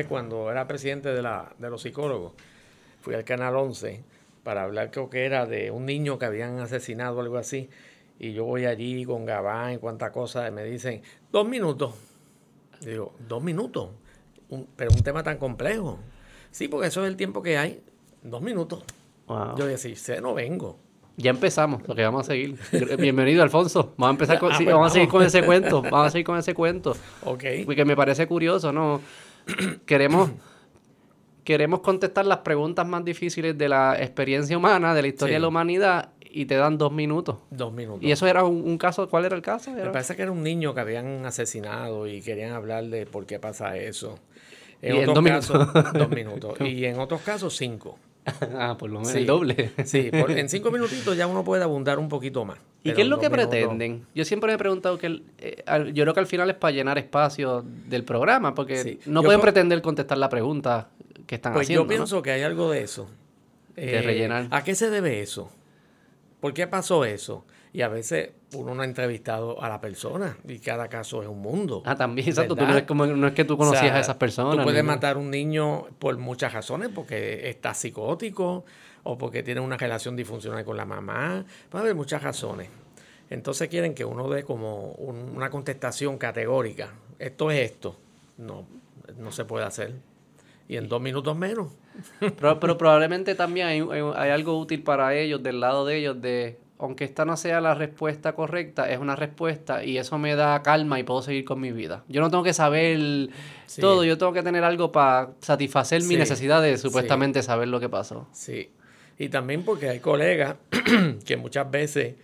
vez cuando era presidente de, la, de los psicólogos, fui al Canal 11 para hablar, creo que era de un niño que habían asesinado o algo así. Y yo voy allí con Gabán y cuántas cosas, y me dicen, dos minutos. digo, dos minutos, pero un tema tan complejo. Sí, porque eso es el tiempo que hay, dos minutos. Yo decía, sé, no vengo. Ya empezamos, lo que vamos a seguir. Bienvenido, Alfonso. Vamos a empezar con, ah, pues vamos a seguir con ese cuento. Vamos a seguir con ese cuento. Ok. Porque me parece curioso, ¿no? Queremos, queremos contestar las preguntas más difíciles de la experiencia humana, de la historia de la humanidad, y te dan dos minutos. Dos minutos. ¿Y eso era un, caso? ¿Cuál era el caso? Me parece que era un niño que habían asesinado y querían hablar de por qué pasa eso. En, otros dos casos, minutos. dos minutos. Y en otros casos, cinco. ah, por lo menos el doble. sí, en cinco minutitos ya uno puede abundar un poquito más. ¿Y qué es lo que pretenden? Yo siempre me he preguntado que eh, yo creo que al final es para llenar espacio del programa, porque no pueden pretender contestar la pregunta que están pues haciendo. Yo pienso que hay algo de eso. de eh, rellenar. ¿A qué se debe eso? ¿Por qué pasó eso? Y a veces uno no ha entrevistado a la persona y cada caso es un mundo. Ah, también, exacto. no, es como, no es que tú conocías a esas personas. Tú puedes matar a un niño por muchas razones, porque está psicótico o porque tiene una relación disfuncional con la mamá. Puede haber muchas razones. Entonces quieren que uno dé como una contestación categórica. Esto es esto. No, no se puede hacer. Y en dos minutos menos. Pero, pero probablemente también hay, hay, algo útil para ellos, del lado de ellos, de aunque esta no sea la respuesta correcta, es una respuesta y eso me da calma y puedo seguir con mi vida. Yo no tengo que saber todo, yo tengo que tener algo para satisfacer mi necesidad de supuestamente saber lo que pasó. Sí. Y también porque hay colegas que muchas veces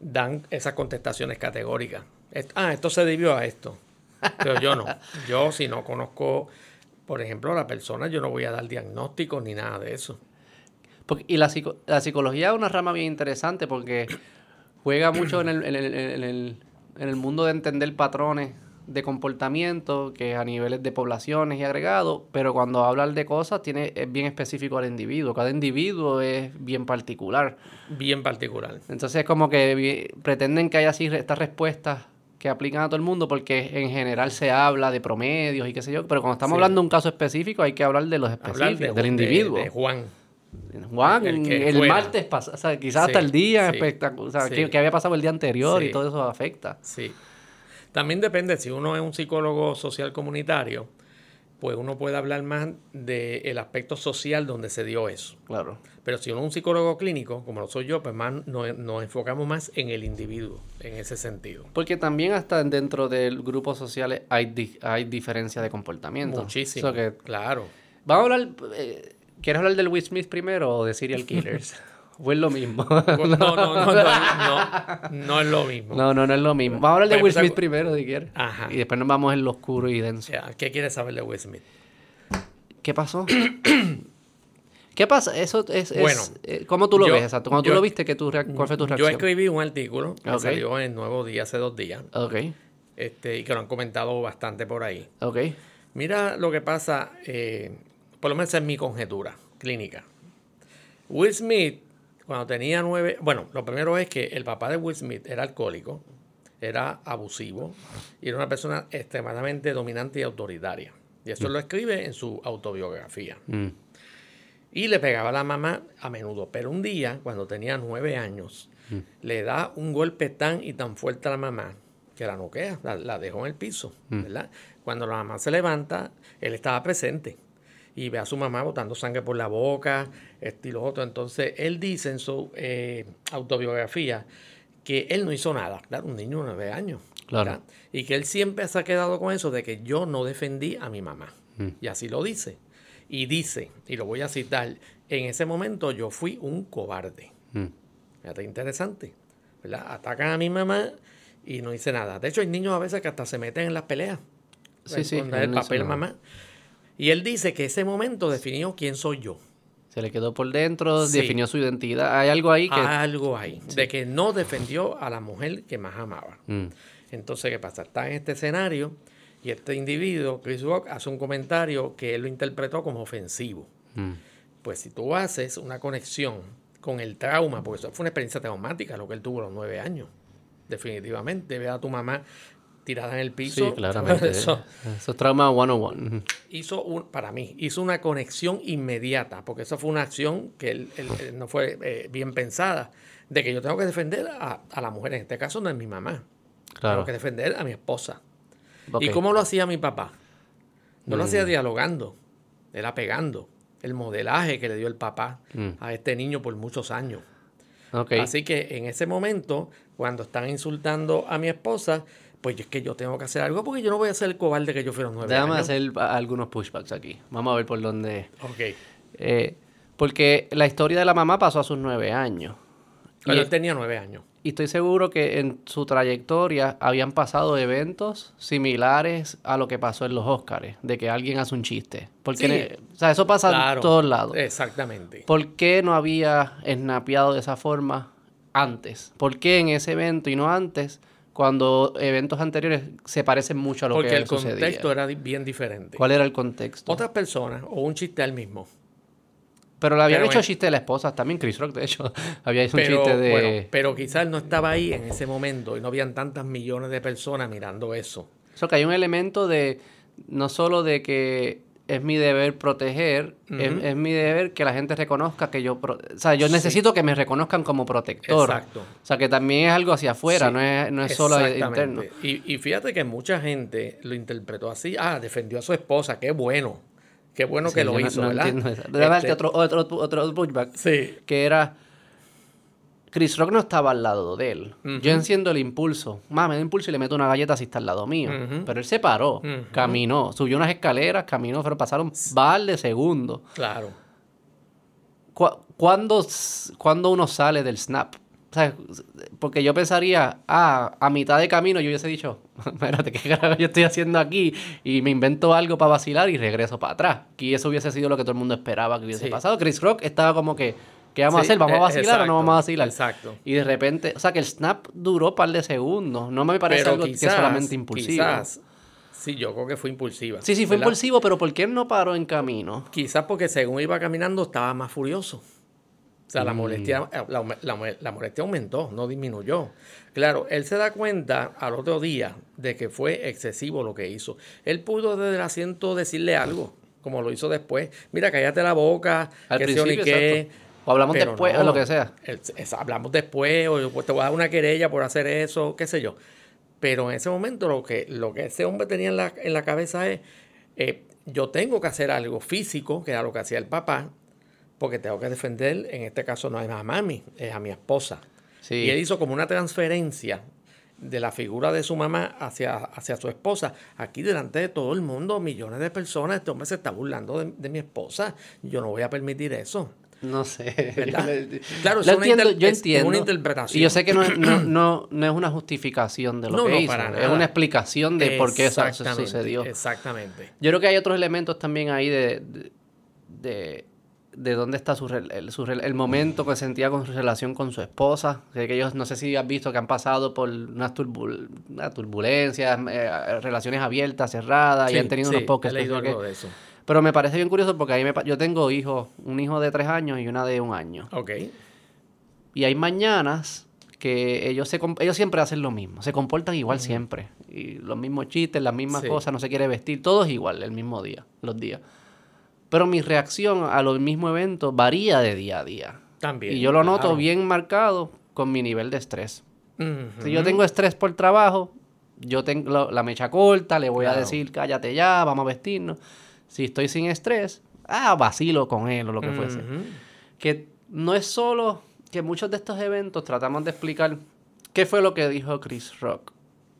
dan esas contestaciones categóricas. Ah, esto se debió a esto. Pero yo no. Yo si no conozco, por ejemplo, a la persona, yo no voy a dar diagnóstico ni nada de eso y la, la, psicología es una rama bien interesante porque juega mucho en el, en, el, en, el, en el mundo de entender patrones de comportamiento que a niveles de poblaciones y agregados, pero cuando hablar de cosas tiene, es bien específico al individuo. Cada individuo es bien particular. Bien particular. Entonces es como que pretenden que haya así estas respuestas que aplican a todo el mundo porque en general se habla de promedios y qué sé yo, pero cuando estamos hablando de un caso específico hay que hablar de los específicos, del individuo. de Juan. Juan, el, martes pasado, o sea, quizás hasta el día, o sea, que, había pasado el día anterior y todo eso afecta. Sí. También depende, si uno es un psicólogo social comunitario, pues uno puede hablar más del aspecto social donde se dio eso. Claro. Pero si uno es un psicólogo clínico, como lo soy yo, pues más nos, enfocamos más en el individuo, en ese sentido. Porque también hasta dentro del grupo social hay, hay diferencia de comportamiento. Muchísimo, claro. Vamos a hablar... Eh, ¿Quieres hablar del Will Smith primero o de Serial Killers? ¿O es lo mismo? no, no, no, no, no, es lo mismo. No, no, no es lo mismo. Vamos a hablar de Will Smith primero, si quieres. Ajá. Y después nos vamos en lo oscuro y denso. ¿Qué quieres saber de Will Smith? ¿Qué pasó? ¿Qué pasa? Eso es, bueno, eh, ¿Cómo tú lo ves? Exacto. Cuando tú lo viste, ¿qué tu ¿cuál fue tu reacción? Yo escribí un artículo que salió en Nuevo Día hace dos días. Ok. Este, y que lo han comentado bastante por ahí. Ok. Mira lo que pasa... Eh, por lo menos es mi conjetura clínica. Will Smith, cuando tenía nueve, bueno, lo primero es que el papá de Will Smith era alcohólico, era abusivo y era una persona extremadamente dominante y autoritaria. Y eso lo escribe en su autobiografía. Mm. Y le pegaba a la mamá a menudo. Pero un día, cuando tenía nueve años, mm. le da un golpe tan y tan fuerte a la mamá que la noquea, la, la dejó en el piso. Mm. ¿verdad? Cuando la mamá se levanta, él estaba presente y ve a su mamá botando sangre por la boca, estilo otro. Entonces, él dice en su eh, autobiografía que él no hizo nada, claro, un niño de nueve años. Claro. Y que él siempre se ha quedado con eso de que yo no defendí a mi mamá. Mm. Y así lo dice. Y dice, y lo voy a citar, en ese momento yo fui un cobarde. Mm. Fíjate, interesante. ¿verdad? Atacan a mi mamá y no hice nada. De hecho, hay niños a veces que hasta se meten en las peleas. Sí, sí. el papel mamá. Y él dice que ese momento definió quién soy yo. Se le quedó por dentro, definió su identidad. Hay algo ahí que... algo ahí, de que no defendió a la mujer que más amaba. Mm. Entonces, ¿qué pasa? Está en este escenario y este individuo, Chris Rock, hace un comentario que él lo interpretó como ofensivo. Mm. Pues si tú haces una conexión con el trauma, porque eso fue una experiencia traumática lo que él tuvo a los nueve años, definitivamente, ve a tu mamá tirada en el piso. Sí, claramente. Eso Eso es trauma 101. hizo un, para mí, hizo una conexión inmediata, porque eso fue una acción que él- él- él no fue eh, bien pensada, de que yo tengo que defender a, a la mujer, en este caso no es mi mamá, Claro. tengo que defender a mi esposa. ¿Y cómo lo hacía mi papá? No lo Mm. hacía dialogando, era pegando. El modelaje que le dio el papá Mm. a este niño por muchos años. Así que en ese momento, cuando están insultando a mi esposa, pues es que yo tengo que hacer algo porque yo no voy a ser el cobarde que yo fui a los nueve Déjame años. hacer algunos pushbacks aquí. Vamos a ver por dónde. Ok. Eh, porque la historia de la mamá pasó a sus nueve años. Pero Y- él tenía nueve años. Y estoy seguro que en su trayectoria habían pasado eventos similares a lo que pasó en los Oscars, de que alguien hace un chiste. Porque, Sí. o sea, eso pasa Claro. en todos lados. Exactamente. ¿Por qué no había snapeado de esa forma antes? ¿Por qué en ese evento y no antes, cuando eventos anteriores se parecen mucho a lo Porque que el sucedía? contexto era bien diferente. ¿Cuál era el contexto? Otras personas o un chiste al mismo. Pero le habían Pero hecho chiste de la esposa, también Chris Rock, de hecho, había hecho un chiste de... bueno, pero quizás no estaba ahí en ese momento y no habían tantas millones de personas mirando eso. Eso que hay un elemento de, no solo de que es mi deber proteger, es, es mi deber que la gente reconozca que yo... o sea, yo necesito que me reconozcan como protector. Exacto. O sea, que también es algo hacia afuera, Sí, no es, no es solo interno. Y, y fíjate que mucha gente lo interpretó así. Ah, defendió a su esposa. Qué bueno. Qué bueno Sí, que lo yo no- hizo, no ¿verdad? darte Este, otro, otro, otro pushback, Sí. que era... Chris Rock no estaba al lado de él. Yo enciendo el impulso. Más, me da impulso y le meto una galleta si está al lado mío. Pero él se paró, caminó, subió unas escaleras, caminó, pero pasaron bar de segundos. Claro. ¿Cu- ¿Cuándo, uno sale del snap? O sea, porque yo pensaría, ah, a mitad de camino yo hubiese dicho, espérate, ¿qué carajo yo estoy haciendo aquí? Y me invento algo para vacilar y regreso para atrás. Y eso hubiese sido lo que todo el mundo esperaba que hubiese Sí. pasado. Chris Rock estaba como que, ¿qué vamos a hacer? ¿Vamos a eh, vacilar o no vamos a vacilar? Exacto. Y de repente, o sea, que el snap duró un par de segundos. No me parece Pero algo que es solamente impulsivo. Quizás, sí, yo creo que fue impulsiva. Sí, sí, fue ¿verdad? impulsivo, pero ¿por qué él no paró en camino? Quizás porque según iba caminando estaba más furioso. O sea, la Mm. molestia, eh, la, la- la molestia aumentó, no disminuyó. Claro, él se da cuenta al otro día de que fue excesivo lo que hizo. Él pudo desde el asiento decirle algo, como lo hizo después. Mira, cállate la boca, Al que se. O hablamos Pero después, no. o lo que sea. Es- hablamos después, o yo, pues, te voy a dar una querella por hacer eso, qué sé yo. Pero en ese momento lo que, lo que ese hombre tenía en la, en la cabeza es, eh, yo tengo que hacer algo físico, que era lo que hacía el papá, porque tengo que defender, en este caso no es a mami, es a mi esposa. Sí. Y él hizo como una transferencia de la figura de su mamá hacia, hacia su esposa. Aquí delante de todo el mundo, millones de personas, este hombre se está burlando de, de mi esposa. Yo no voy a permitir eso. No sé. Claro, es una entiendo, yo es entiendo. una interpretación. Y yo sé que no es, no, no, no es una justificación de lo No, que no, hizo. para Es una explicación de por qué eso sucedió. Exactamente. Yo creo que hay otros elementos también ahí de, de, de, de dónde está su, el, su el momento que sentía con su relación con su esposa. Que ellos, no sé si has visto que han pasado por unas, turbul- unas turbulencias, eh, relaciones abiertas, cerradas, y han tenido sí, unos pocos. he leído algo de eso. Pero me parece bien curioso porque ahí me yo tengo hijos, un hijo de tres años y una de un año. Ok. Y hay mañanas que ellos se ellos siempre hacen lo mismo, se comportan igual siempre. Y los mismos chistes, las mismas Sí. cosas, no se quiere vestir, todo es igual el mismo día, los días. Pero mi reacción a los mismos eventos varía de día a día. También. y yo lo noto bien marcado con mi nivel de estrés. Si yo tengo estrés por trabajo, yo tengo la, mecha corta, le voy a decir, cállate ya, vamos a vestirnos. Si estoy sin estrés, ah, vacilo con él o lo que fuese que no es solo que muchos de estos eventos tratamos de explicar qué fue lo que dijo Chris Rock.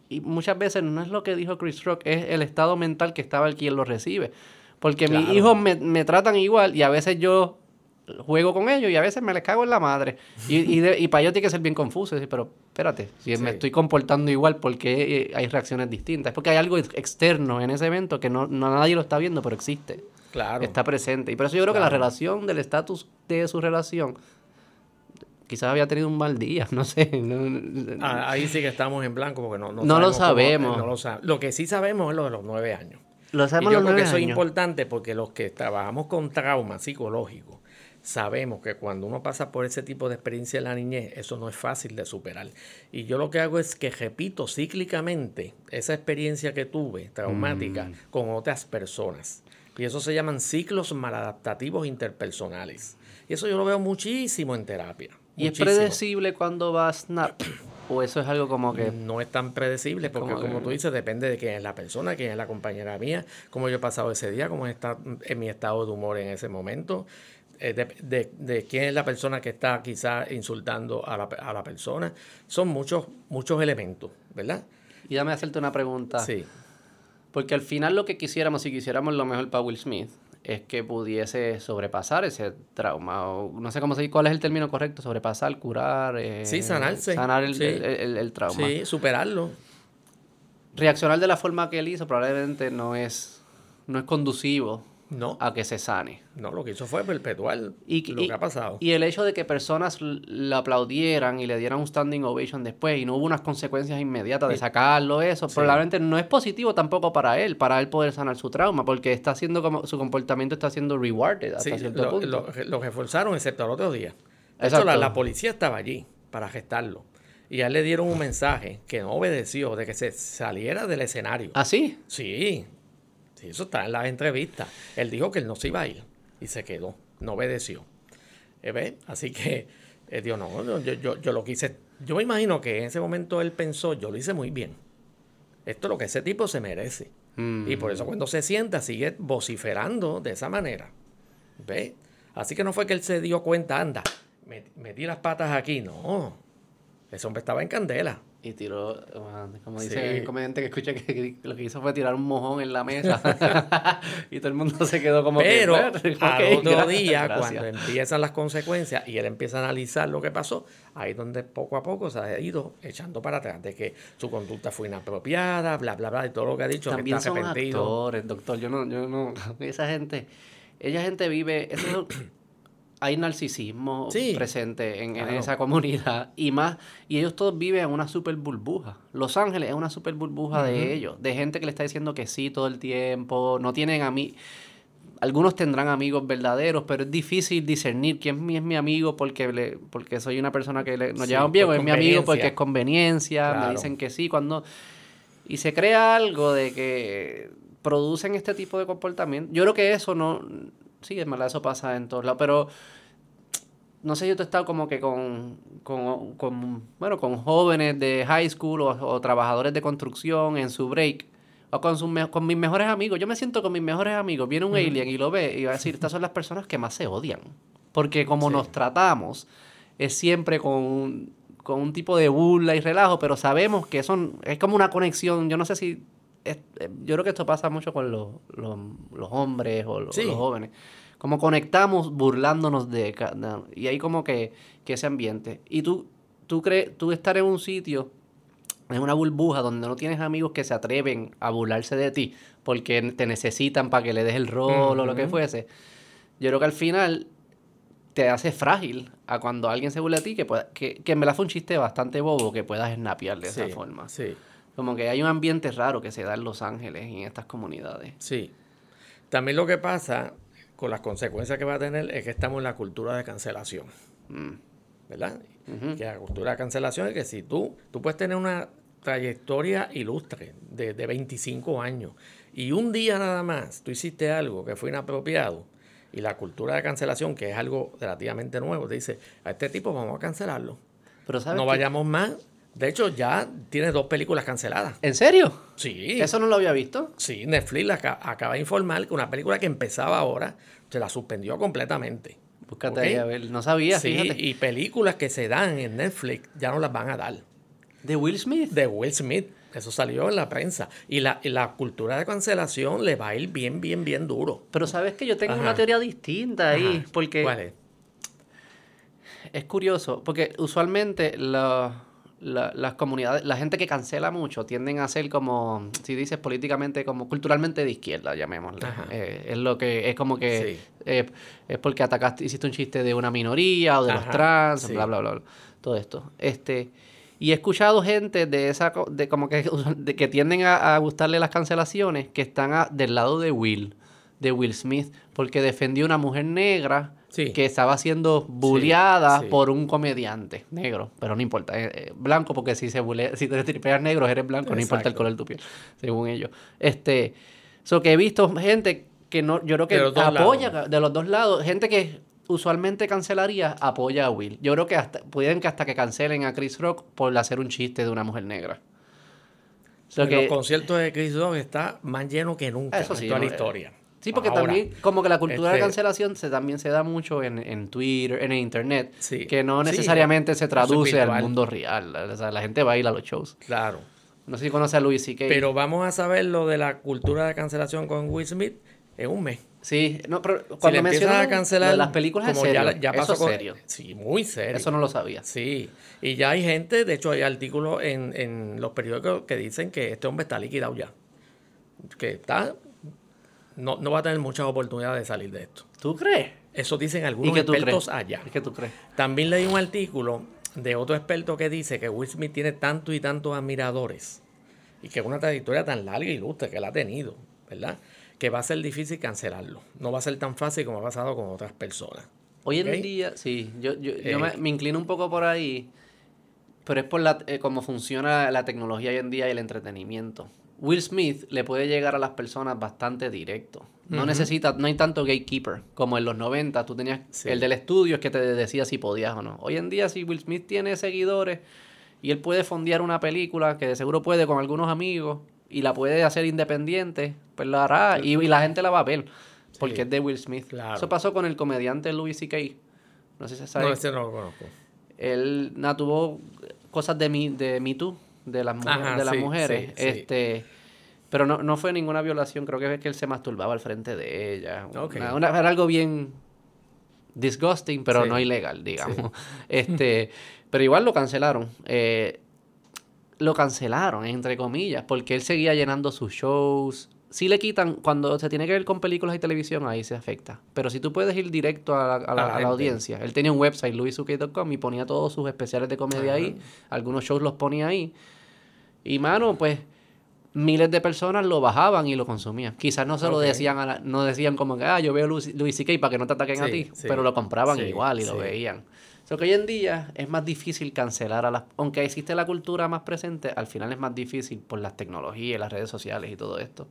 Y muchas veces no es lo que dijo Chris Rock, es el estado mental que estaba el quien lo recibe. Porque mis hijos me, me tratan igual y a veces yo juego con ellos y a veces me les cago en la madre. Y, y, de- y para ellos tiene que ser bien confuso. Decir, pero espérate, si me estoy comportando igual, ¿por qué eh, hay reacciones distintas? Es porque hay algo ex- externo en ese evento que no, no nadie lo está viendo, pero existe Claro. está presente. Y por eso yo creo que la relación, del estatus de su relación, quizás había tenido un mal día, no sé. no- Ah, ahí sí que estamos en blanco porque no, no, No lo cómo- sabemos. no lo, que sí sabemos es lo de los nueve años. lo Y sabemos yo los creo que eso es importante porque los que trabajamos con trauma psicológico sabemos que cuando uno pasa por ese tipo de experiencia en la niñez, eso no es fácil de superar. Y yo lo que hago es que repito cíclicamente esa experiencia que tuve, traumática, Mm. con otras personas. Y eso se llaman ciclos maladaptativos interpersonales. Y eso yo lo veo muchísimo en terapia. ¿Y es predecible cuando va a snap? ¿O eso es algo como que... No es tan predecible porque Como como, que- tú dices, depende de quién es la persona, quién es la compañera mía, cómo yo he pasado ese día, cómo está en mi estado de humor en ese momento, eh, de, de- de quién es la persona que está quizás insultando a la, a la persona. Son muchos, muchos elementos, ¿verdad? Y dame hacerte una pregunta. Sí. Porque al final lo que quisiéramos, si quisiéramos lo mejor para Will Smith, es que pudiese sobrepasar ese trauma. O no sé cómo se cuál es el término correcto, sobrepasar, curar. eh, Sí, sanarse. Sanar el, Sí. el- el- el trauma. Sí, superarlo. Reaccionar de la forma que él hizo probablemente no es, no es conducivo No, a que se sane. no, lo que hizo fue perpetuar Y, lo y- que ha pasado. y el hecho de que personas l- lo aplaudieran y le dieran un standing ovation después y no hubo unas consecuencias inmediatas de sacarlo, eso, probablemente no es positivo tampoco para él, para él poder sanar su trauma, porque está haciendo como su comportamiento está siendo rewarded hasta Sí, cierto lo, punto. lo- lo reforzaron excepto el otro día. De hecho, la, la policía estaba allí para gestarlo. Y a él le dieron un mensaje que no obedeció de que se saliera del escenario. ¿Ah? Sí, sí, eso está en las entrevistas. Él dijo que él no se iba a ir y se quedó, no obedeció. Eh, ¿ve? Así que él dijo, no, no, yo, yo, yo lo quise. Yo me imagino que en ese momento él pensó, yo lo hice muy bien. Esto es lo que ese tipo se merece. Mm. Y por eso cuando se sienta sigue vociferando de esa manera. ¿Ve? Así que no fue que él se dio cuenta, anda, met- metí las patas aquí. No, ese hombre estaba en candela. Y tiró, como dice Sí. el comediante que escuché, que, lo que hizo fue tirar un mojón en la mesa. y todo el mundo se quedó como Pero que... "Bueno, al otro día, gracias". cuando empiezan las consecuencias y él empieza a analizar lo que pasó, ahí es donde poco a poco se ha ido echando para atrás de que su conducta fue inapropiada, bla, bla, bla, y todo lo que ha dicho, También que está son arrepentido. actores, doctor. Yo no, yo no, esa gente, ella gente vive, eso es- hay narcisismo Sí, presente en, en esa comunidad y más, y ellos todos viven en una super burbuja. Los Ángeles es una super burbuja de ellos, de gente que le está diciendo que sí todo el tiempo, no tienen a mí. Algunos tendrán amigos verdaderos, pero es difícil discernir quién es mi- amigo porque le, porque soy una persona que le- nos Sí, llevamos bien, por o es mi amigo porque es conveniencia, me dicen que sí, cuando... Y se crea algo de que producen este tipo de comportamiento. Yo creo que eso no... Sí, en verdad eso pasa en todos lados, pero no sé, yo he estado como que con, con, con, bueno, con jóvenes de high school o, o trabajadores de construcción en su break. O con, sus con mis mejores amigos. Yo me siento con mis mejores amigos. Viene un alien y lo ve y va a decir, estas son las personas que más se odian. Porque como Sí. nos tratamos, es siempre con un, con un tipo de burla y relajo, pero sabemos que son, es como una conexión. Yo no sé si... es- eh, yo creo que esto pasa mucho con los, los, los hombres o los, Sí. los jóvenes. Como conectamos burlándonos de... ca- de- y hay como que, que ese ambiente. Y tú, tú crees, tú estar en un sitio en una burbuja donde no tienes amigos que se atreven a burlarse de ti porque te necesitan para que le des el rol o lo que fuese. Yo creo que al final te hace frágil a cuando alguien se burla de ti, que, pueda- que, que en verdad fue un chiste bastante bobo que puedas snapear de esa forma. Sí, Como que hay un ambiente raro que se da en Los Ángeles y en estas comunidades. sí. También lo que pasa con las consecuencias que va a tener es que estamos en la cultura de cancelación. Mm. ¿verdad? Que la cultura de cancelación es que si tú, tú puedes tener una trayectoria ilustre de, de 25 años y un día nada más tú hiciste algo que fue inapropiado y la cultura de cancelación, que es algo relativamente nuevo, te dice, a este tipo vamos a cancelarlo. Pero ¿sabes No vayamos más. De hecho, ya tiene dos películas canceladas. ¿En serio? Sí. ¿Eso no lo había visto? Sí, Netflix la aca- acaba de informar que una película que empezaba ahora se la suspendió completamente. Búscate ahí a ver. No sabía, Sí, fíjate. y películas que se dan en Netflix ya no las van a dar. ¿De Will Smith? De Will Smith. Eso salió en la prensa. Y la, y la cultura de cancelación le va a ir bien, bien, bien duro. Pero sabes que yo tengo Ajá. una teoría distinta ahí, Ajá. porque ¿Cuál es? es curioso, porque usualmente la- la- las comunidades, la gente que cancela mucho tienden a ser como, si dices políticamente, como culturalmente de izquierda, llamémosle. Eh, es lo que, es como que Sí. eh, es porque atacaste, hiciste un chiste de una minoría o de los trans, sí. bla, bla, bla, bla, todo esto. Este, y he escuchado gente de esa, de como que, de que tienden a, a gustarle las cancelaciones, que están a- del lado de Will, de Will Smith, porque defendió una mujer negra Sí. que estaba siendo bulleada sí. por un comediante negro, pero no importa, eh, eh, blanco porque si se bulea, si te tripeas negro eres blanco, no importa el color de tu piel, según ellos. Este, so que he visto gente que no, yo creo que De apoya lados. de los dos lados, gente que usualmente cancelaría apoya a Will. Yo creo que hasta pueden que hasta que cancelen a Chris Rock por hacer un chiste de una mujer negra. So que- Los conciertos de Chris Rock está más lleno que nunca Eso en sí, toda la no, eh, historia. Sí, porque Ahora, también, como que la cultura de este- cancelación se, también se da mucho en, en Twitter, en el internet, Sí. que no Sí, necesariamente se traduce al mundo real. O sea, la gente va a ir a los shows. Claro. No sé si conoce a Louis C.K. Pero vamos a saber lo de la cultura de cancelación con Will Smith en un mes. Sí, no, pero Si cuando empiezas mencionan a cancelar las películas es como serio. ya, ya pasó Eso es con- serio. Sí, muy serio. Eso no lo sabía. Sí, y ya hay gente, de hecho hay artículos en, en los periódicos que dicen que este hombre está liquidado ya. Que está, no, no va a tener muchas oportunidades de salir de esto. ¿Tú crees? Eso dicen ¿Y algunos expertos allá. ¿Y qué tú crees? También leí un artículo de otro experto que dice que Will Smith tiene tantos y tantos admiradores y que es una trayectoria tan larga y ilustre que él ha tenido, ¿verdad? Que va a ser difícil cancelarlo. No va a ser tan fácil como ha pasado con otras personas. Hoy en día, sí, yo, yo, yo Eh. me, me inclino un poco por ahí, pero es por la, eh, cómo funciona la tecnología hoy en día y el entretenimiento. Will Smith le puede llegar a las personas bastante directo. No necesita, no hay tanto gatekeeper como en los 90. Tú tenías Sí. el del estudio es que te decía si podías o no. Hoy en día, si Will Smith tiene seguidores y él puede fondear una película, que de seguro puede con algunos amigos, y la puede hacer independiente, pues la hará y, y la gente la va a ver. Porque Sí. es de Will Smith. Claro. Eso pasó con el comediante Louis C.K. No sé si se sabe. No, ese no lo conozco. Él na, tuvo cosas de Me, de Me Too, de las, mujeres, Ajá, de las sí, mujeres. sí, sí. este Pero no, no fue ninguna violación, creo que es que él se masturbaba al frente de ella. Ok. Una- una- era algo bien disgusting, pero no ilegal, digamos. Este, pero igual lo cancelaron. Eh, lo cancelaron, entre comillas, porque él seguía llenando sus shows. Sí le quitan, cuando se tiene que ver con películas y televisión, ahí se afecta. Pero si tú puedes ir directo a la, a la- A audiencia. Él tenía un website, louisuk.com, y ponía todos sus especiales de comedia Ajá. ahí. Algunos shows los ponía ahí. Y, mano, pues, miles de personas lo bajaban y lo consumían. Quizás no se lo decían, a la- no decían como que, ah, yo veo Louis, Louis C.K. para que no te ataquen a ti. sí. Pero lo compraban Sí, igual y lo veían. O sea, que hoy en día es más difícil cancelar a las... Aunque existe la cultura más presente, al final es más difícil por las tecnologías, las redes sociales y todo esto.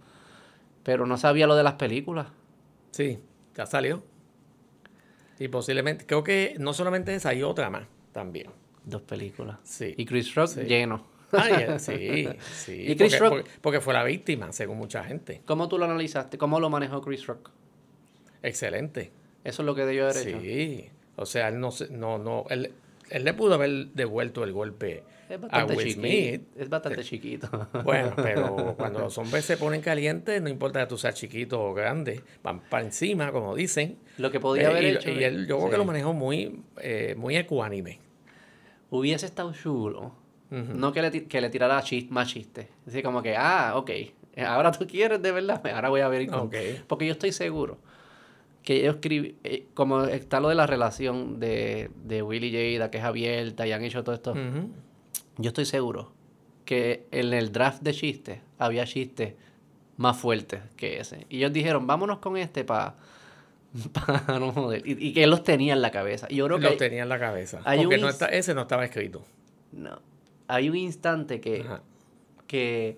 Pero no sabía lo de las películas. Sí, ya salió. Y posiblemente, creo que no solamente esa, hay otra más también. Dos películas. Sí. Y Chris Rock lleno. Ay, eh, sí, sí. ¿Y Chris porque, Rock? porque- porque fue la víctima, según mucha gente. ¿Cómo tú lo analizaste? ¿Cómo lo manejó Chris Rock? Excelente. Eso es lo que debió haber hecho. Sí. O sea, él no, se- no, no, él, él le pudo haber devuelto el golpe a Will. Smith. Es bastante chiquito. Bueno, pero cuando los hombres se ponen calientes, no importa que tú seas chiquito o grande, van para encima, como dicen. Lo que podía Eh, haber y, hecho. y él, yo creo que lo manejó muy, eh, muy ecuánime. Hubiese estado chulo. No que le, que le tirara chis- más chistes. Así como que, ah, ok. eh, Ahora tú quieres de verdad. Ahora voy a ver. cómo- Ok. Porque yo estoy seguro que ellos escribí, eh, como está lo de la relación de, de Will y Jada, que es abierta y han hecho todo esto. Yo estoy seguro que en el draft de chistes había chistes más fuertes que ese. Y ellos dijeron, vámonos con este para no joder. Y, y que él los tenía en la cabeza. Y yo creo que Lo hay, tenía en la cabeza. porque un no está, ese no estaba escrito. no, hay un instante que, Ajá. que,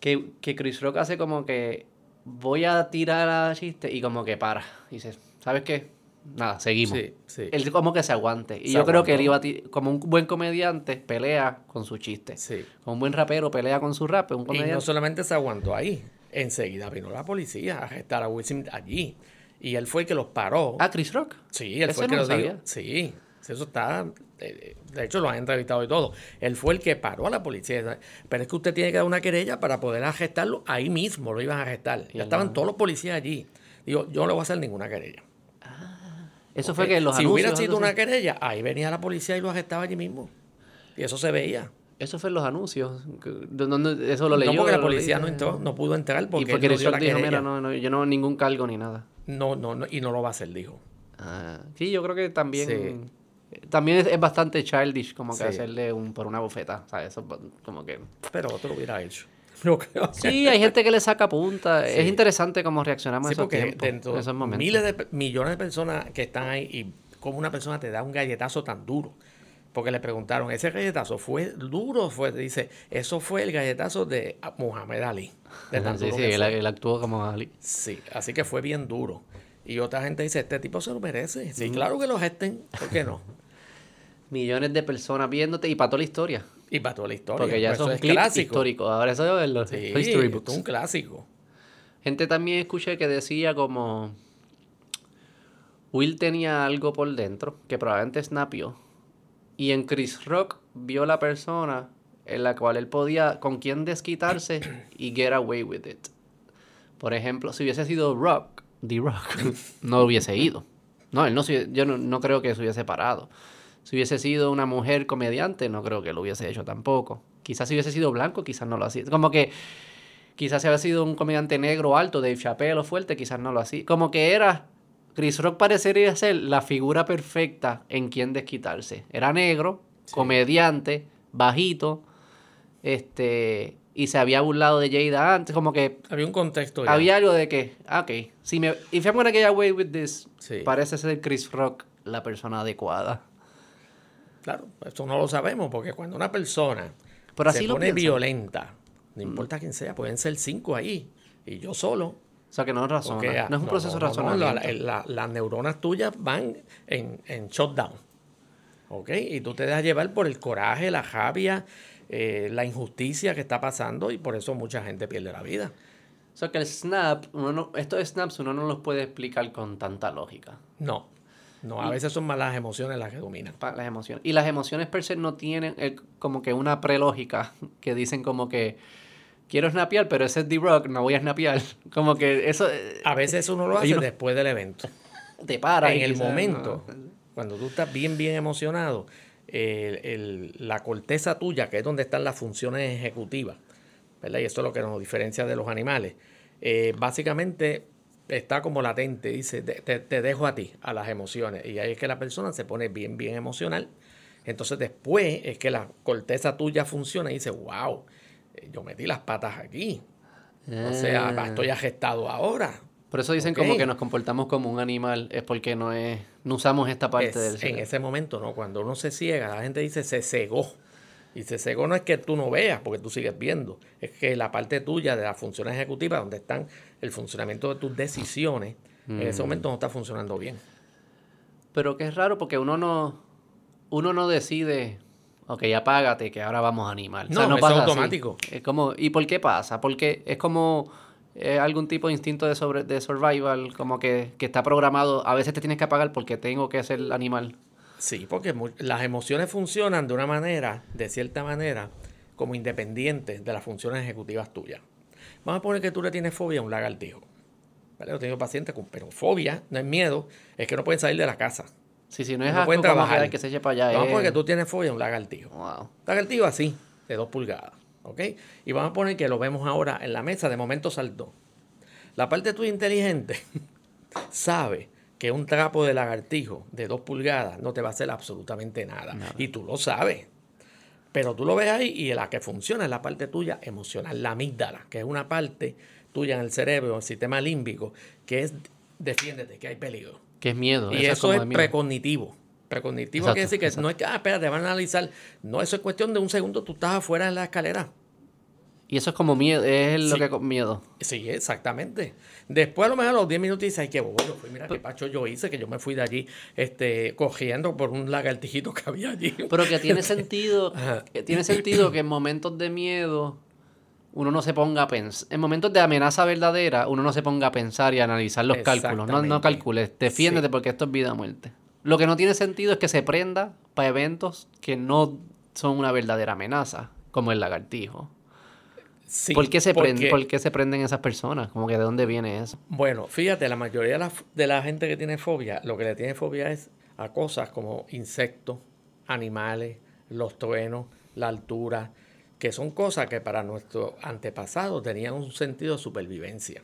que, que Chris Rock hace como que voy a tirar a chiste y como que para. Y dice, ¿sabes qué? Nada, seguimos. Sí, sí. Él como que se aguante. Y Se yo creo que él aguantó. iba a como un buen comediante, pelea con su chiste. sí. Como un buen rapero, pelea con su rap. Un Y no solamente se aguantó ahí. Enseguida vino la policía a arrestar a Will Smith allí. Y él fue el que los paró. Ah, Chris Rock. Sí, él Ese fue el que no lo lo dijo. sabía. Sí, eso está. De hecho, lo han entrevistado y todo. Él fue el que paró a la policía. Pero es que usted tiene que dar una querella para poder arrestarlo. Ahí mismo lo iban a arrestar. Y Ya estaban todos los policías allí. Digo, yo no le voy a hacer ninguna querella. Eso fue que los si anuncios. hubiera sido una querella, ahí venía la policía y lo arrestaba allí mismo. Y eso se veía. Eso fue en los anuncios. donde- eso lo leyó. no porque la policía no entró, no pudo entrar Y porque porque él no dio la dijo, mira, no, no, yo no ningún cargo ni nada. No, no, no, y no lo va a hacer, dijo. Ah, sí, yo creo que también. Sí. También es, es bastante childish como que Sí. hacerle un por una bufeta. ¿sabes? Eso como que. Pero otro lo hubiera hecho. No creo. Sí, hay gente que le saca punta. Sí. Es interesante cómo reaccionamos Sí, a esos tiempos, en esos momentos. miles de millones de personas que están ahí y como una persona te da un galletazo tan duro. Porque le preguntaron, ¿ese galletazo fue duro? Fue, dice, eso fue el galletazo de Muhammad Ali. De tan Sí, duro sí, él, actuó como Ali. Sí, así que fue bien duro. Y otra gente dice, este tipo se lo merece. Sí, claro que lo gesten, ¿por qué no? Millones de personas viéndote y para toda la historia. Y para toda la historia. Porque ya Pues eso es clip clásico. histórico. Ahora eso es los Sí, history esto books. es un clásico. Gente también escuché que decía como Will tenía algo por dentro que probablemente snapió y en Chris Rock vio la persona en la cual él podía con quien desquitarse y get away with it. Por ejemplo, si hubiese sido Rock, The Rock, no hubiese ido. No, él no yo no, no creo que se hubiese parado. Si hubiese sido una mujer comediante, no creo que lo hubiese hecho tampoco. Quizás si hubiese sido blanco, quizás no lo hacía. Como que Quizás si había sido un comediante negro alto, Dave Chappelle o fuerte, quizás no lo hacía. Como que era. Chris Rock parecería ser la figura perfecta en quien desquitarse. Era negro, comediante, bajito, este. Y se había burlado de Jada antes. Como que Había un contexto ya. había algo de que, ah, ok, si me. If I'm gonna get away with this, Sí. parece ser Chris Rock la persona adecuada. Claro, eso no lo sabemos, porque cuando una persona Pero así se lo pone piensan. violenta, no importa quién sea, pueden ser cinco ahí, y yo solo. O sea que no es razón. porque, no, ah, es un proceso no, no, no, la- razonamiento. la- las neuronas tuyas van en, en shutdown. ¿Ok? Y tú te dejas llevar por el coraje, la rabia, eh, la injusticia que está pasando, y por eso mucha gente pierde la vida. O sea que el snap, uno estos snaps uno no los puede explicar con tanta lógica. No, no, a veces son más las emociones las que dominan. las emociones. Y las emociones per se no tienen como que una prelógica que dicen como que quiero snapear, pero ese es D-Rock, no voy a snapear. Como que eso eh, A veces uno lo hace después del evento. te para. en el quizás, momento, ¿no? cuando tú estás bien, bien emocionado, el- el- la corteza tuya, que es donde están las funciones ejecutivas, ¿verdad? Y esto es lo que nos diferencia de los animales, eh, básicamente está como latente, dice, te, te- dejo a ti, a las emociones. Y ahí es que la persona se pone bien, bien emocional. Entonces después es que la corteza tuya funciona y dice, wow, eh, yo metí las patas aquí. O sea, Ah. estoy agestado ahora. Por eso dicen como que nos comportamos como un animal, es porque no es, no usamos esta parte Es- del en cerebro. ese momento, ¿no? Cuando uno se ciega, la gente dice se cegó. Y se cegó no es que tú no veas, porque tú sigues viendo. Es que la parte tuya de la función ejecutiva, donde están el funcionamiento de tus decisiones, en Mm. ese momento no está funcionando bien. Pero que es raro porque uno no, uno no decide, ok, apágate, que ahora vamos a animar. No, eso es así. automático. Es como, ¿y por qué pasa? Porque es como eh, algún tipo de instinto de, sobre, de survival, como que, que está programado, a veces te tienes que apagar porque tengo que ser animal. Sí, porque las emociones funcionan de una manera, de cierta manera, como independientes de las funciones ejecutivas tuyas. Vamos a poner que tú le tienes fobia a un lagartijo. ¿Vale? Yo tengo pacientes con pero fobia, no es miedo, es que no pueden salir de la casa. Sí, sí, no es No pueden trabajar. que, "Ay, que se eche para allá. Vamos a es- poner que tú tienes fobia a un lagartijo. Wow. Lagartijo así, de dos pulgadas. ¿Ok? Y vamos a poner que lo vemos ahora en la mesa, de momento saltó. La parte tuya inteligente sabe que un trapo de lagartijo de dos pulgadas no te va a hacer absolutamente nada. Y tú lo sabes. Pero tú lo ves ahí y la que funciona es la parte tuya emocional, la amígdala, que es una parte tuya en el cerebro, el sistema límbico, que es defiéndete, que hay peligro. Que es miedo. Y eso, es precognitivo. Precognitivo Exacto, quiere decir que no es que, ah, espérate, van a analizar. No, eso es cuestión de un segundo, tú estás afuera en la escalera. Y eso es como miedo, es lo Sí. que con miedo. Sí, exactamente. Después a lo mejor a los 10 minutos dices, ay, qué bobo yo fui, mira qué pacho yo hice, que yo me fui de allí este, cogiendo por un lagartijito que había allí. Pero que tiene sentido, que tiene sentido que en momentos de miedo uno no se ponga a pensar. En momentos de amenaza verdadera, uno no se ponga a pensar y a analizar los cálculos. No, no calcules, defiéndete Sí. porque esto es vida o muerte. Lo que no tiene sentido es que se prenda para eventos que no son una verdadera amenaza, como el lagartijo. Sí, ¿Por, qué se porque- prenden, ¿Por qué se prenden esas personas? Como que de dónde viene eso. Bueno, fíjate, la mayoría de la, de la gente que tiene fobia, lo que le tiene fobia es a cosas como insectos, animales, los truenos, la altura, que son cosas que para nuestros antepasados tenían un sentido de supervivencia.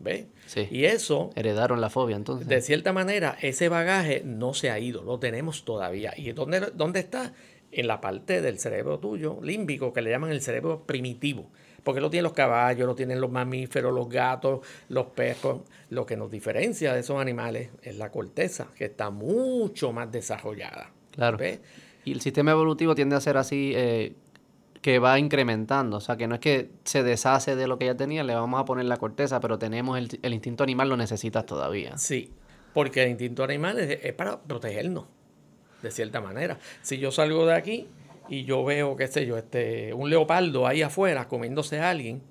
¿Ves? Sí. Y eso, Heredaron la fobia, entonces. de cierta manera, ese bagaje no se ha ido, lo tenemos todavía. ¿Y dónde, dónde está? En la parte del cerebro tuyo, límbico, que le llaman el cerebro primitivo. Porque lo tienen los caballos, lo tienen los mamíferos, los gatos, los perros. Lo que nos diferencia de esos animales es la corteza, que está mucho más desarrollada. Claro. Y el sistema evolutivo tiende a ser así, eh, que va incrementando. O sea, que no es que se deshace de lo que ya tenía, le vamos a poner la corteza, pero tenemos el, el instinto animal, lo necesitas todavía. Sí, porque el instinto animal es, para protegernos, de cierta manera. Si yo salgo de aquí y yo veo, qué sé yo, este, un leopardo ahí afuera comiéndose a alguien,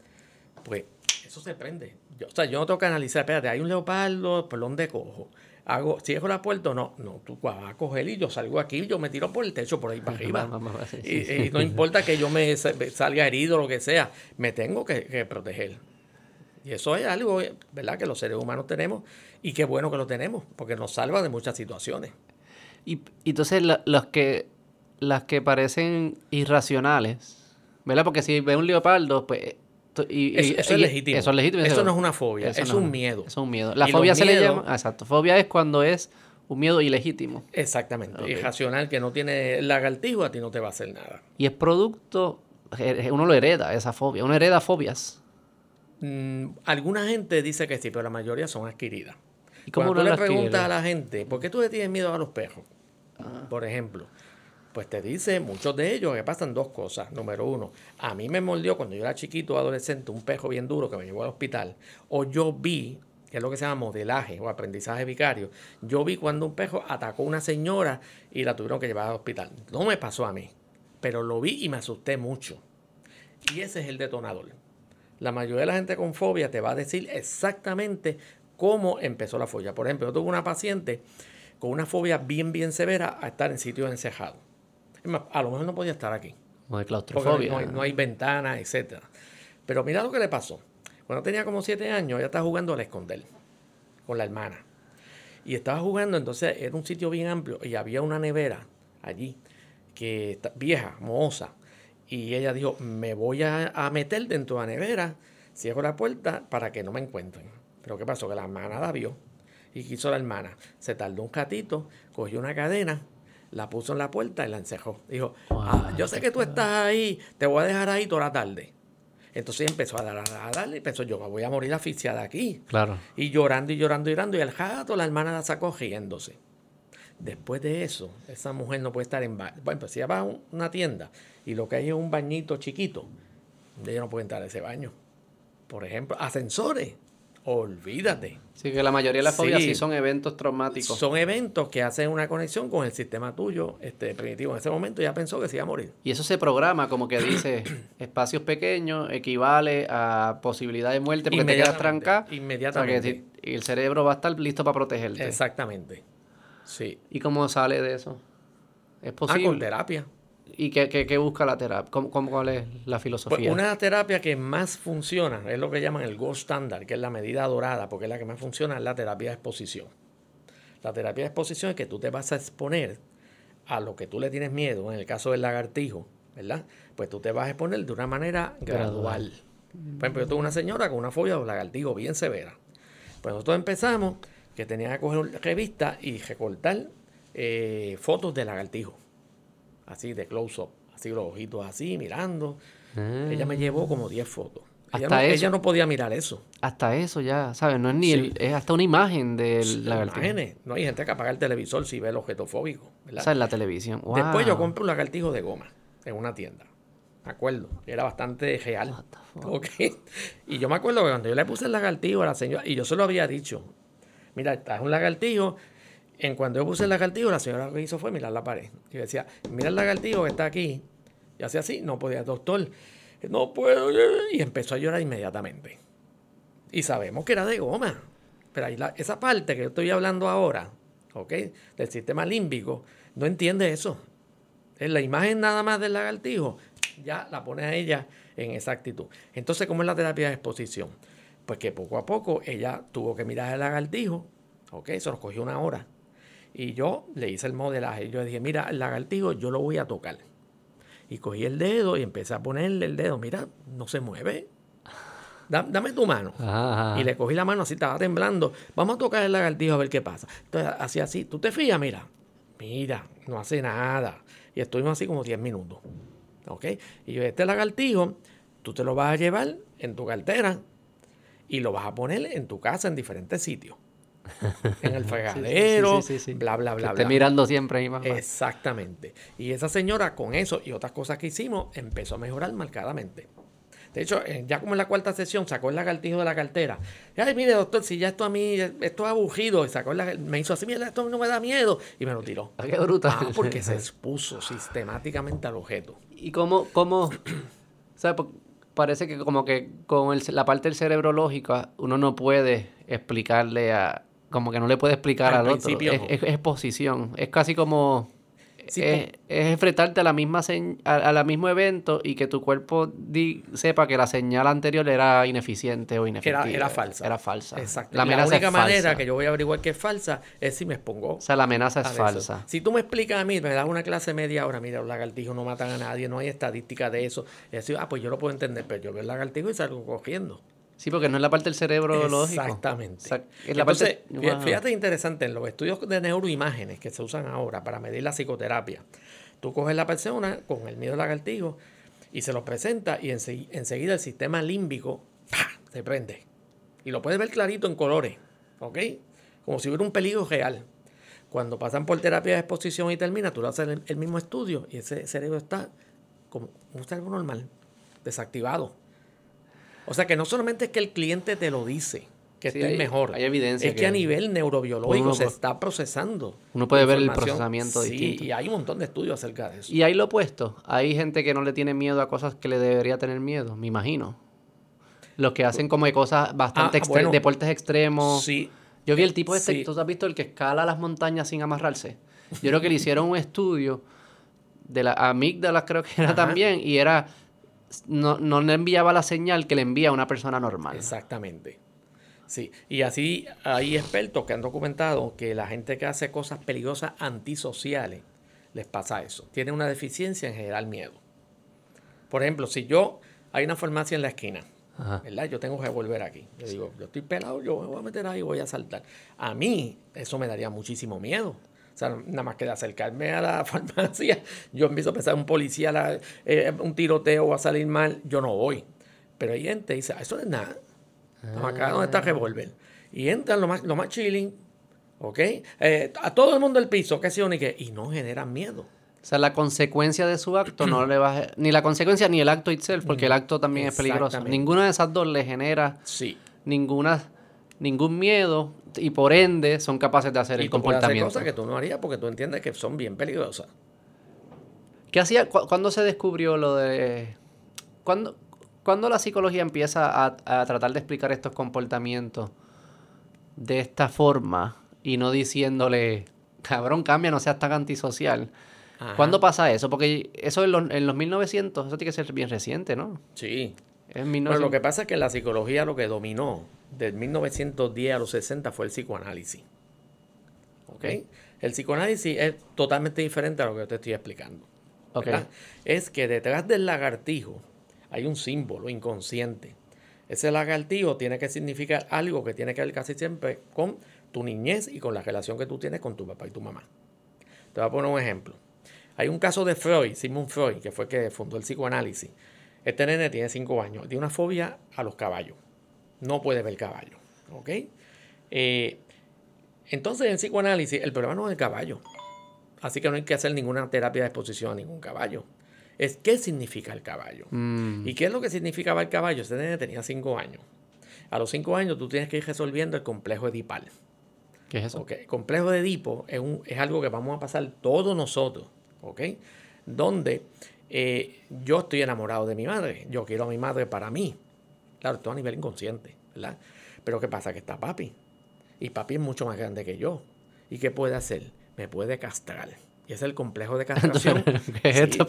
pues eso se prende. Yo, o sea, yo no tengo que analizar, espérate, hay un leopardo, ¿por dónde cojo? Hago, cierro la puerta o no, no, tú vas a coger y yo salgo aquí, yo me tiro por el techo, por ahí para arriba. y, no importa que yo me salga herido o lo que sea, me tengo que proteger. Y eso es algo, ¿verdad?, que los seres humanos tenemos y qué bueno que lo tenemos, porque nos salva de muchas situaciones. Y, entonces los que, las que parecen irracionales, ¿verdad? Porque si ve un leopardo, pues... Y, eso, es legítimo. eso es legítimo. Eso no es una fobia, es un miedo. Es un miedo. La fobia se le llama... Exacto. Fobia es cuando es un miedo ilegítimo. Exactamente. Irracional, que no tiene lagartijo, a ti no te va a hacer nada. Y es producto... Uno lo hereda, esa fobia. Uno hereda fobias. Mm, alguna gente dice que sí, pero la mayoría son adquiridas. ¿Y cómo Cuando tú le preguntas a la gente, ¿por qué tú le tienes miedo a los perros? Por ejemplo, pues te dice muchos de ellos que pasan dos cosas. Número uno, a mí me mordió cuando yo era chiquito, adolescente, un perro bien duro que me llevó al hospital. O yo vi, que es lo que se llama modelaje o aprendizaje vicario, yo vi cuando un perro atacó a una señora y la tuvieron que llevar al hospital. No me pasó a mí, pero lo vi y me asusté mucho. Y ese es el detonador. La mayoría de la gente con fobia te va a decir exactamente cómo empezó la fobia. Por ejemplo, yo tuve una paciente con una fobia bien, bien severa a estar en sitios encejados. A lo mejor no podía estar aquí. No hay claustrofobia. No hay, no hay ventanas, etc. Pero mira lo que le pasó. Cuando tenía como siete años, ella estaba jugando al esconder con la hermana. Y estaba jugando, entonces era un sitio bien amplio y había una nevera allí, que vieja, mohosa. Y ella dijo, me voy a, meter dentro de la nevera, cierro la puerta para que no me encuentren. Pero ¿qué pasó? Que la hermana la vio y quiso la hermana. Se tardó un catito, cogió una cadena, la puso en la puerta y la encejó. Dijo, ah, yo sé que tú estás ahí, te voy a dejar ahí toda la tarde. Entonces empezó a dar, a darle y pensó, yo voy a morir asfixiada aquí. Claro. Y llorando y llorando y llorando. Y al jato la hermana la sacó riéndose. Después de eso, esa mujer no puede estar en... Bueno, pues si ella va a una tienda y lo que hay es un bañito chiquito, ella no puede entrar a ese baño. Por ejemplo, ascensores. Olvídate. Sí, que la mayoría de las fobias sí. son eventos traumáticos. Son eventos que hacen una conexión con el sistema tuyo este, primitivo. En ese momento ya pensó que se iba a morir. Y eso se programa, como que dice, espacios pequeños equivale a posibilidad de muerte porque te quedas trancado. Inmediatamente. y el cerebro va a estar listo para protegerte. Exactamente. Sí. ¿Y cómo sale de eso? ¿Es posible? Ah, con terapia. ¿Y qué, qué, busca la terapia? ¿Cómo, cuál es la filosofía? Pues una terapia que más funciona, es lo que llaman el gold standard, que es la medida dorada, porque es la que más funciona, es la terapia de exposición. La terapia de exposición es que tú te vas a exponer a lo que tú le tienes miedo, en el caso del lagartijo, ¿verdad? Pues tú te vas a exponer de una manera gradual. Por ejemplo, yo tuve una señora con una fobia de lagartijo bien severa. Pues nosotros empezamos que tenía que coger una revista y recortar eh, fotos de lagartijo. Así de close-up. Así los ojitos así, mirando. Ella me llevó como 10 fotos. Hasta ella, no, ella no podía mirar eso. Hasta eso ya, ¿sabes? No es ni el, es hasta una imagen del lagartijo. Imágenes. No hay gente que apaga el televisor si ve el objeto fóbico. ¿verdad? O sea, en la televisión. Después yo compré un lagartijo de goma en una tienda. Me acuerdo. Era bastante real. Okay. Y yo me acuerdo que cuando yo le puse el lagartijo a la señora, y yo se lo había dicho, mira, es un lagartijo. En cuando yo puse el lagartijo, la señora lo que hizo fue mirar la pared. Y decía, mira el lagartijo que está aquí. Y hacía así, no podía, doctor, no puedo. Y empezó a llorar inmediatamente. Y sabemos que era de goma. Pero ahí esa parte que yo estoy hablando ahora, ¿ok? Del sistema límbico, no entiende eso. En la imagen nada más del lagartijo, ya la pone a ella en esa actitud. Entonces, ¿cómo es la terapia de exposición? Pues que poco a poco ella tuvo que mirar el lagartijo, ok, eso nos cogió una hora. Y yo le hice el modelaje. Yo le dije, mira, el lagartijo yo lo voy a tocar. Y cogí el dedo y empecé a ponerle el dedo. Mira, no se mueve. dame tu mano. Y le cogí la mano así, estaba temblando. Vamos a tocar el lagartijo a ver qué pasa. Entonces, así, así. Tú te fías, mira. Mira, no hace nada. Y estuvimos así como 10 minutos. ¿Ok? Y yo, este lagartijo, tú te lo vas a llevar en tu cartera y lo vas a poner en tu casa en diferentes sitios. En el fregadero, bla, bla, bla, bla. mirando siempre ahí más. Exactamente. Y esa señora con eso y otras cosas que hicimos empezó a mejorar marcadamente. De hecho, eh, ya como en la cuarta sesión sacó el lagartijo de la cartera. Ay, mire, doctor, si ya esto a mí, esto es aburrido. Y sacó me hizo así, mira, esto no me da miedo. Y me lo tiró. Ah, qué brutal. Ah, porque se expuso sistemáticamente al objeto. ¿Y cómo, cómo, o sea, parece que como que con la parte del cerebro lógica uno no puede explicarle a, como que no le puede explicar al, otro. Es, es, exposición. Es casi como es, enfrentarte a la misma a, la mismo evento y que tu cuerpo sepa que la señal anterior era ineficiente o inefectiva. Era, falsa. Era falsa. Exacto. La, única manera que yo voy a averiguar que es falsa es si me expongo. O sea, la amenaza es falsa. Si tú me explicas a mí, me das una clase media hora, mira, los lagartijos no matan a nadie, no hay estadística de eso. Y así, ah, pues yo lo puedo entender, pero yo veo el lagartijo y salgo cogiendo. Sí, porque no es la parte del cerebro lógico. Exactamente. es la parte... fíjate interesante, en los estudios de neuroimágenes que se usan ahora para medir la psicoterapia, tú coges la persona con el miedo al lagartijo y se lo presenta y enseguida el sistema límbico se prende. Y lo puedes ver clarito en colores, ¿ok? Como si hubiera un peligro real. Cuando pasan por terapia de exposición y termina, tú lo haces el, el mismo estudio y ese cerebro está como un cerebro normal, desactivado. O sea que no solamente es que el cliente te lo dice, que estoy mejor. Hay evidencia. Es que, a nivel neurobiológico se está procesando. Uno puede ver el procesamiento sí, y hay un montón de estudios acerca de eso. Y hay lo opuesto. Hay gente que no le tiene miedo a cosas que le debería tener miedo, me imagino. Los que hacen como de cosas bastante ah, extremas, deportes extremos. Sí. Yo vi el tipo de este, ¿tú has visto el que escala las montañas sin amarrarse? Yo creo que le hicieron un estudio de la amígdala, creo que era también, y era no, no le enviaba la señal que le envía a una persona normal. Exactamente. Sí, y así hay expertos que han documentado que la gente que hace cosas peligrosas antisociales les pasa eso. Tiene una deficiencia en generar miedo. Por ejemplo, si yo hay una farmacia en la esquina, ¿verdad? Yo tengo que volver aquí. Yo digo, yo estoy pelado, yo me voy a meter ahí y voy a saltar. A mí eso me daría muchísimo miedo. O sea, nada más que de acercarme a la farmacia, yo empiezo a pensar, un policía, eh, un tiroteo va a salir mal, yo no voy. Pero hay gente que dice, ah, eso no es nada. Estamos acá donde está el revólver. Y entran lo más, lo más chilling, ¿ok? Eh, a todo el mundo el piso, qué sé yo, ni qué. Y no generan miedo. O sea, la consecuencia de su acto no le va a... Ni la consecuencia ni el acto itself, porque el acto también es peligroso. Ninguna de esas dos le genera sí. ninguna, ningún miedo y por ende son capaces de hacer el comportamiento. cosas que tú no harías porque tú entiendes que son bien peligrosas. ¿Qué hacía? ¿Cuándo se descubrió lo de... ¿Cuándo, cuando la psicología empieza a, tratar de explicar estos comportamientos de esta forma y no diciéndole, cabrón, cambia, no seas tan antisocial? ¿Cuándo pasa eso? Porque eso en los, en los 1900, eso tiene que ser bien reciente, ¿no? Sí. Pero lo que pasa es que la psicología lo que dominó del 1910 a los 60 fue el psicoanálisis. ¿Ok? El psicoanálisis es totalmente diferente a lo que yo te estoy explicando. Es que detrás del lagartijo hay un símbolo inconsciente. Ese lagartijo tiene que significar algo que tiene que ver casi siempre con tu niñez y con la relación que tú tienes con tu papá y tu mamá. Te voy a poner un ejemplo. Hay un caso de Freud, Sigmund Freud, que fue el que fundó el psicoanálisis. Este nene tiene 5 años, tiene una fobia a los caballos no puede ver caballo. ¿Ok? Eh, entonces, en psicoanálisis, el problema no es el caballo. Así que no hay que hacer ninguna terapia de exposición a ningún caballo. Es qué significa el caballo. Mm. ¿Y qué es lo que significaba el caballo? Ese nene tenía 5 años. A los 5 años tú tienes que ir resolviendo el complejo edipal. ¿Qué es eso? El complejo de Edipo es, un, es algo que vamos a pasar todos nosotros. ¿Ok? Donde eh, yo estoy enamorado de mi madre. Yo quiero a mi madre para mí. Claro, todo a nivel inconsciente, ¿verdad? Pero ¿qué pasa? Que está papi. Y papi es mucho más grande que yo. ¿Y qué puede hacer? Me puede castrar. Y es el complejo de castración. ¿Qué es esto?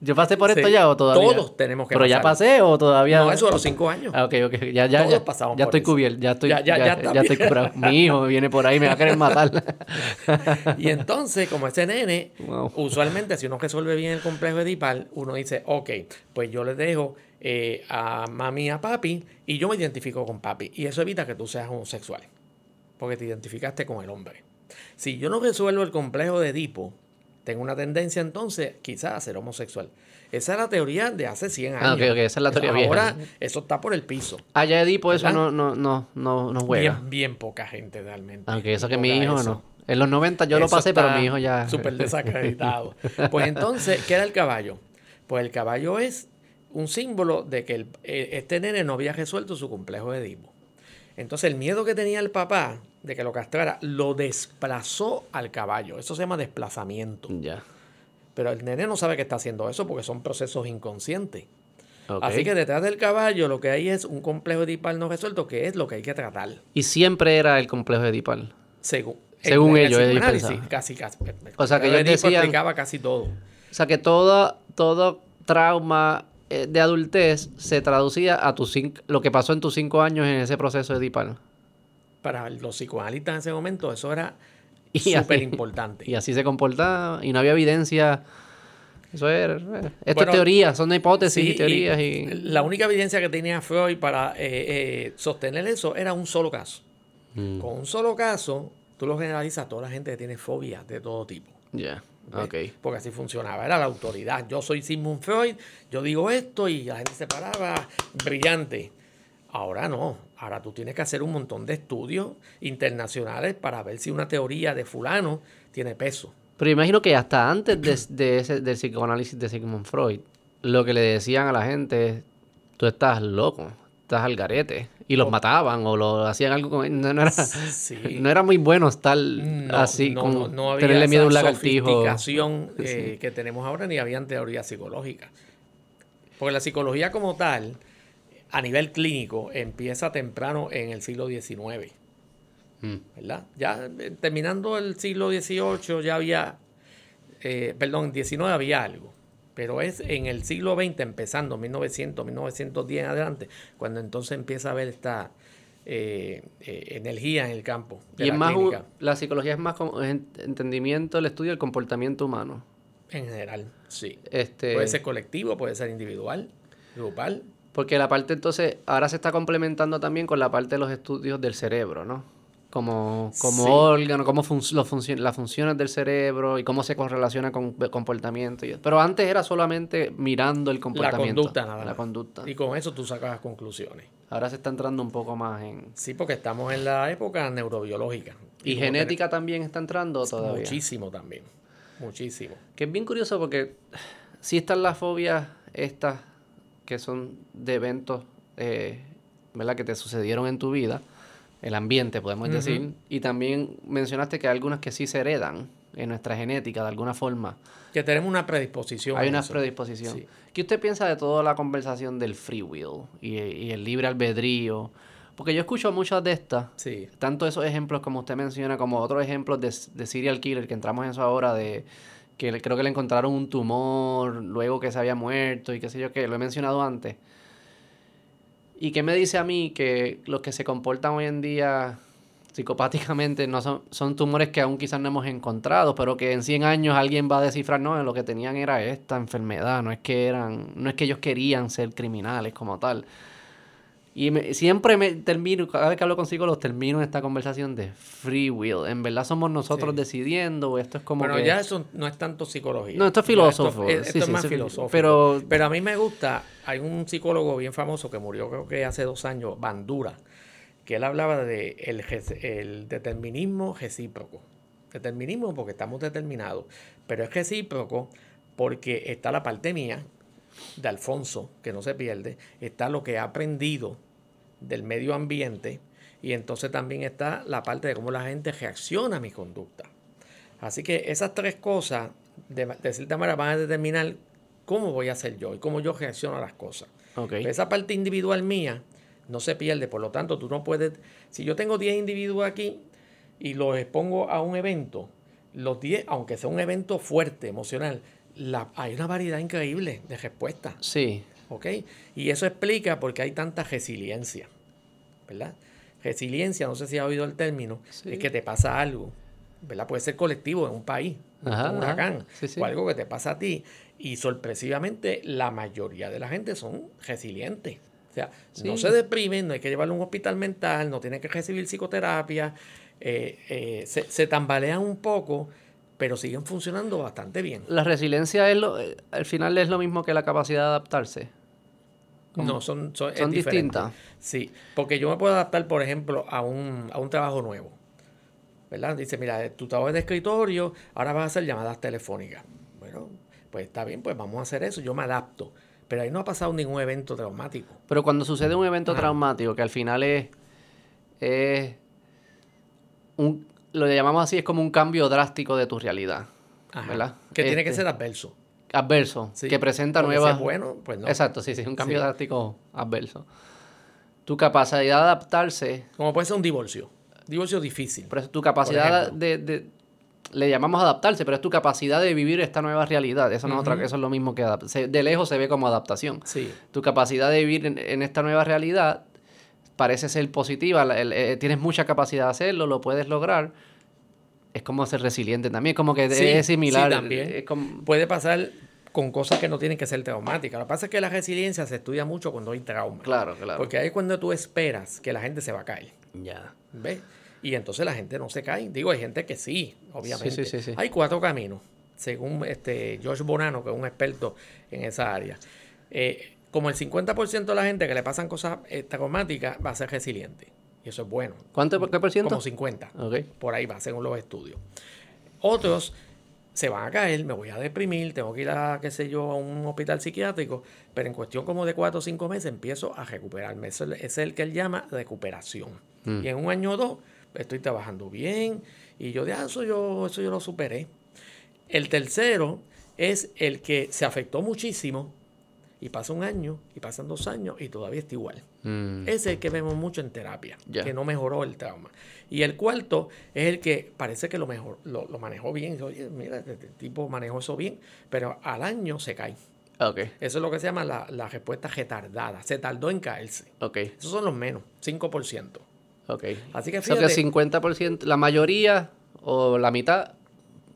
¿Yo pasé por esto ya o todavía? Todos tenemos que ¿Pero ya pasé o todavía? No, eso a los cinco años. Ah, ok, ok. Ya, ya, Todos ya, pasamos ya estoy cubierto. Ya estoy, ya, ya, ya, ya estoy curado. Mi hijo viene por ahí me va a querer matar. y entonces, como ese nene, usualmente si uno resuelve bien el complejo edipal, uno dice, ok, pues yo le dejo eh, a mami y a papi y yo me identifico con papi. Y eso evita que tú seas homosexual, porque te identificaste con el hombre. Si yo no resuelvo el complejo de Edipo, tengo una tendencia entonces quizás a ser homosexual. Esa es la teoría de hace 100 años. Ah, ok, ok, esa es la teoría vieja. Ahora eso está por el piso. Allá Edipo eso ¿Verdad? no, no, no, no, no juega. Bien, bien poca gente realmente. Aunque eso que mi hijo eso. no. En los 90 yo lo Eso pasé, pero mi hijo ya... Súper desacreditado. Pues entonces, ¿qué era el caballo? Pues el caballo es un símbolo de que el- eh, este nene no había resuelto su complejo de Edipo. Entonces, el miedo que tenía el papá de que lo castrara lo desplazó al caballo. Eso se llama desplazamiento. Ya. Pero el nene no sabe que está haciendo eso porque son procesos inconscientes. Así que detrás del caballo lo que hay es un complejo edipal no resuelto, que es lo que hay que tratar. Y siempre era el complejo edipal. Según, Según el ellos, psicoanálisis, pensaban. casi, casi. O sea, que El ellos decían- explicaba casi todo. O sea que todo, todo trauma de adultez se traducía a tus cinco, lo que pasó en tus cinco años en ese proceso edipal. Para los psicoanalistas en ese momento eso era Y súper importante. Y así se comportaba y no había evidencia. Eso era. eh, Esto Bueno, es teoría, son hipótesis Sí, y teorías y... La única evidencia que tenía Freud para eh, eh, sostener eso era un solo caso. Mm, Con un solo caso, tú lo generalizas a toda la gente que tiene fobias de todo tipo. Ya, ¿ves? Ok. Porque así funcionaba. Era la autoridad. Yo soy Sigmund Freud, yo digo esto y la gente se paraba brillante. Ahora no. Ahora tú tienes que hacer un montón de estudios internacionales para ver si una teoría de fulano tiene peso. Pero imagino que hasta antes de, de ese, del psicoanálisis de Sigmund Freud, lo que le decían a la gente es, tú estás loco, estás al garete. Y los Oh. mataban o lo hacían algo con... No, no era, Sí. no era muy bueno estar No, así, no, con no, no había tenerle miedo a un lagartijo. eh, que tenemos ahora, ni habían teorías psicológicas. Porque la psicología como tal, a nivel clínico, empieza temprano en el siglo XIX. Mm. ¿verdad? Ya eh, terminando el siglo XVIII ya había, eh, perdón, XIX había algo, pero es en el siglo XX, empezando 1900, 1910 en adelante, cuando entonces empieza a haber esta eh, eh, energía en el campo de Y es la más, un- clínica la psicología es más como en- entendimiento, el estudio del comportamiento humano. en general, sí. Este, Puede ser colectivo, puede ser individual, grupal. Porque la parte entonces, ahora se está complementando también con la parte de los estudios del cerebro, ¿no? Como, como Sí. órgano, cómo fun- las funciones del cerebro y cómo se correlaciona con el comportamiento. y- Pero antes era solamente mirando el La comportamiento. conducta nada La más. conducta. Y con eso tú sacas conclusiones. Ahora se está entrando un poco más en... Sí, porque estamos en la época neurobiológica. ¿Y genética también está entrando todavía? Muchísimo también. Muchísimo. Que es bien curioso porque sí están las fobias estas que son de eventos, eh, ¿verdad? Que te sucedieron en tu vida, el ambiente, podemos decir. Y también mencionaste que hay algunas que sí se heredan en nuestra genética de alguna forma. Que tenemos una predisposición. Hay una eso. predisposición. Sí. ¿Qué usted piensa de toda la conversación del free will y, y el libre albedrío? Porque yo escucho muchas de estas Sí. tanto esos ejemplos como usted menciona, como otros ejemplos de, de serial killer, que entramos en eso ahora, de que le- creo que le encontraron un tumor, luego que se había muerto y qué sé yo qué, lo he mencionado antes. ¿Y qué me dice a mí que los que se comportan hoy en día psicopáticamente no son, son tumores que aún quizás no hemos encontrado, pero que en 100 años alguien va a descifrar, no, lo que tenían era esta enfermedad, no es que eran, no es que ellos querían ser criminales como tal. Y me- siempre me termino, cada vez que hablo con psicólogos, termino en esta conversación de free will. En verdad somos nosotros Sí. decidiendo, esto es como bueno, que... ya eso no es tanto psicología. No, esto es Ya filósofo. Esto, Sí, esto sí, es más filosófico. pero- Pero, a mí me gusta, hay un psicólogo bien famoso que murió creo que hace dos años, Bandura, que él hablaba de el determinismo recíproco. Determinismo porque estamos determinados, pero es recíproco porque está la parte mía, de Alfonso, que no se pierde, está lo que ha aprendido del medio ambiente y entonces también está la parte de cómo la gente reacciona a mi conducta. Así que esas tres cosas, de, de cierta manera, van a determinar cómo voy a ser yo y cómo yo reacciono a las cosas. Ok. Esa parte individual mía no se pierde, por lo tanto, tú no puedes, si yo tengo 10 individuos aquí y los expongo a un evento, los 10, aunque sea un evento fuerte, emocional, la- hay una variedad increíble de respuestas. Sí. ¿Ok? Y eso explica por qué hay tanta resiliencia, ¿verdad? Resiliencia, no sé si has oído el término, Sí. es que te pasa algo, ¿verdad? Puede ser colectivo en un país, Ajá, un huracán, Sí, sí. o algo que te pasa a ti, y sorpresivamente la mayoría de la gente son resilientes. O sea, no se deprimen, no hay que llevarlo a un hospital mental, no tienen que recibir psicoterapia, eh, eh, se, se tambalean un poco, pero siguen funcionando bastante bien. La resiliencia es lo, eh, al final es lo mismo que la capacidad de adaptarse. No, son, son, Son distintas. Sí, porque yo me puedo adaptar, por ejemplo, a un, a un trabajo nuevo. ¿Verdad? Dice, mira, tu trabajo es de escritorio, ahora vas a hacer llamadas telefónicas. Bueno, pues está bien, pues vamos a hacer eso, yo me adapto. Pero ahí no ha pasado ningún evento traumático. Pero cuando sucede un evento traumático, que al final es, es un, lo llamamos así, es como un cambio drástico de tu realidad. Ajá. ¿Verdad? Que tiene que Este, ser adverso. Adverso, Sí, que presenta nuevas... es bueno, pues no. Exacto, sí, sí, un cambio Sí. drástico adverso. Tu capacidad de adaptarse, Como puede ser un divorcio. Divorcio difícil. pero es tu capacidad de, de- Le llamamos adaptarse, pero es tu capacidad de vivir esta nueva realidad. Eso no es otra eso es lo mismo que adaptarse. De lejos se ve como adaptación. Sí. tu capacidad de vivir en, en esta nueva realidad parece ser positiva, el- eh, tienes mucha capacidad de hacerlo, lo puedes lograr. Es como ser resiliente también, como que Sí, es similar. sí, también. es como- Puede pasar con cosas que no tienen que ser traumáticas. Lo que pasa es que la resiliencia se estudia mucho cuando hay trauma. claro, claro. Porque ahí es cuando tú esperas que la gente se va a caer. ya. ¿Ves? Y entonces la gente no se cae. Digo, hay gente que sí, obviamente. Sí, sí, sí, sí. Hay cuatro caminos, según este George Bonano, que es un experto en esa área. Eh, como el 50% de la gente que le pasan cosas eh, traumáticas va a ser resiliente. Y eso es bueno. ¿Cuánto qué por ciento? Como 50. Ok. Por ahí va, según los estudios. Otros se van a caer, me voy a deprimir, tengo que ir a, qué sé yo, a un hospital psiquiátrico, pero en cuestión como de cuatro o cinco meses empiezo a recuperarme. Ese es el- es el que él llama recuperación. Mm. Y en un año o dos estoy trabajando bien y yo de ah, eso yo, eso yo lo superé. El tercero es el que se afectó muchísimo y pasa un año y pasan dos años y todavía está igual. Mm. Ese es el que vemos mucho en terapia, que no mejoró el trauma. Y el cuarto es el que parece que lo, mejor, lo, lo manejó bien. Oye, mira, este tipo manejó eso bien, pero al año se cae. Ok, Eso es lo que se llama la, la respuesta retardada. Se tardó en caerse. ok, Esos son los menos, 5%. ok. Así que O sea que fíjate, 50%, la mayoría o la mitad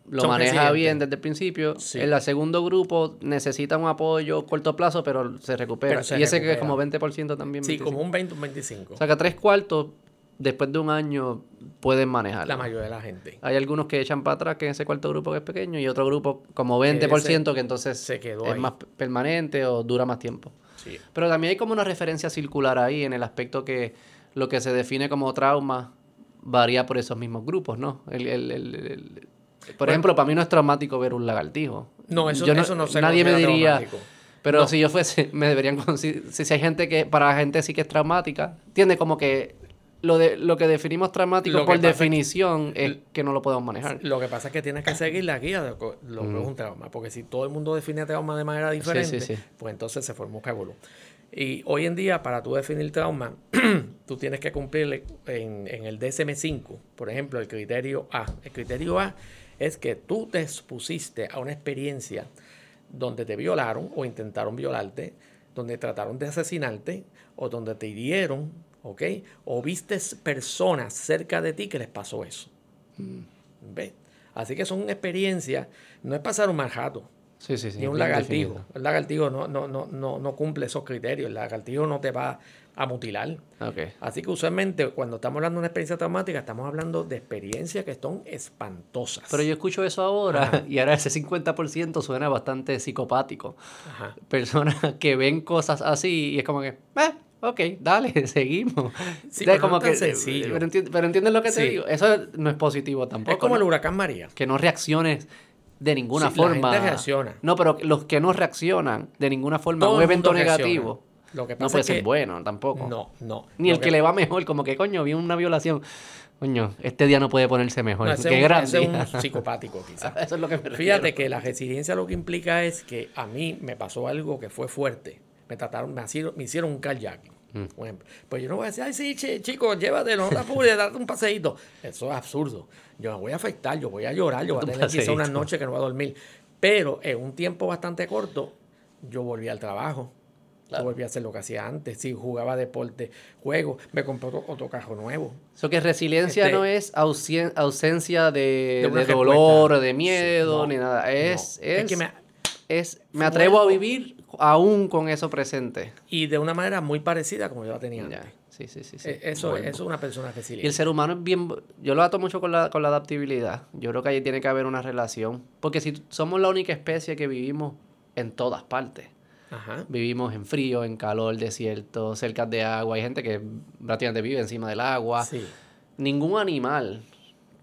lo Son maneja bien desde el principio. Sí. En el segundo grupo necesita un apoyo corto plazo, pero se recupera. Pero se y ese que es como 20% también. sí, 25. como un 20, un 25. O sea que tres cuartos, después de un año, pueden manejarlo. la mayoría de la gente. Hay algunos que echan para atrás, que ese cuarto grupo que es pequeño, y otro grupo como 20%, que entonces se quedó es ahí. más permanente o dura más tiempo. Sí. Pero también hay como una referencia circular ahí en el aspecto que lo que se define como trauma varía por esos mismos grupos, ¿no? El- el- el- el- por Bueno. ejemplo, para mí no es traumático ver un lagartijo. No, eso, Yo eso no se Nadie me diría... traumático. Pero No. si yo fuese, me deberían. Si, si hay gente que, para gente sí que es traumática, tiende como que lo, de, lo que definimos traumático que por es definición es que no lo podemos manejar. Lo que pasa es que tienes que seguir la guía de lo que es un trauma, porque si todo el mundo define trauma de manera diferente, sí, sí. pues entonces se formó un revolú. Y hoy en día, para tú definir trauma, tú tienes que cumplir en, en el DSM-5, por ejemplo, el criterio A. El criterio A es que tú te expusiste a una experiencia donde te violaron o intentaron violarte, donde trataron de asesinarte o donde te hirieron, ¿ok? O viste personas cerca de ti que les pasó eso. ¿Ves? Así que son experiencias, no es pasar un mal rato, Sí, sí, sí. ni un lagartijo. definido. El lagartijo no, no, no, no, no cumple esos criterios, el lagartijo no te va a mutilar. Así que usualmente cuando estamos hablando de una experiencia traumática, estamos hablando de experiencias que son espantosas. Pero yo escucho eso ahora Ajá. y ahora ese 50% suena bastante psicopático. Ajá. Personas que ven cosas así y es como que, eh, ok, dale, seguimos. Sí, pero como no que, sencillo. Pero, enti- pero entiendes lo que te digo. Eso no es positivo tampoco. Es como el huracán María. Que no reacciones de ninguna Sí, la forma. gente reacciona. No, pero los que no reaccionan de ninguna forma a Todo un evento reacciona. Negativo Lo que no puede es ser que bueno tampoco. no, no. Ni el que, le va mejor, como que coño, vi una violación. Coño, este día no puede ponerse mejor. no, Qué es un- gran ese es un psicopático quizás. Eso es lo que me refiero. Fíjate que la resiliencia lo que implica es que a mí me pasó algo que fue fuerte. Me trataron, me hicieron, me hicieron un kayaking. Mm. Pues yo no voy a decir, ay, sí, che, chicos, llévatelo, no te apures, date un paseíto. Eso es absurdo. Yo me voy a afectar, yo voy a llorar, yo voy a tener quizá una noche que no voy a dormir. Pero en un tiempo bastante corto, yo volví al trabajo. Claro. Volví a hacer lo que hacía antes. Si jugaba deporte, juego, me compré otro, otro carro nuevo. Eso que resiliencia Este- no es ausen- ausencia de, De de dolor, de miedo, Sí, no, ni nada. Es, no. es, Es que me- es- me atrevo a vivir aún con eso presente. Y de una manera muy parecida como yo la tenía Ya. antes. Sí, sí, sí. sí. Eh, Eso, eso es una persona Y el resiliente. ser humano es bien... Yo lo ato mucho con la, con la adaptabilidad. Yo creo que ahí tiene que haber una relación. Porque si somos la única especie que vivimos en todas partes. Ajá. Vivimos en frío, en calor, desierto, cerca de agua. Hay gente que prácticamente vive encima del agua. Sí. Ningún animal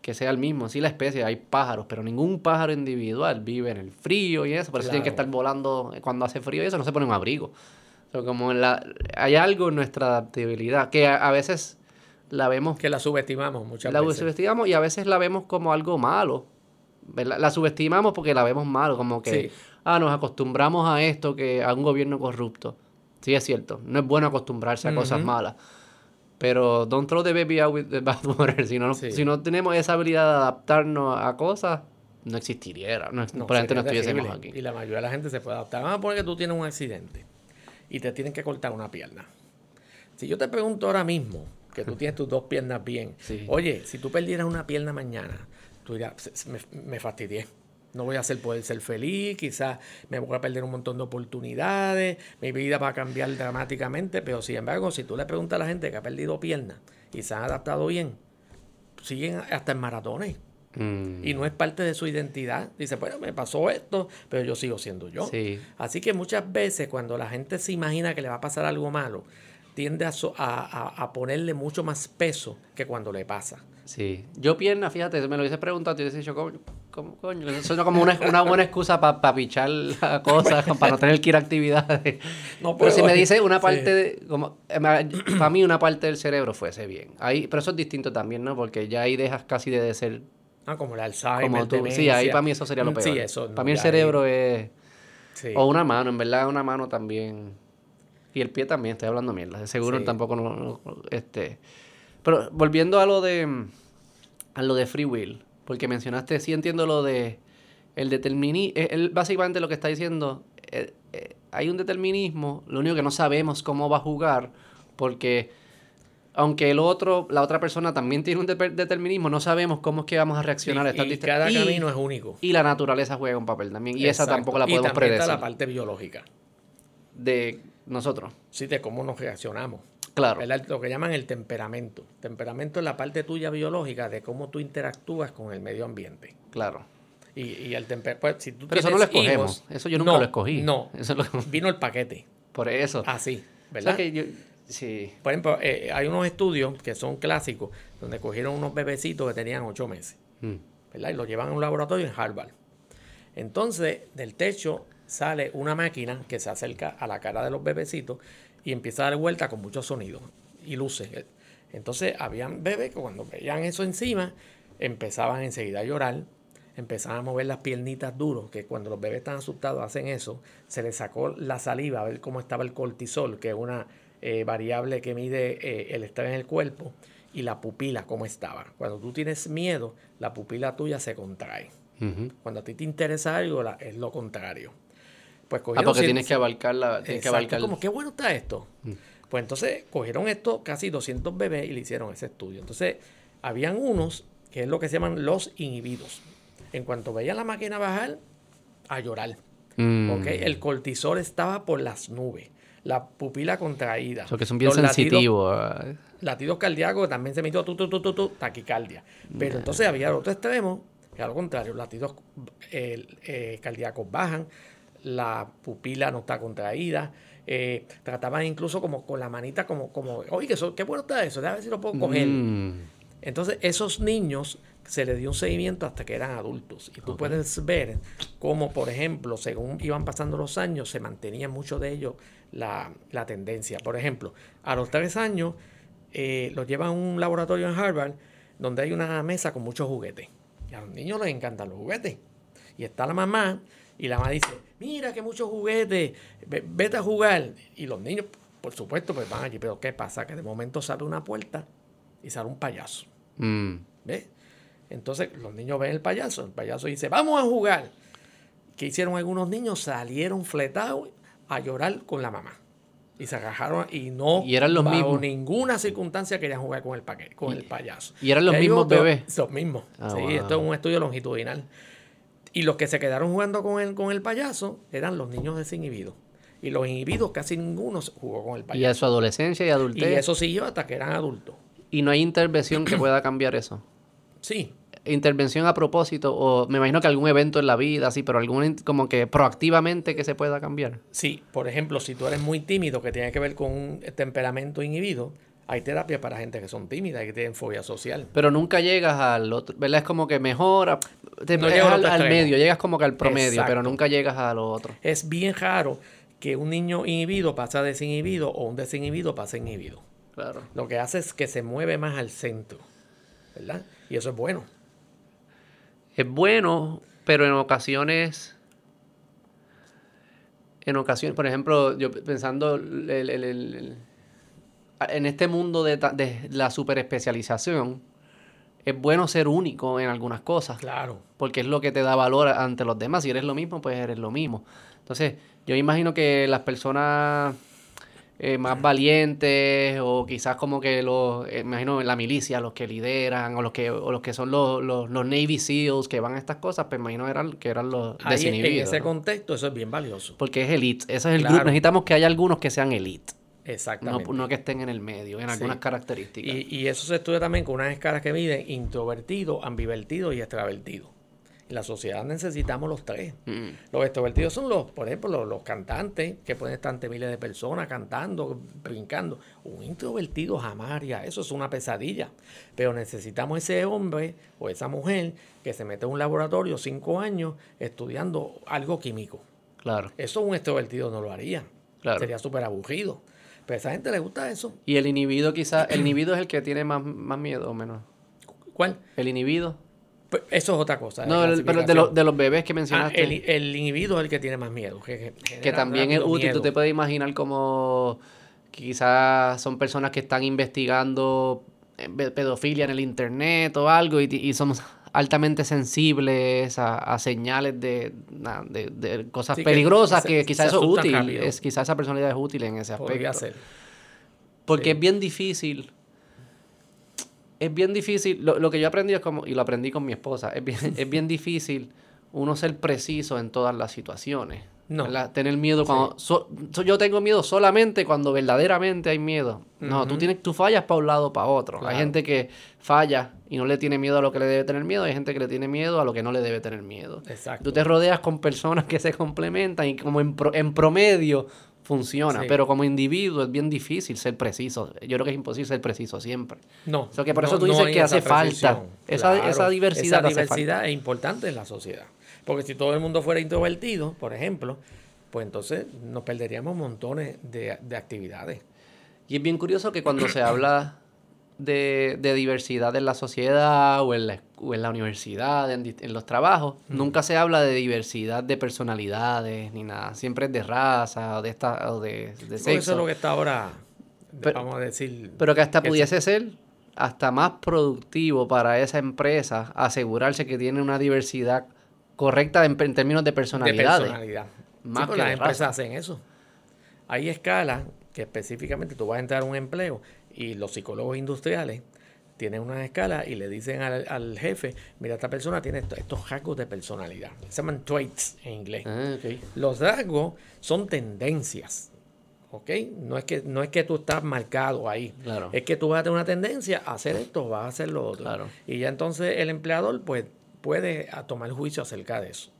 que sea el mismo, sí la especie, hay pájaros, pero ningún pájaro individual vive en el frío y eso. Por eso tienen que Claro. estar volando cuando hace frío y eso, no se pone un abrigo. Pero como en la, hay algo en nuestra adaptabilidad que a, a veces la vemos Que la subestimamos muchas la veces. subestimamos y a veces la vemos como algo malo. ¿verdad? La subestimamos porque la vemos malo, como que, Sí. Ah, nos acostumbramos a esto, que a un gobierno corrupto. Sí, es cierto, no es bueno acostumbrarse a cosas malas. Pero don't throw the baby out with the bathwater. Si no, Sí. si no tenemos esa habilidad de adaptarnos a cosas, no existiría. No, No, probablemente no sería estuviésemos aquí. Y la mayoría de la gente se puede adaptar. Vamos a poner que tú tienes un accidente y te tienen que cortar una pierna. Si yo te pregunto ahora mismo que tú tienes tus dos piernas bien, Sí. oye, si tú perdieras una pierna mañana, tú dirás, "Se- se- me, me fastidié. No voy a hacer poder ser feliz, quizás me voy a perder un montón de oportunidades, mi vida va a cambiar dramáticamente, pero sin embargo, si tú le preguntas a la gente que ha perdido piernas y se han adaptado bien, siguen hasta en maratones. Mm, Y no es parte de su identidad. Dice, bueno, me pasó esto, pero yo sigo siendo yo. Sí. Así que muchas veces cuando la gente se imagina que le va a pasar algo malo, tiende a, so- a- a- a ponerle mucho más peso que cuando le pasa. Sí. Yo pierna, fíjate, me lo hubiese preguntado, yo decía, yo, coño, ¿cómo, coño? Eso suena como una, una buena excusa para pichar la cosa, para no tener que ir a actividades. No Pero si puedo. me dice una Sí. parte, de, como, para mí una parte del cerebro fuese bien. Ahí, pero eso es distinto también, ¿no? Porque ya ahí dejas casi de ser Ah, como el Alzheimer, como tú. Sí, ahí para mí eso sería lo Mm, peor. Sí, eso. para no, mí el cerebro ahí- es... sí. O una mano, en verdad una mano también. Y el pie también, estoy hablando mierda. Seguro Sí. tampoco no, no- este. Pero volviendo a lo de a lo de free will, porque mencionaste, sí entiendo lo de el determinismo. Él básicamente lo que está diciendo, eh, eh, hay un determinismo, lo único que no sabemos cómo va a jugar, porque aunque el otro, la otra persona también tiene un de- determinismo, no sabemos cómo es que vamos a reaccionar a Y- estas y cada y- camino es único. y la naturaleza juega un papel también. Y esa tampoco la Y podemos también está la parte biológica. De nosotros. Sí, de cómo nos reaccionamos. Claro. ¿verdad? Lo que llaman el temperamento. Temperamento es la parte tuya biológica de cómo tú interactúas con el medio ambiente. Claro. Y, y el temper pues, si tú Pero eso no lo escogemos. hijos- Eso yo nunca No, lo escogí. No, Eso lo- vino el paquete, Por eso. así, O sea ¿verdad? que yo- sí. Por ejemplo, eh, hay unos estudios que son clásicos, donde cogieron unos bebecitos que tenían ocho meses, Mm. ¿verdad? Y los llevan a un laboratorio en Harvard. Entonces, del techo sale una máquina que se acerca a la cara de los bebecitos y empieza a dar vuelta con muchos sonidos y luces. Entonces, habían bebés que cuando veían eso encima, empezaban enseguida a llorar, empezaban a mover las piernitas duros, que cuando los bebés están asustados hacen eso, se les sacó la saliva a ver cómo estaba el cortisol, que es una eh, variable que mide eh, el estrés en el cuerpo, y la pupila cómo estaba. Cuando tú tienes miedo, la pupila tuya se contrae. Cuando a ti te interesa algo, la- es lo contrario. Pues Ah, cogieron porque cien- tienes que abarcar la. Tienes que Exacto, abarcar. como qué bueno está esto. Pues entonces cogieron esto, casi 200 bebés, y le hicieron ese estudio. Entonces, habían unos que es lo que se llaman los inhibidos. En cuanto veían la máquina bajar, a llorar. Mm. ¿ok? El cortisol estaba por las nubes. La pupila contraída. O sea, que son bien los latidos- sensitivos. ah. latidos cardíacos también se metió tu, tu, tu, tu, tu, taquicardia. Pero entonces había el otro extremo, que al contrario, latidos eh, eh, cardíacos bajan, la pupila no está contraída. eh, trataban incluso como con la manita, como, como oye, eso, qué bueno está eso, déjame ver si lo puedo coger. Mm. Entonces, esos niños se les dio un seguimiento hasta que eran adultos. Y tú puedes ver cómo, por ejemplo, según iban pasando los años, se mantenía mucho de ellos la, la tendencia. Por ejemplo, a los tres años eh, los llevan a un laboratorio en Harvard donde hay una mesa con muchos juguetes. Y a los niños les encantan los juguetes. Y está la mamá y la mamá dice, mira que muchos juguetes, ve- vete a jugar. Y los niños, por supuesto, pues van allí. Pero ¿qué pasa? Que de momento sale una puerta y sale un payaso. Mm. ¿Ves? Entonces los niños ven el payaso. El payaso dice, vamos a jugar. ¿Qué hicieron algunos niños? Salieron fletados a llorar con la mamá. Y se agajaron y no Y eran los bajo mismos. ninguna circunstancia querían jugar con el, paque- con el payaso. y eran los mismos bebés. Los mismos. Ah, sí, wow. esto es un estudio longitudinal. Y los que se quedaron jugando con el, con el payaso eran los niños desinhibidos. Y los inhibidos casi ninguno jugó con el Y payaso. a su adolescencia y Y, adultez. eso siguió hasta que eran adultos. Y no hay intervención que pueda cambiar eso. Sí, Intervención a propósito, o me imagino que algún evento en la vida, sí, pero algún como que proactivamente que se pueda cambiar. sí. Por ejemplo, si tú eres muy tímido, que tiene que ver con un temperamento inhibido, hay terapias para gente que son tímidas y que tienen fobia social. Pero nunca llegas al otro, ¿verdad? Es como que mejora, te No llego al medio, llegas como que al promedio, Exacto. pero nunca llegas a lo otro. Es bien raro que un niño inhibido pasa a desinhibido o un desinhibido pasa a inhibido. Claro. Lo que hace es que se mueve más al centro, ¿verdad? Y eso es bueno. Es bueno, pero en ocasiones. En ocasiones, por ejemplo, yo pensando el- el- el- en este mundo de, de la superespecialización, es bueno ser único en algunas cosas. Claro. porque es lo que te da valor ante los demás. Si eres lo mismo, pues eres lo mismo. Entonces, yo imagino que las personas eh, más valientes o quizás como que los, eh, imagino la milicia, los que lideran o los que, o los que son los, los, los Navy SEALs que van a estas cosas, pues imagino eran, que eran los Ahí, en ese ¿no? contexto eso es bien valioso. Porque es elite, ese es el Claro. grupo. Necesitamos que haya algunos que sean elite, Exactamente. no que estén en el medio, en algunas Sí. características. Y, y eso se estudia también con unas escalas que miden introvertido, ambivertido y extravertido. En la sociedad necesitamos los tres. Mm. Los extrovertidos son los, por ejemplo, los, los cantantes que pueden estar ante miles de personas cantando, brincando. Un introvertido jamás haría eso, es una pesadilla. Pero necesitamos ese hombre o esa mujer que se mete en un laboratorio cinco años estudiando algo químico. Claro. Eso un extrovertido no lo haría. Claro. Sería súper aburrido. Pero a esa gente le gusta eso. Y el inhibido quizás, el inhibido es el que tiene más, más miedo o menos. ¿Cuál? El inhibido. Pues eso es otra cosa. No, la el- pero de, de los bebés que Ah, mencionaste. el, el individuo es el que tiene más miedo. Que, también es útil. Tú miedo. te puedes imaginar como quizás son personas que están investigando eh, pe- pedofilia en el internet o algo y, y son altamente sensibles a, a señales de, na- de, de cosas Sí, peligrosas que, quizás eso es útil. rápido. Es, quizás esa personalidad es útil en ese aspecto. Podría ser. Porque Sí. es bien difícil. Es bien difícil. Lo, lo que yo aprendí es como, y lo aprendí con mi esposa, es bien, es bien difícil uno ser preciso en todas las situaciones. No. ¿verdad? Tener miedo cuando. so- so- yo tengo miedo solamente cuando verdaderamente hay miedo. No, tú, tienes, tú fallas para un lado o para otro. Hay gente que falla y no le tiene miedo a lo que le debe tener miedo. Hay gente que le tiene miedo a lo que no le debe tener miedo. Exacto. Tú te rodeas con personas que se complementan y como en, pro- en promedio funciona, Sí. pero como individuo es bien difícil ser preciso. Yo creo que es imposible ser preciso siempre. No. O sea, que por eso tú dices que hace falta. Esa- esa diversidad Esa hace falta. diversidad es importante en la sociedad. Porque si todo el mundo fuera introvertido, por ejemplo, pues entonces nos perderíamos montones de, de actividades. Y es bien curioso que cuando se habla de, de diversidad en la sociedad o en la, o en la universidad, en, los trabajos, nunca se habla de diversidad de personalidades ni nada. Siempre es de raza o de, esta, o de, de Porque eso sexo. es lo que está ahora, Pero- vamos a decir... Pero que hasta que pudiese ser hasta más productivo para esa empresa asegurarse que tiene una diversidad correcta en, en términos de de personalidades. personalidad. Más Sí, que las de empresas hacen eso. Hay escalas que específicamente tú vas a entrar a un empleo y los psicólogos industriales tienen una escala y le dicen al, al jefe, mira, esta persona tiene esto- estos rasgos de personalidad. Se llaman traits en inglés. Ah. Los rasgos son tendencias. ¿Ok? No es que, no es que tú estás marcado ahí. Claro. Es que tú vas a tener una tendencia a hacer esto, vas a hacer lo otro. Claro. Y ya entonces el empleador pues, puede a tomar juicio acerca de eso.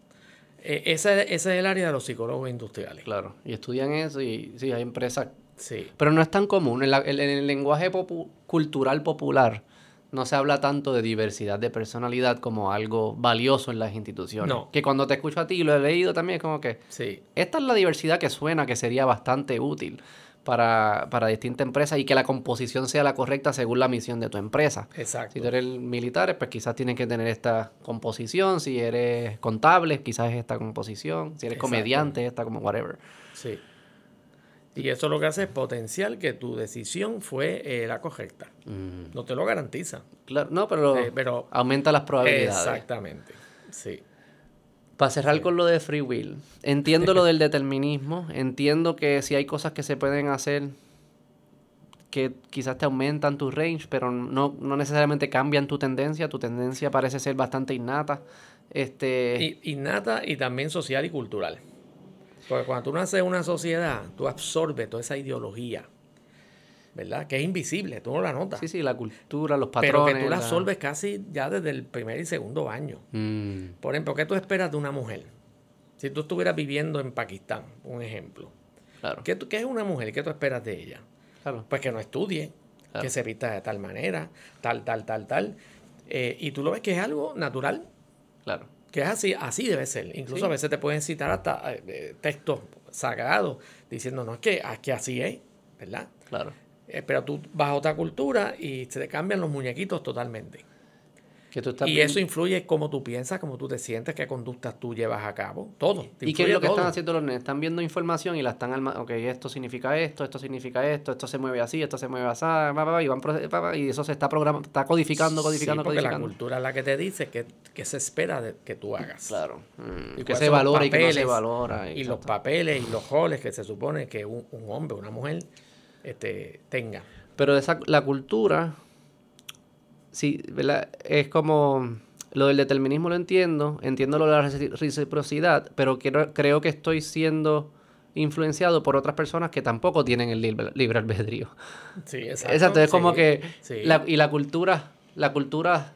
Eh, ese, ese es el área de los psicólogos industriales. Claro. Y estudian eso y sí, hay empresas Sí. Pero no es tan común. En, la- en- el lenguaje popu- cultural popular no se habla tanto de diversidad de personalidad como algo valioso en las instituciones. No. Que cuando te escucho a ti y lo he leído también es como que Sí. esta es la diversidad que suena que sería bastante útil para, para distintas empresas y que la composición sea la correcta según la misión de tu empresa. Exacto. Si tú eres militar, pues quizás tienes que tener esta composición. Si eres contable, quizás es esta composición. Si eres comediante, esta como whatever. Sí. Y eso lo que hace es potenciar que tu decisión fue eh, la correcta. Mm, No te lo garantiza. Claro, no, pero, Eh, pero aumenta las probabilidades. Exactamente. Sí. Para cerrar con lo de free will, entiendo lo del determinismo, entiendo que si hay cosas que se pueden hacer que quizás te aumentan tu range, pero no, no necesariamente cambian tu tendencia, tu tendencia parece ser bastante innata. Este, Y, innata y también social y cultural. Porque cuando tú naces en una sociedad, tú absorbes toda esa ideología, ¿verdad? Que es invisible, tú no la notas. Sí, sí, la cultura, los patrones. Pero que tú la absorbes casi ya desde el primer y segundo año. Mm, Por ejemplo, ¿qué tú esperas de una mujer? Si tú estuvieras viviendo en Pakistán, un ejemplo. claro, ¿Qué, tú- qué es una mujer y qué tú esperas de ella? claro. Pues que no estudie, Claro. que se vista de tal manera, tal, tal, tal, tal. Eh, y tú lo ves que es algo natural, Claro. que es así, así debe ser. Incluso Sí. a veces te pueden citar hasta eh, eh, textos sagrados diciendo, no, es que, es que así es, ¿verdad? Claro. Eh, pero tú vas a otra cultura y se te cambian los muñequitos totalmente. Que tú estás Y bien- eso influye cómo tú piensas, cómo tú te sientes, qué conductas tú llevas a cabo, todo. ¿Y qué es lo que todo. están haciendo los nenes? Están viendo información y la están armando. Ok, esto significa esto, esto significa esto, esto se mueve así, esto se mueve así, y, van y eso se está programando, está codificando, codificando, sí, porque la cultura es la que te dice que, que se espera de, que tú hagas. Claro. Mm, Y que se los valora y que no se papeles, valora. Y los exacto. papeles y los roles que se supone que un, un hombre, una mujer, este, tenga. Pero esa, la cultura, sí, ¿verdad? Es como lo del determinismo lo entiendo, entiendo lo de la reci- reciprocidad, pero quiero, creo que estoy siendo influenciado por otras personas que tampoco tienen el libre, libre albedrío. Sí, exacto. Exacto, es como que sí. la- y la cultura, la cultura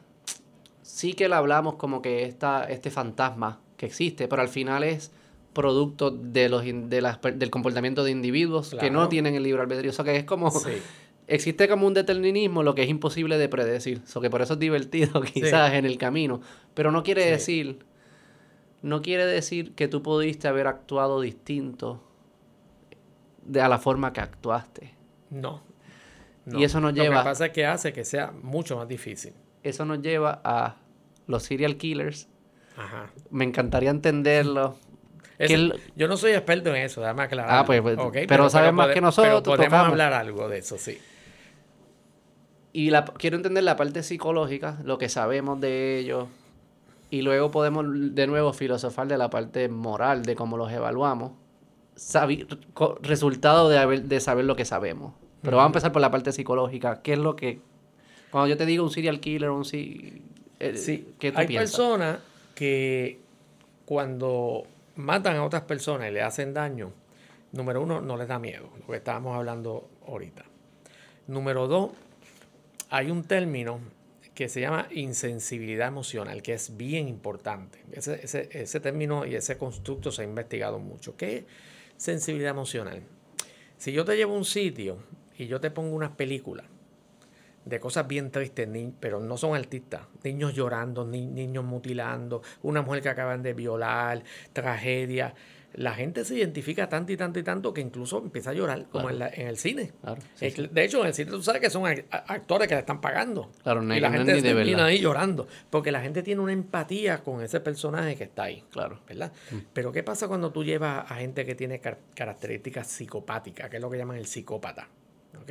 sí que la hablamos como que esta, este fantasma que existe, pero al final es producto de los de las del comportamiento de individuos que no tienen el libre albedrío. O sea que es como Sí. existe como un determinismo lo que es imposible de predecir. O sea que por eso es divertido quizás en el camino. Pero no quiere Sí. decir, no quiere decir que tú pudiste haber actuado distinto de a la forma que actuaste. No. Y eso nos Lo lleva- que pasa es que hace que sea mucho más difícil. Eso nos lleva a los serial killers. Ajá. Me encantaría entenderlo. El- Yo no soy experto en eso, déjame aclarar. Ah, pues, pues, pero sabes más que nosotros, Pero podemos tocamos. hablar algo de eso, sí. Y la, quiero entender la parte psicológica, lo que sabemos de ellos. Y luego podemos de nuevo filosofar de la parte moral, de cómo los evaluamos. Sabi- resultado de, haber- de saber lo que sabemos. Pero vamos a empezar por la parte psicológica. ¿Qué es lo que... Cuando yo te digo un serial killer, un... eh, Sí, ¿Qué tú hay piensas? personas que cuando matan a otras personas y le hacen daño, número uno, no les da miedo, lo que estábamos hablando ahorita. Número dos, hay un término que se llama insensibilidad emocional, que es bien importante. Ese, ese, ese término y ese constructo se ha investigado mucho. ¿Qué es sensibilidad emocional? Si yo te llevo a un sitio y yo te pongo unas películas de cosas bien tristes, ni- pero no son artistas. Niños llorando, ni- niños mutilando, una mujer que acaban de violar, tragedia. La gente se identifica tanto y tanto y tanto que incluso empieza a llorar, como Claro. en, la- en el cine. Claro, sí, De hecho, en el cine tú sabes que son actores que le están pagando. Claro, no y la no gente termina ahí llorando. Porque la gente tiene una empatía con ese personaje que está ahí. Claro. ¿verdad? Pero ¿qué pasa cuando tú llevas a gente que tiene car- características psicopáticas, que es lo que llaman el psicópata? ¿Ok?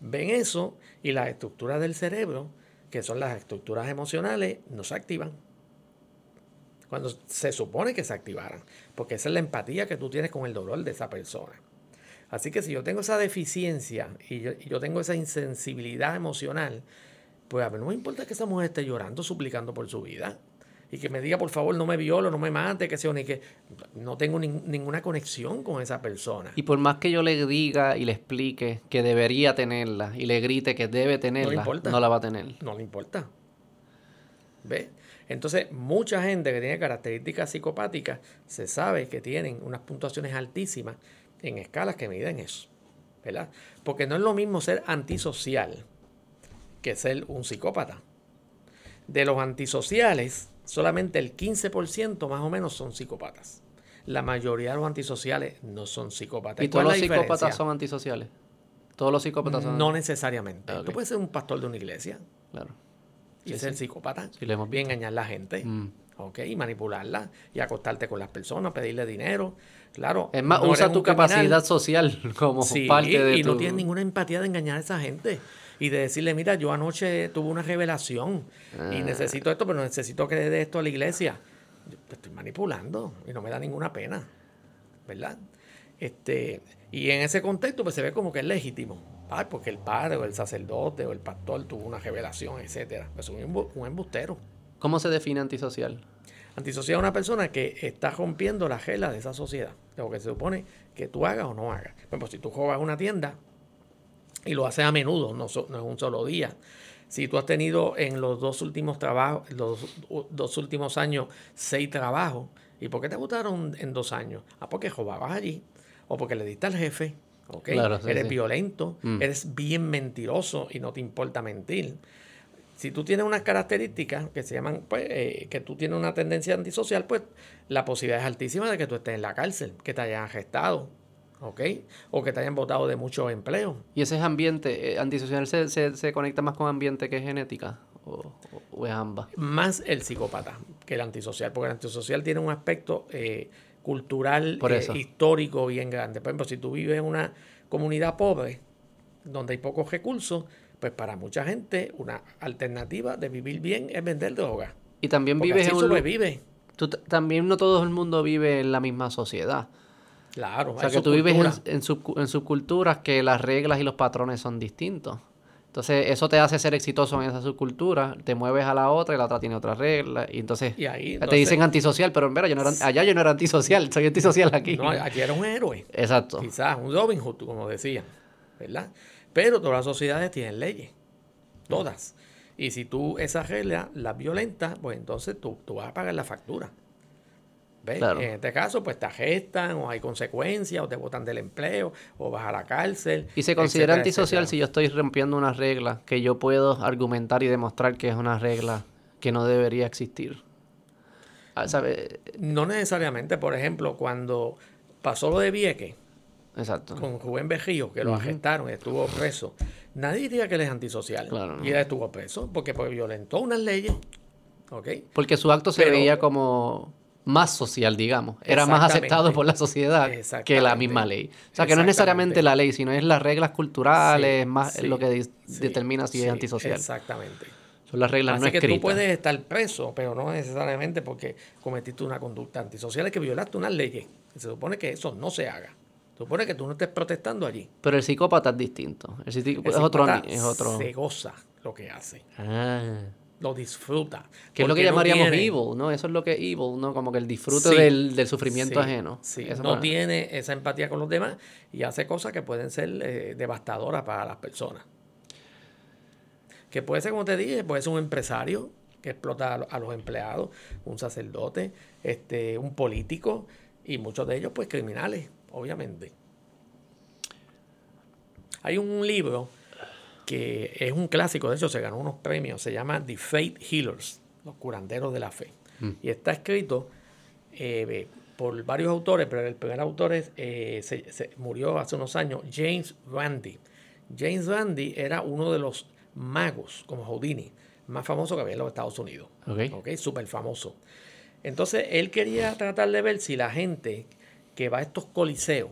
Ven eso y las estructuras del cerebro, que son las estructuras emocionales, no se activan. Cuando se supone que se activaran, porque esa es la empatía que tú tienes con el dolor de esa persona. Así que si yo tengo esa deficiencia y yo, y yo tengo esa insensibilidad emocional, pues a mí no me importa que esa mujer esté llorando, suplicando por su vida. Y que me diga, por favor, no me violo, no me mate, que sea, ni que no tengo nin- ninguna conexión con esa persona. Y por más que yo le diga y le explique que debería tenerla y le grite que debe tenerla, no, importa. la va a tener. No le importa. ¿Ves? Entonces, mucha gente que tiene características psicopáticas se sabe que tienen unas puntuaciones altísimas en escalas que miden eso. ¿Verdad? Porque no es lo mismo ser antisocial que ser un psicópata. De los antisociales, solamente el 15% más o menos son psicópatas. La mayoría de los antisociales no son psicópatas. ¿Y ¿Cuál todos los psicópatas son antisociales? Todos los psicópatas son No necesariamente. Ah, ok. Tú puedes ser un pastor de una iglesia Claro. y Sí, ser sí. psicópata Sí, lo hemos y engañar a la gente. Mm. ¿ok? Y manipularla y acostarte con las personas, pedirle dinero. Claro. Es más, no usa tu criminal. capacidad social como parte de y tu... no tienes ninguna empatía de engañar a esa gente. Y de decirle, mira, yo anoche tuve una revelación Ah. y necesito esto, pero necesito que le dé esto a la iglesia. Yo te estoy manipulando y no me da ninguna pena, ¿verdad? Este, y en ese contexto pues se ve como que es legítimo. Ay, porque el padre o el sacerdote o el pastor tuvo una revelación. Pues es un un embustero. ¿Cómo se define antisocial? Antisocial es una persona que está rompiendo las reglas de esa sociedad, de lo que se supone que tú hagas o no hagas. Por ejemplo, si tú juegas una tienda y lo haces a menudo, no, no es un solo día. Si tú has tenido en los dos últimos trabajos, los dos últimos años, seis trabajos, ¿y por qué te gustaron en dos años? Ah, porque robabas allí, o porque le diste al jefe, ¿ok? eres violento, mm. eres bien mentiroso y no te importa mentir. Si tú tienes unas características que se llaman, pues, eh, que tú tienes una tendencia antisocial, pues la posibilidad es altísima de que tú estés en la cárcel, que te hayan arrestado, ¿ok? O que te hayan votado de muchos empleos. ¿Y ese ambiente eh, antisocial se, se, conecta más con ambiente que genética? O, es ambas? Más el psicópata que el antisocial, porque el antisocial tiene un aspecto eh, cultural, histórico bien grande. Por ejemplo, si tú vives en una comunidad pobre, donde hay pocos recursos, pues para mucha gente una alternativa de vivir bien es vender droga. Y también vives en un... vive. también no todo el mundo vive en la misma sociedad. Claro. O sea, que tú vives en, en, subculturas que las reglas y los patrones son distintos. Entonces, eso te hace ser exitoso en esa subcultura, te mueves a la otra y la otra tiene otra regla. Y entonces, te dicen antisocial, pero en verdad, yo no era, allá yo no era antisocial, soy antisocial aquí. No, aquí era un héroe. Exacto. Quizás un Robin Hood, como decían, ¿verdad? Pero todas las sociedades tienen leyes, todas. Y si tú esas reglas las violentas, pues entonces tú, tú vas a pagar la factura. ¿Ves? En este caso, pues te arrestan o hay consecuencias o te botan del empleo o vas a la cárcel. ¿Y se considera antisocial si yo estoy rompiendo una regla que yo puedo argumentar y demostrar que es una regla que no debería existir? Ah, no necesariamente. Por ejemplo, cuando pasó lo de Vieque, Exacto. con Rubén Bejío, que lo arrestaron y estuvo preso. Nadie diría que él es antisocial. Y él estuvo preso porque pues, violentó unas leyes. ¿okay? Porque su acto se veía como más social, digamos. Era más aceptado por la sociedad que la misma ley. O sea, que no es necesariamente la ley, sino es las reglas culturales, más lo que determina si es antisocial. Exactamente. Son las reglas Así que tú puedes estar preso, pero no necesariamente porque cometiste una conducta antisocial, es que violaste unas leyes. Se supone que eso no se haga. Supone que tú no estés protestando allí. Pero el psicópata es distinto. El, es, otro, es otro. Se goza lo que hace. Ah. Lo disfruta. Que es lo que llamaríamos evil, ¿no? Eso es lo que es evil, ¿no? Como que el disfrute del, sufrimiento ajeno. Sí. no tiene esa empatía con los demás y hace cosas que pueden ser eh, devastadoras para las personas. Que puede ser, como te dije, puede ser un empresario que explota a los empleados, un sacerdote, este, un político y muchos de ellos, pues, criminales obviamente. Hay un libro que es un clásico, de hecho se ganó unos premios, se llama The Faith Healers, los curanderos de la fe. Mm. Y está escrito eh, por varios autores, pero el primer autor es, eh, se, murió hace unos años, James Randi. James Randi era uno de los magos, como Houdini, más famoso que había en los Estados Unidos. Ok. okay Súper famoso. Entonces él quería tratar de ver si la gente que va a estos coliseos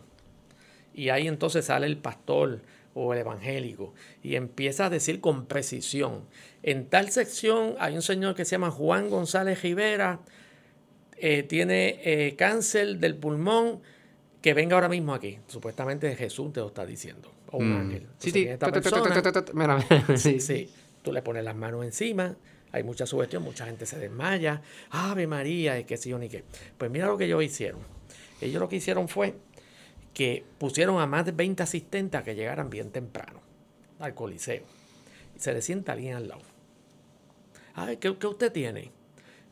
y ahí entonces sale el pastor o el evangélico y empieza a decir con precisión, en tal sección hay un señor que se llama Juan González Rivera, eh, tiene eh, cáncer del pulmón, que venga ahora mismo aquí. Supuestamente Jesús te lo está diciendo. O un ángel. Sí, sí. sí, Tú le pones las manos encima, hay mucha sugestión, mucha gente se desmaya. Ave María, es que sí o ni qué. Pues mira lo que ellos hicieron. Ellos lo que hicieron fue que pusieron a más de 20 asistentes a que llegaran bien temprano al coliseo. Y se le sienta alguien al lado. Ay, ¿qué, usted tiene?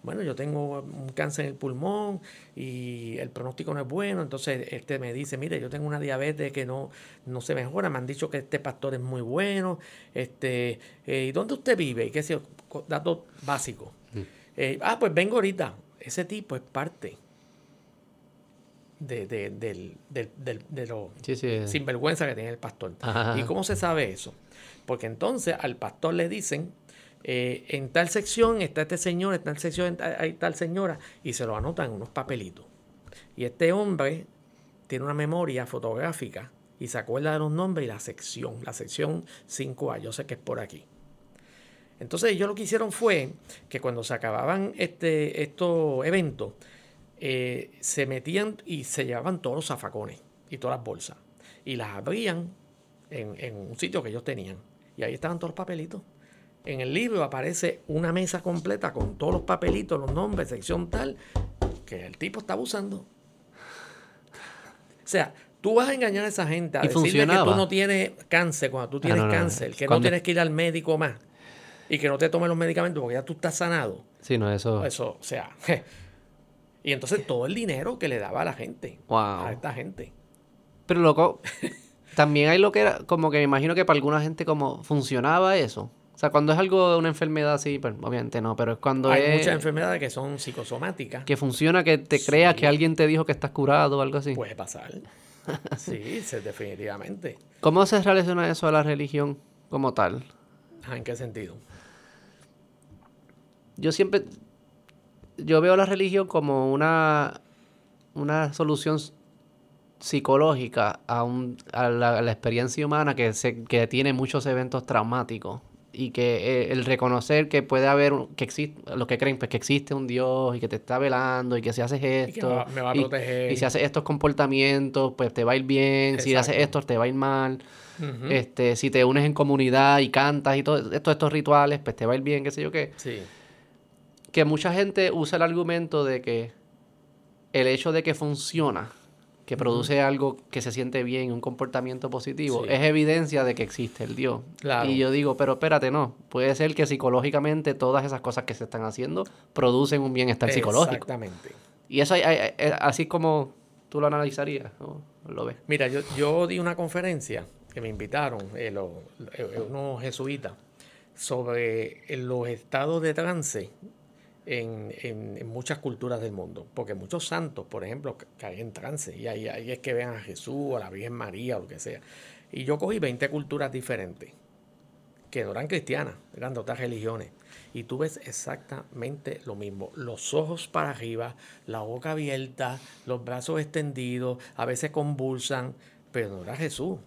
Bueno, yo tengo un cáncer en el pulmón y el pronóstico no es bueno. Entonces, este me dice, mire, yo tengo una diabetes que no, no se mejora. Me han dicho que este pastor es muy bueno. Este, eh, ¿Y dónde usted vive? ¿Qué sé Datos básicos. Mm. Eh, ah, pues vengo ahorita. Ese tipo es parte de, de, del, de lo sinvergüenza que tiene el pastor. ¿Y cómo se sabe eso? Porque entonces al pastor le dicen, eh, en tal sección está este señor, en tal sección hay tal señora, y se lo anotan en unos papelitos. Y este hombre tiene una memoria fotográfica y se acuerda de los nombres y la sección, la sección 5A, yo sé que es por aquí. Entonces ellos lo que hicieron fue que cuando se acababan este, estos eventos, eh, se metían y se llevaban todos los zafacones y todas las bolsas y las abrían en, un sitio que ellos tenían. Y ahí estaban todos los papelitos. En el libro aparece una mesa completa con todos los papelitos, los nombres, sección tal, que el tipo está abusando. O sea, tú vas a engañar a esa gente a Y decirle que tú no tienes cáncer cuando tú tienes no, no, no. cáncer, que Cuando- no tienes que ir al médico más y que no te tomes los medicamentos porque ya tú estás sanado. Sí, no, eso. Eso, o sea. y entonces todo el dinero que le daba a la gente, Wow. a esta gente. Pero loco, también hay lo que era, como que me imagino que para alguna gente como funcionaba eso. O sea, cuando es algo de una enfermedad así, pues obviamente no, pero es cuando Hay es muchas enfermedades que son psicosomáticas. que funciona, que te creas que alguien te dijo que estás curado o algo así. Puede pasar. Sí, sí, definitivamente. ¿Cómo se relaciona eso a la religión como tal? Ajá, ¿En qué sentido? Yo siempre, yo veo la religión como una, una solución psicológica a, un, a, la, a la experiencia humana que, se, que tiene muchos eventos traumáticos y que eh, el reconocer que puede haber, que existe, los que creen pues que existe un Dios y que te está velando y que si haces que esto me va- me va a y- proteger. y si haces estos comportamientos pues te va a ir bien, si haces esto te va a ir mal. Este, si te unes en comunidad y cantas y todo esto- estos rituales, pues te va a ir bien, qué sé yo qué Sí, que mucha gente usa el argumento de que el hecho de que funciona, que produce algo que se siente bien, un comportamiento positivo, Sí. es evidencia de que existe el Dios. Claro. Y yo digo, pero espérate, no. Puede ser que psicológicamente todas esas cosas que se están haciendo producen un bienestar psicológico. Exactamente. Y eso hay- hay- hay- así como tú lo analizarías, ¿no? lo ves. Mira, yo, yo di una conferencia que me invitaron, eh, los- eh, unos jesuitas, sobre eh, los estados de trance en, en- muchas culturas del mundo. Porque muchos santos, por ejemplo, ca- caen en trance y ahí, ahí es que vean a Jesús, a la Virgen María o lo que sea. Y yo cogí 20 culturas diferentes, que no eran cristianas, eran de otras religiones. Y tú ves exactamente lo mismo. Los ojos para arriba, la boca abierta, los brazos extendidos, a veces convulsan, pero no era Jesús.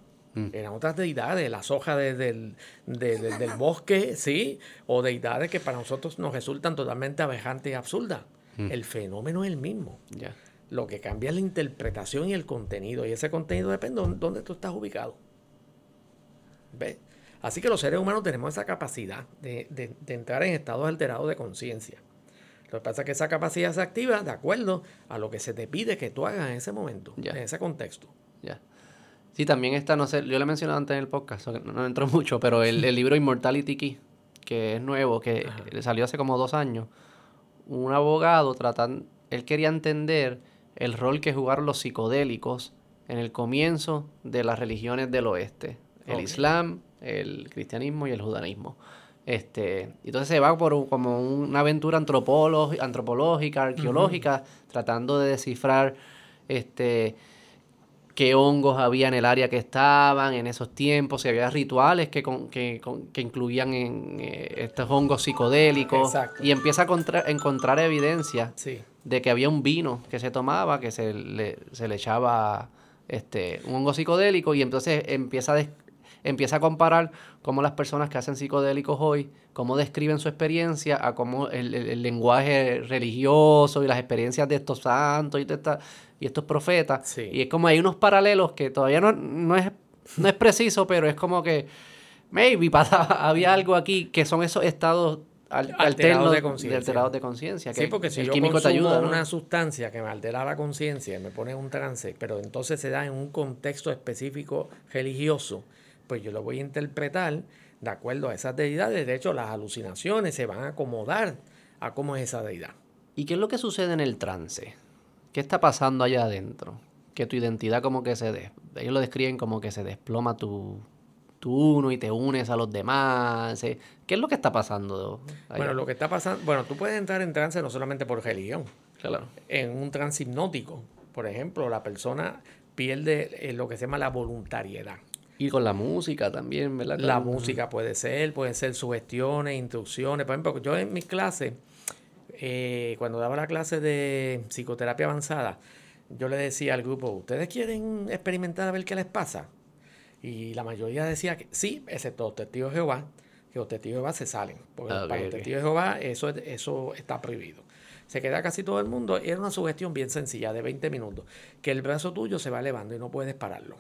Eran otras deidades, las hojas de- del, de- de- del bosque, sí, o deidades que para nosotros nos resultan totalmente aberrantes y absurdas. El fenómeno es el mismo. Ya. Lo que cambia es la interpretación y el contenido. Y ese contenido depende de dónde tú estás ubicado. ¿Ves? Así que los seres humanos tenemos esa capacidad de, de- de entrar en estados alterados de conciencia. Lo que pasa es que esa capacidad se activa de acuerdo a lo que se te pide que tú hagas en ese momento, Ya. en ese contexto. Ya. Sí, también está, no sé, yo le he mencionado antes en el podcast, no, no entró mucho, pero el, el libro Immortality Key, que es nuevo, que salió hace como dos años, un abogado tratando, él quería entender el rol que jugaron los psicodélicos en el comienzo de las religiones del oeste, el. Islam, el cristianismo y el judaísmo. Este, entonces se va por un- como una aventura antropológica, arqueológica, tratando de descifrar este, qué hongos había en el área que estaban en esos tiempos, si había rituales que, con- que, con- que incluían en, eh, estos hongos psicodélicos. Exacto. Y empieza a contra- encontrar evidencia Sí. de que había un vino que se tomaba, que se le, se le echaba este, un hongo psicodélico y entonces empieza a, des- empieza a comparar cómo las personas que hacen psicodélicos hoy, cómo describen su experiencia, a cómo el, el- el lenguaje religioso y las experiencias de estos santos y, de esta- y estos profetas. Sí. Y es como hay unos paralelos que todavía no, no, es, no es preciso, pero es como que maybe pasaba, había algo aquí que son esos estados al- Alterados de conciencia. alterados de conciencia. Sí, que porque si el yo químico te ayuda. ¿no? una sustancia que me altera la conciencia y me pone en un trance, pero entonces se da en un contexto específico religioso, pues yo lo voy a interpretar de acuerdo a esas deidades. De hecho, las alucinaciones se van a acomodar a cómo es esa deidad. ¿Y qué es lo que sucede en el trance? ¿Qué está pasando allá adentro? Que tu identidad como que se... des- Ellos lo describen como que se desploma tu, tu uno y te unes a los demás. eh. ¿Qué es lo que está pasando allá? Bueno, lo que está pasando, bueno, tú puedes entrar en trance no solamente por religión, Claro. en un trance hipnótico. Por ejemplo, la persona pierde eh, lo que se llama la voluntariedad. Y con la música también, ¿verdad? La música puede ser, pueden ser sugestiones, instrucciones. Por ejemplo, yo en mis clases, eh, cuando daba la clase de psicoterapia avanzada, yo le decía al grupo, ¿ustedes quieren experimentar a ver qué les pasa? Y la mayoría decía que sí, excepto los testigos de Jehová, que los testigos de Jehová se salen. Porque Ah, para los testigos de Jehová eso, es- eso está prohibido. Se queda casi todo el mundo. Era una sugestión bien sencilla, de 20 minutos, que el brazo tuyo se va elevando y no puedes pararlo.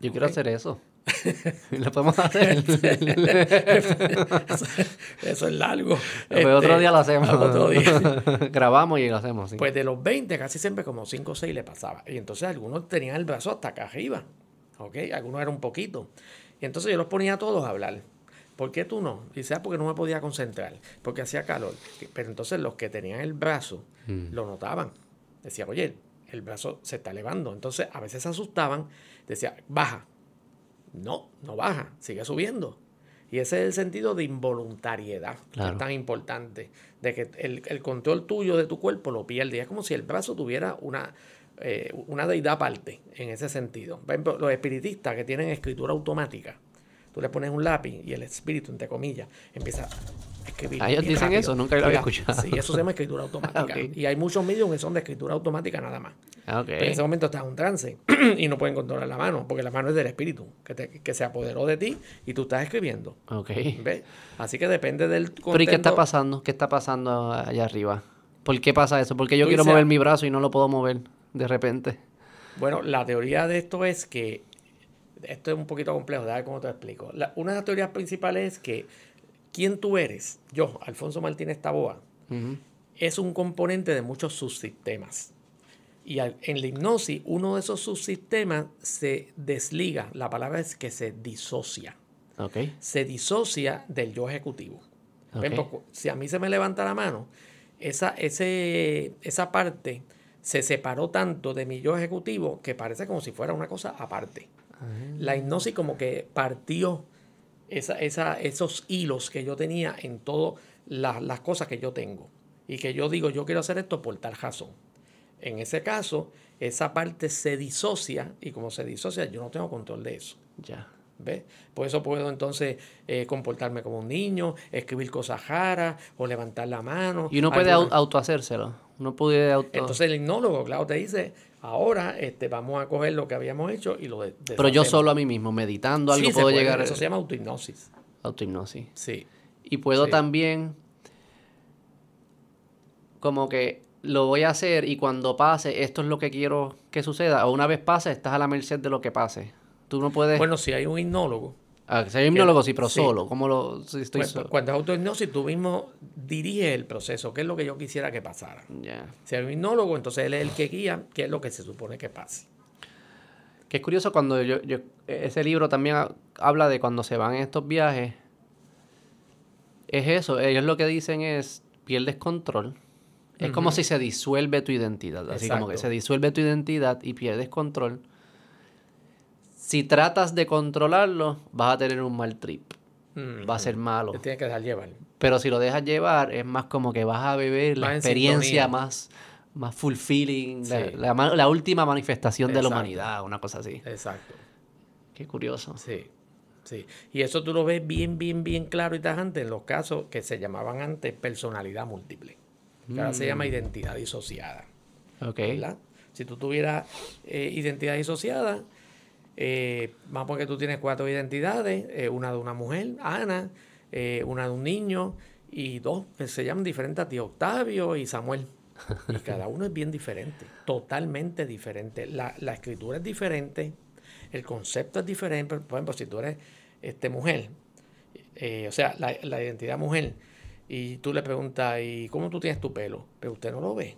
Yo quiero hacer eso. Lo podemos hacer. Eso es largo. Otro Este, día lo hacemos. otro día. Grabamos y lo hacemos, sí. Pues de los 20, casi siempre como 5 o 6 le pasaba. Y entonces algunos tenían el brazo hasta acá arriba. ¿Ok? Algunos eran un poquito. Y entonces yo los ponía a todos a hablar. ¿Por qué tú no? Dice, ah, porque no me podía concentrar, porque hacía calor. Pero entonces los que tenían el brazo lo notaban. Decía, oye, el brazo se está elevando. Entonces a veces se asustaban. Decía, baja. No, no baja, sigue subiendo. Y ese es el sentido de involuntariedad, que es tan importante, de que el, el control tuyo de tu cuerpo lo pierde. Es como si el brazo tuviera una, eh, una deidad aparte, en ese sentido. Por ejemplo, los espiritistas que tienen escritura automática, tú le pones un lápiz y el espíritu, entre comillas, empieza a escribir. Ah, ellos dicen rápido. eso, nunca lo había escuchado. Sí, eso se llama escritura automática. Y hay muchos medios que son de escritura automática nada más. Ah. Pero en ese momento estás en un trance y no pueden controlar la mano, porque la mano es del espíritu, que, te- que se apoderó de ti y tú estás escribiendo. Ok. ¿Ves? Así que depende del Pero ¿y qué está pasando? ¿Qué está pasando allá arriba? ¿Por qué pasa eso? Porque yo Tú quiero dices- mover mi brazo y no lo puedo mover de repente. Bueno, la teoría de esto es que. Esto es un poquito complejo, déjame cómo te explico. La- una de las teorías principales es que quién tú eres, yo, Alfonso Martínez Taboa, es un componente de muchos subsistemas. Y en la hipnosis, uno de esos subsistemas se desliga. La palabra es que se disocia. Se disocia del yo ejecutivo. Por ejemplo, si a mí se me levanta la mano, esa, ese, esa parte se separó tanto de mi yo ejecutivo que parece como si fuera una cosa aparte. La hipnosis como que partió esa, esa, esos hilos que yo tenía en todas la- las cosas que yo tengo. Y que yo digo, yo quiero hacer esto por tal razón. En ese caso, esa parte se disocia y como se disocia, yo no tengo control de eso. Ya. ¿Ves? Por eso puedo entonces eh, comportarme como un niño, escribir cosas raras o levantar la mano. Y uno puede Alguna- au- autohacérselo. Uno puede auto... Entonces el hipnólogo, claro, te dice, ahora este, vamos a coger lo que habíamos hecho y lo de, Pero yo deshacemos". solo a mí mismo, meditando algo, puedo puede, llegar Eso se llama autohipnosis. autohipnosis. Sí. Y puedo Sí. también como que lo voy a hacer y cuando pase, esto es lo que quiero que suceda. O una vez pase, estás a la merced de lo que pase. Tú no puedes... Bueno, si hay un hipnólogo, Ah, si hay hipnólogo, sí, pero sí. solo. ¿Cómo lo...? Si estoy pues, solo. cuando es autohipnosis, tú mismo diriges el proceso, qué es lo que yo quisiera que pasara. Ya. Si hay un hipnólogo, entonces él es el que guía qué es lo que se supone que pase. Que es curioso cuando yo, yo... Ese libro también ha- habla de cuando se van en estos viajes. Es eso. Ellos lo que dicen es, pierdes control. Es como si se disuelve tu identidad. Así como que se disuelve tu identidad y pierdes control. Si tratas de controlarlo, vas a tener un mal trip. Mm, Va a ser malo. Te tiene que dejar llevar. Pero si lo dejas llevar, es más como que vas a vivir la experiencia sintonía. más, más fulfilling, la, Sí. la ma- la última manifestación de la humanidad, una cosa así. Exacto. Qué curioso. Sí, sí. Y eso tú lo ves bien, bien, bien claro y tajante en los casos que se llamaban antes personalidad múltiple. Que ahora se llama Mm. identidad disociada. Ok. ¿verdad? Si tú tuvieras eh, identidad disociada, eh, vamos a poner que tú tienes cuatro identidades, eh, una de una mujer, Ana, eh, una de un niño y dos que se llaman diferentes a ti, Octavio y Samuel. Y cada uno es bien diferente, totalmente diferente. La, la escritura es diferente, el concepto es diferente. Por ejemplo, si tú eres este, mujer, eh, o sea, la, la identidad mujer, y tú le preguntas, ¿y cómo tú tienes tu pelo? Pero usted no lo ve.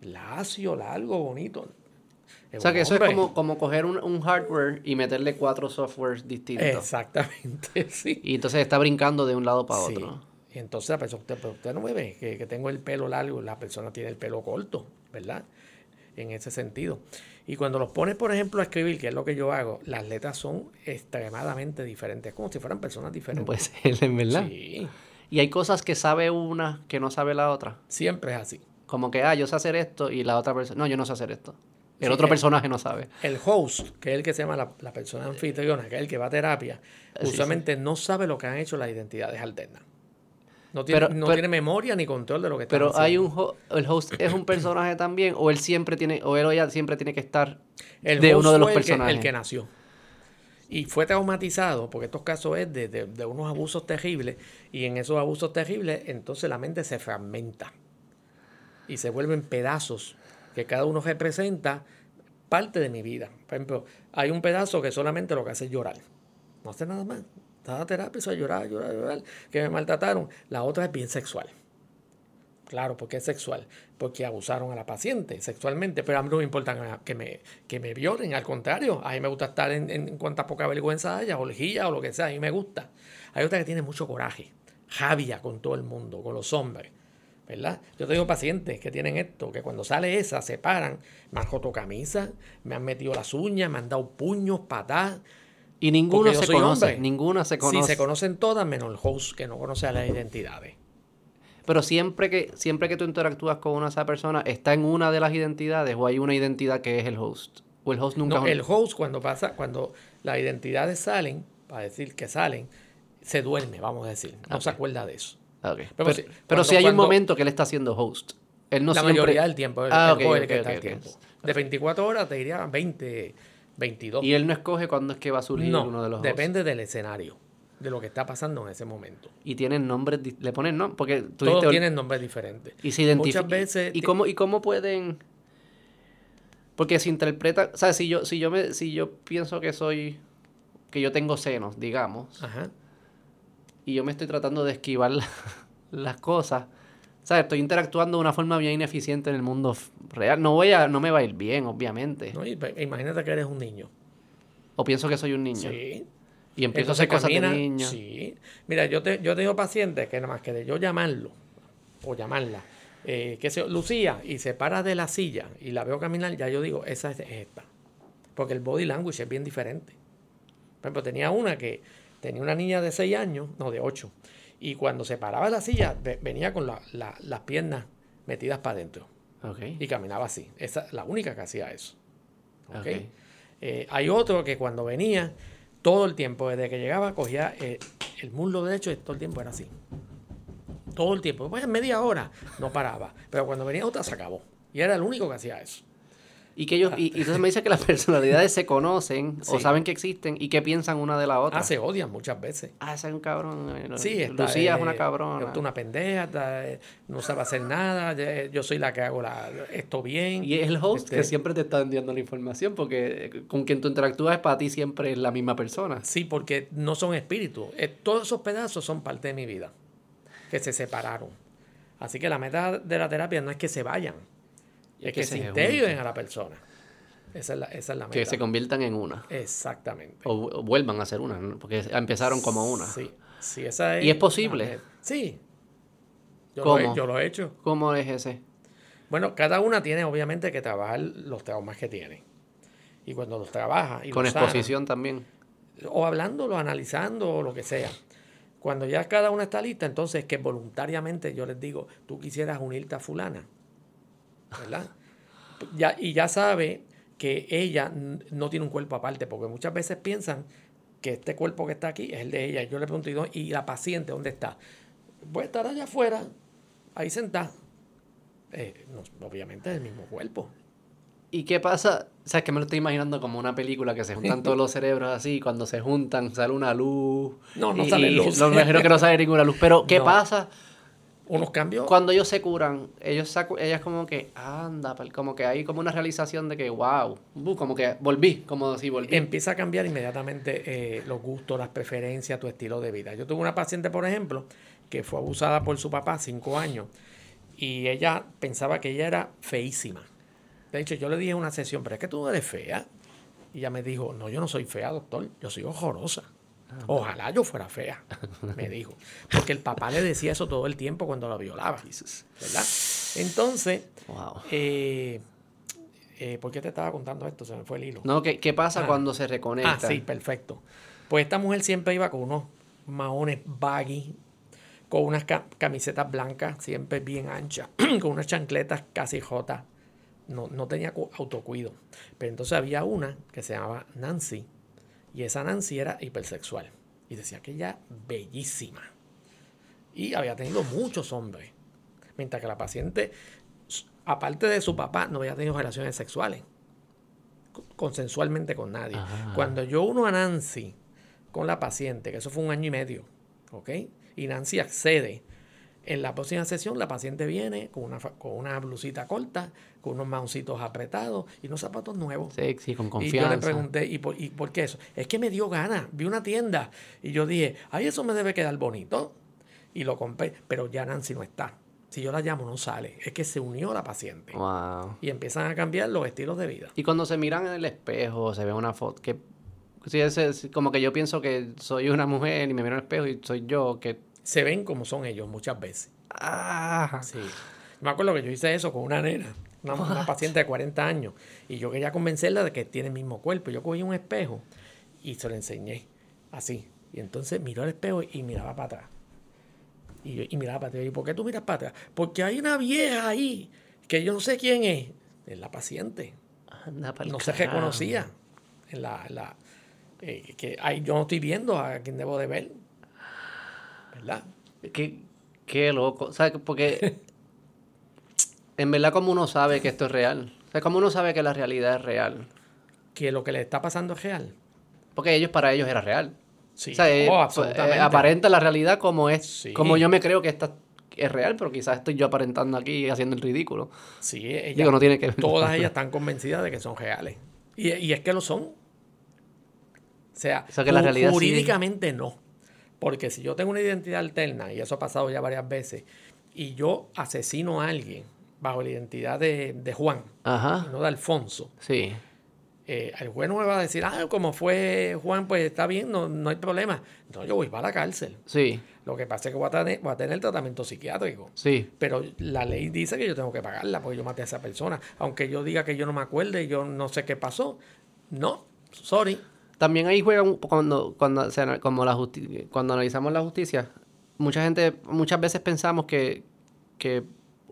Lacio, largo, bonito. O sea que eso hombre. es como, como coger un, un hardware y meterle cuatro softwares distintos. Exactamente, sí. Y entonces está brincando de un lado para Sí. otro. Y entonces la persona, usted, pero usted no me ve que, que tengo el pelo largo, la persona tiene el pelo corto, ¿verdad? En ese sentido. Y cuando los pones, por ejemplo, a escribir, que es lo que yo hago, las letras son extremadamente diferentes, como si fueran personas No diferentes. puede ser, en verdad. Sí, Y hay cosas que sabe una que no sabe la otra. siempre es así. Como que, ah, yo sé hacer esto y la otra persona, no, yo no sé hacer esto. El Sí, otro personaje no sabe. El host, que es el que se llama la, la persona anfitriona, que es el que va a terapia, Sí, usualmente no sabe lo que han hecho las identidades alternas. No tiene, Pero- no pero- tiene memoria ni control de lo que está Pero hay un ho- el host es un personaje también o él siempre tiene o él o ella siempre tiene que estar El de host uno de los el que- personajes. El que, nació. Y fue traumatizado, porque estos casos es de, de- de unos abusos terribles, y en esos abusos terribles, entonces la mente se fragmenta y se vuelven pedazos, que cada uno representa parte de mi vida. Por ejemplo, hay un pedazo que solamente lo que hace es llorar. no hace nada más. Estaba terapia, a llorar, llorar, llorar, que me maltrataron. La otra es bien sexual. Claro, porque es sexual, porque abusaron a la paciente sexualmente, pero a mí no me importa que me, que me violen, al contrario, a mí me gusta estar en, en cuanta poca vergüenza haya, o o lo que sea, a mí me gusta. Hay otra que tiene mucho coraje, javia con todo el mundo, con los hombres, ¿verdad? Yo tengo pacientes que tienen esto, que cuando sale esa se paran, me han roto camisa, me han metido las uñas, me han dado puños, patadas. Y ninguno se conoce, ninguna se conoce. Sí, se conocen todas menos el host que no conoce a las identidades. Pero siempre que, siempre que tú interactúas con una esa persona, ¿está en una de las identidades o hay una identidad que es el host? ¿O el host nunca? No, el host cuando pasa, cuando las identidades salen, para decir que salen, se duerme, vamos a decir. No se acuerda de eso. Pero, si, hay un momento que él está siendo host. Él no la siempre... mayoría del tiempo. ah, De 24 horas te diría 20, 22. ¿Y él no escoge cuándo es que va a surgir uno de los hosts? depende del escenario de lo que está pasando en ese momento. Y tienen nombres, le ponen nombres, porque todos tienen nombres diferentes. Y se identifican. Muchas veces. ¿Y cómo, y cómo pueden? Porque se interpreta, o sea, si yo, si yo me, si yo pienso que soy, que yo tengo senos, digamos, Ajá. Y yo me estoy tratando de esquivar las cosas, o sea, estoy interactuando de una forma bien ineficiente en el mundo real. No voy a, no me va a ir bien, obviamente. No, imagínate que eres un niño. O pienso que soy un niño. Sí. Y empiezo a hacer cosas de niño. Sí. Mira, yo, te, yo tengo pacientes que nada más que de yo llamarlo o llamarla, eh, que se Lucía, y se para de la silla y la veo caminar, ya yo digo, esa es esta. Porque el body language es bien diferente. Por ejemplo, tenía una que tenía una niña de 6 años, no, de 8, y cuando se paraba de la silla, venía con las piernas metidas para adentro. Okay. Y caminaba así. Esa es la única que hacía eso. Okay. Eh, hay otro que cuando venía todo el tiempo, desde que llegaba, cogía eh, el muslo derecho y todo el tiempo era así. Todo el tiempo. Pues media hora no paraba. Pero cuando venía otra se acabó. Y era el único que hacía eso. Y que ellos, y, entonces me dice que las personalidades se conocen o saben que existen y que piensan una de la otra. Ah, se odian muchas veces. Ah, ese es un cabrón. Eh, sí, Lucía es una cabrona. Es una pendeja, eh, no sabe hacer nada, yo soy la que hago la, esto bien. Y es el host que este siempre te está enviando la información porque eh, con quien tú interactúas para ti siempre es la misma persona. Sí, porque no son espíritus. todos esos pedazos son parte de mi vida, que se separaron. Así que la meta de la terapia no es que se vayan es que, se, integren a la persona. Esa es la, esa es la meta. Que se conviertan en una. Exactamente. O, vuelvan a ser una, porque empezaron como una. Sí, sí, esa es. ¿Y es posible? Sí. Yo ¿Cómo? Lo he, yo lo he hecho. ¿Cómo es ese? Bueno, cada una tiene obviamente que trabajar los traumas que tiene. Y cuando los trabaja. Y Con exposición también. O hablándolo, analizando, o lo que sea. Cuando ya cada una está lista, entonces que voluntariamente yo les digo, tú quisieras unirte a fulana ¿verdad? Ya, y ya sabe que ella no tiene un cuerpo aparte, porque muchas veces piensan que este cuerpo que está aquí es el de ella. Yo le pregunto, ¿y la paciente dónde está? Puede estar allá afuera, ahí sentada. Eh, obviamente es el mismo cuerpo. ¿Y qué pasa? O sea, es que me lo estoy imaginando como una película que se juntan todos los cerebros así, cuando se juntan sale una luz. No, no sale luz. No, me imagino que no sale ninguna luz. Pero, ¿qué pasa unos cambios. Cuando ellos se curan, ellos ellas como que, anda, como que hay como una realización de que, wow, como que volví, como si volví. Empieza a cambiar inmediatamente eh, los gustos, las preferencias, tu estilo de vida. Yo tuve una paciente, por ejemplo, que fue abusada por su papá cinco años y ella pensaba que ella era feísima. De hecho, yo le dije en una sesión, pero es que tú no eres fea. Y ella me dijo, no, yo no soy fea, doctor, yo soy horrorosa. Ojalá yo fuera fea, me dijo. Porque el papá le decía eso todo el tiempo cuando la violaba. ¿Verdad? Entonces, eh, eh, ¿por qué te estaba contando esto? Se me fue el hilo. No, ¿qué, pasa ah. cuando se reconecta? Ah, sí, perfecto. Pues esta mujer siempre iba con unos maones baggy, con unas camisetas blancas, siempre bien anchas, con unas chancletas casi jotas. No, no tenía autocuido. Pero entonces había una que se llamaba Nancy, y esa Nancy era hipersexual. Y decía que ella bellísima. Y había tenido muchos hombres. Mientras que la paciente, aparte de su papá, no había tenido relaciones sexuales. Consensualmente con nadie. Cuando yo uno a Nancy con la paciente, que eso fue un año y medio, ¿ok? Y Nancy accede. En la próxima sesión la paciente viene con una, con una blusita corta, con unos mausitos apretados y unos zapatos nuevos. Sexy, con Y yo confianza. le pregunté, ¿y por, ¿y por qué eso? Es que me dio ganas. Vi una tienda y yo dije, ay, eso me debe quedar bonito. Y lo compré, pero ya Nancy no está. Si yo la llamo, no sale. Es que se unió la paciente. Wow. Y empiezan a cambiar los estilos de vida. Y cuando se miran en el espejo, se ve una foto, que sí, es, es como que yo pienso que soy una mujer y me miro en el espejo y soy yo, que... Se ven como son ellos muchas veces. Ah, Sí. Me acuerdo que yo hice eso con una nena, una, una paciente de 40 años, y yo quería convencerla de que tiene el mismo cuerpo. Yo cogí un espejo y se lo enseñé, así. Y entonces miró el espejo y miraba para atrás. Y, yo- y miraba para atrás. ¿Y por qué tú miras para atrás? Porque hay una vieja ahí que yo no sé quién es. Es la paciente. anda No se reconocía. En la, en la- eh, que ahí yo no estoy viendo a quien debo de ver. ¿Verdad? Qué, qué loco. ¿Sabes? Porque en verdad como uno sabe que esto es real. O sea, como uno sabe que la realidad es real. Que lo que le está pasando es real. Porque ellos, para ellos era real. Sí. O sea, eh, Oh, pues, absolutamente. eh, aparenta la realidad como es, Sí. como yo me creo que esta es real, pero quizás estoy yo aparentando aquí haciendo el ridículo. Sí, ella- Digo, no tiene que todas ellas están convencidas de que son reales. Y, y es que lo son. O sea, O sea, que la ju- realidad sí- jurídicamente no. Porque si yo tengo una identidad alterna, y eso ha pasado ya varias veces, y yo asesino a alguien bajo la identidad de, de Juan, y Ajá. no de Alfonso, Sí. eh, el juez no me va a decir, ah, como fue Juan, pues está bien, no, no hay problema. No, yo voy para la cárcel. Sí. Lo que pasa es que voy a tener, voy a tener tratamiento psiquiátrico. Sí. Pero la ley dice que yo tengo que pagarla porque yo maté a esa persona. Aunque yo diga que yo no me acuerde y yo no sé qué pasó. No, sorry. También ahí juega un- cuando cuando se ana- como la justi- cuando analizamos la justicia, mucha gente muchas veces pensamos que que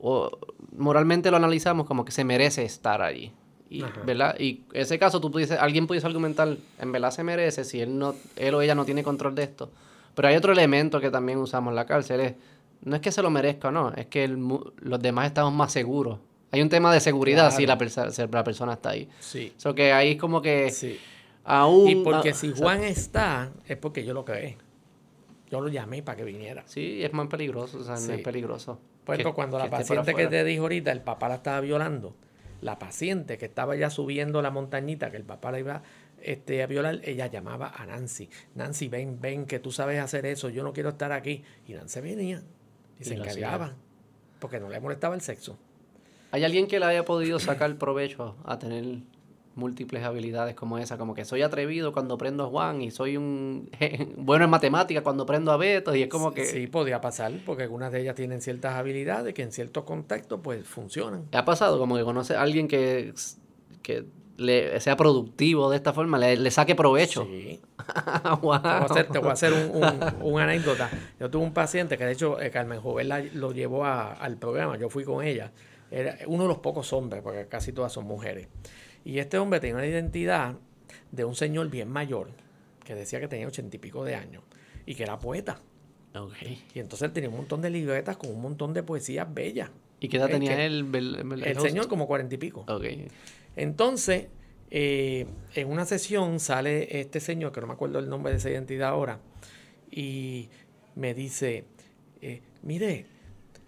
o moralmente lo analizamos como que se merece estar allí. Y, Ajá. ¿verdad? Y ese caso tú pudiese, alguien pudiese argumentar, en verdad se merece si él no él o ella no tiene control de esto. Pero hay otro elemento que también usamos en la cárcel es no es que se lo merezca o no, es que el los demás estamos más seguros. Hay un tema de seguridad si, la, Claro. si la persona está ahí. Sí. So que ahí es como que sí. Aún Y porque si o sea, Juan está, es porque yo lo creé. Yo lo llamé para que viniera. Sí, es más peligroso, o sea, no es peligroso. Por ejemplo, que- cuando que la paciente que te dijo ahorita, el papá la estaba violando, la paciente que estaba ya subiendo la montañita, que el papá la iba este, a violar, ella llamaba a Nancy. Nancy, ven, ven, que tú sabes hacer eso, yo no quiero estar aquí. Y Nancy venía y, Y se hacía. encargaba, porque no le molestaba el sexo. ¿Hay alguien que le haya podido sacar provecho a tener múltiples habilidades como esa? Como que soy atrevido cuando prendo a Juan y soy un bueno en matemáticas cuando prendo a Beto y es como que... Sí, podía pasar, porque algunas de ellas tienen ciertas habilidades que en ciertos contextos pues funcionan. ¿Ha pasado como que conoce a alguien que, que le sea productivo de esta forma, le, le saque provecho? Sí. Wow. Te voy a hacer, te voy a hacer un, un- anécdota. Yo tuve un paciente que de hecho eh, Carmen Jovel la- lo llevó a- al programa, yo fui con ella. Era uno de los pocos hombres, porque casi todas son mujeres. Y este hombre tenía una identidad de un señor bien mayor, que decía que tenía ochenta y pico de años, y que era poeta. Ok. Y entonces él tenía un montón de libretas con un montón de poesías bellas. ¿Y qué edad tenía que él? El, el- El host? señor como cuarenta y pico. Ok. Entonces, eh, en una sesión sale este señor, que no me acuerdo el nombre de esa identidad ahora, y me dice, eh, mire,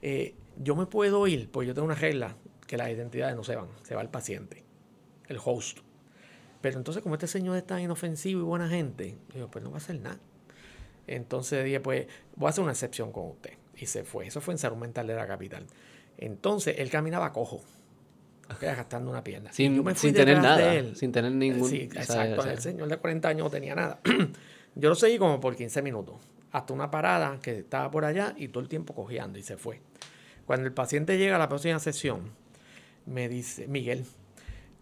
eh, yo me puedo ir, pues yo tengo una regla, que las identidades no se van, se va el paciente, el host. Pero entonces, como este señor es tan inofensivo y buena gente, digo, pues no va a hacer nada. Entonces dije, pues voy a hacer una excepción con usted. Y se fue. Eso fue en salud mental de la capital. Entonces, él caminaba cojo, ok, gastando una pierna. Sin, yo me fui sin tener detrás de nada, él. sin tener ningún... Sí, exacto. el señor de 40 años no tenía nada. Yo lo seguí como por 15 minutos, hasta una parada que estaba por allá y todo el tiempo cojeando y se fue. Cuando el paciente llega a la próxima sesión, me dice, Miguel,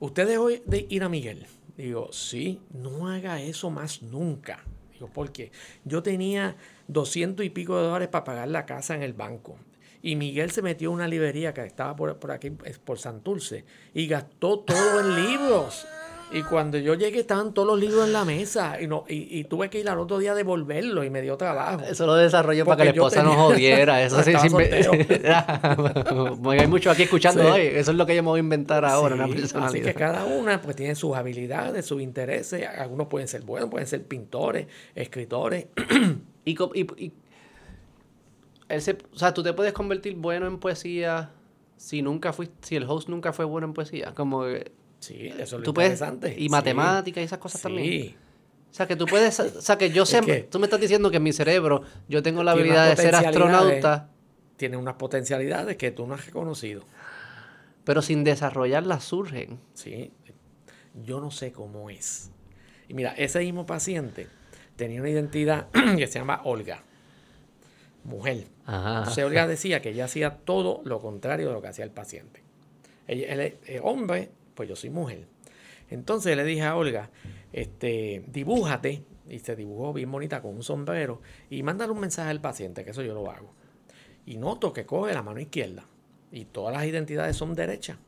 ¿usted dejó de ir a Miguel? Digo, sí, no haga eso más nunca. Digo, ¿por qué? Yo tenía 200 y pico de dólares para pagar la casa en el banco. Y Miguel se metió en una librería que estaba por, por aquí, por Santurce, y gastó todo en libros. Y cuando yo llegué estaban todos los libros en la mesa y, no, y, y tuve que ir al otro día a devolverlo y me dio trabajo. Eso lo desarrolló para que la esposa no jodiera. Eso sí, sin- hay mucho aquí escuchando Sí. hoy. Eso es lo que yo me voy a inventar ahora, Sí, una así que cada una pues tiene sus habilidades, sus intereses. Algunos pueden ser buenos, pueden ser pintores, escritores. Y, y- se, o sea, tú te puedes convertir bueno en poesía si nunca fuiste, si el host nunca fue bueno en poesía. Como que Sí, eso es lo puedes, interesante. y Sí. matemáticas y esas cosas Sí. también. O sea, que tú puedes, o sea, que yo sé, que- tú me estás diciendo que en mi cerebro yo tengo la habilidad de ser astronauta, Tiene unas potencialidades que tú no has reconocido. pero sin desarrollarlas surgen. Sí. Yo no sé cómo es. Y mira, ese mismo paciente tenía una identidad que se llama Olga. Mujer. Ajá. Entonces Olga decía que ella hacía todo lo contrario de lo que hacía el paciente. Ella, él es eh, hombre, pues yo soy mujer. Entonces le dije a Olga, este, dibújate, y se dibujó bien bonita con un sombrero, y mándale un mensaje al paciente, que eso yo lo hago. Y noto que coge la mano izquierda, y todas las identidades son derechas.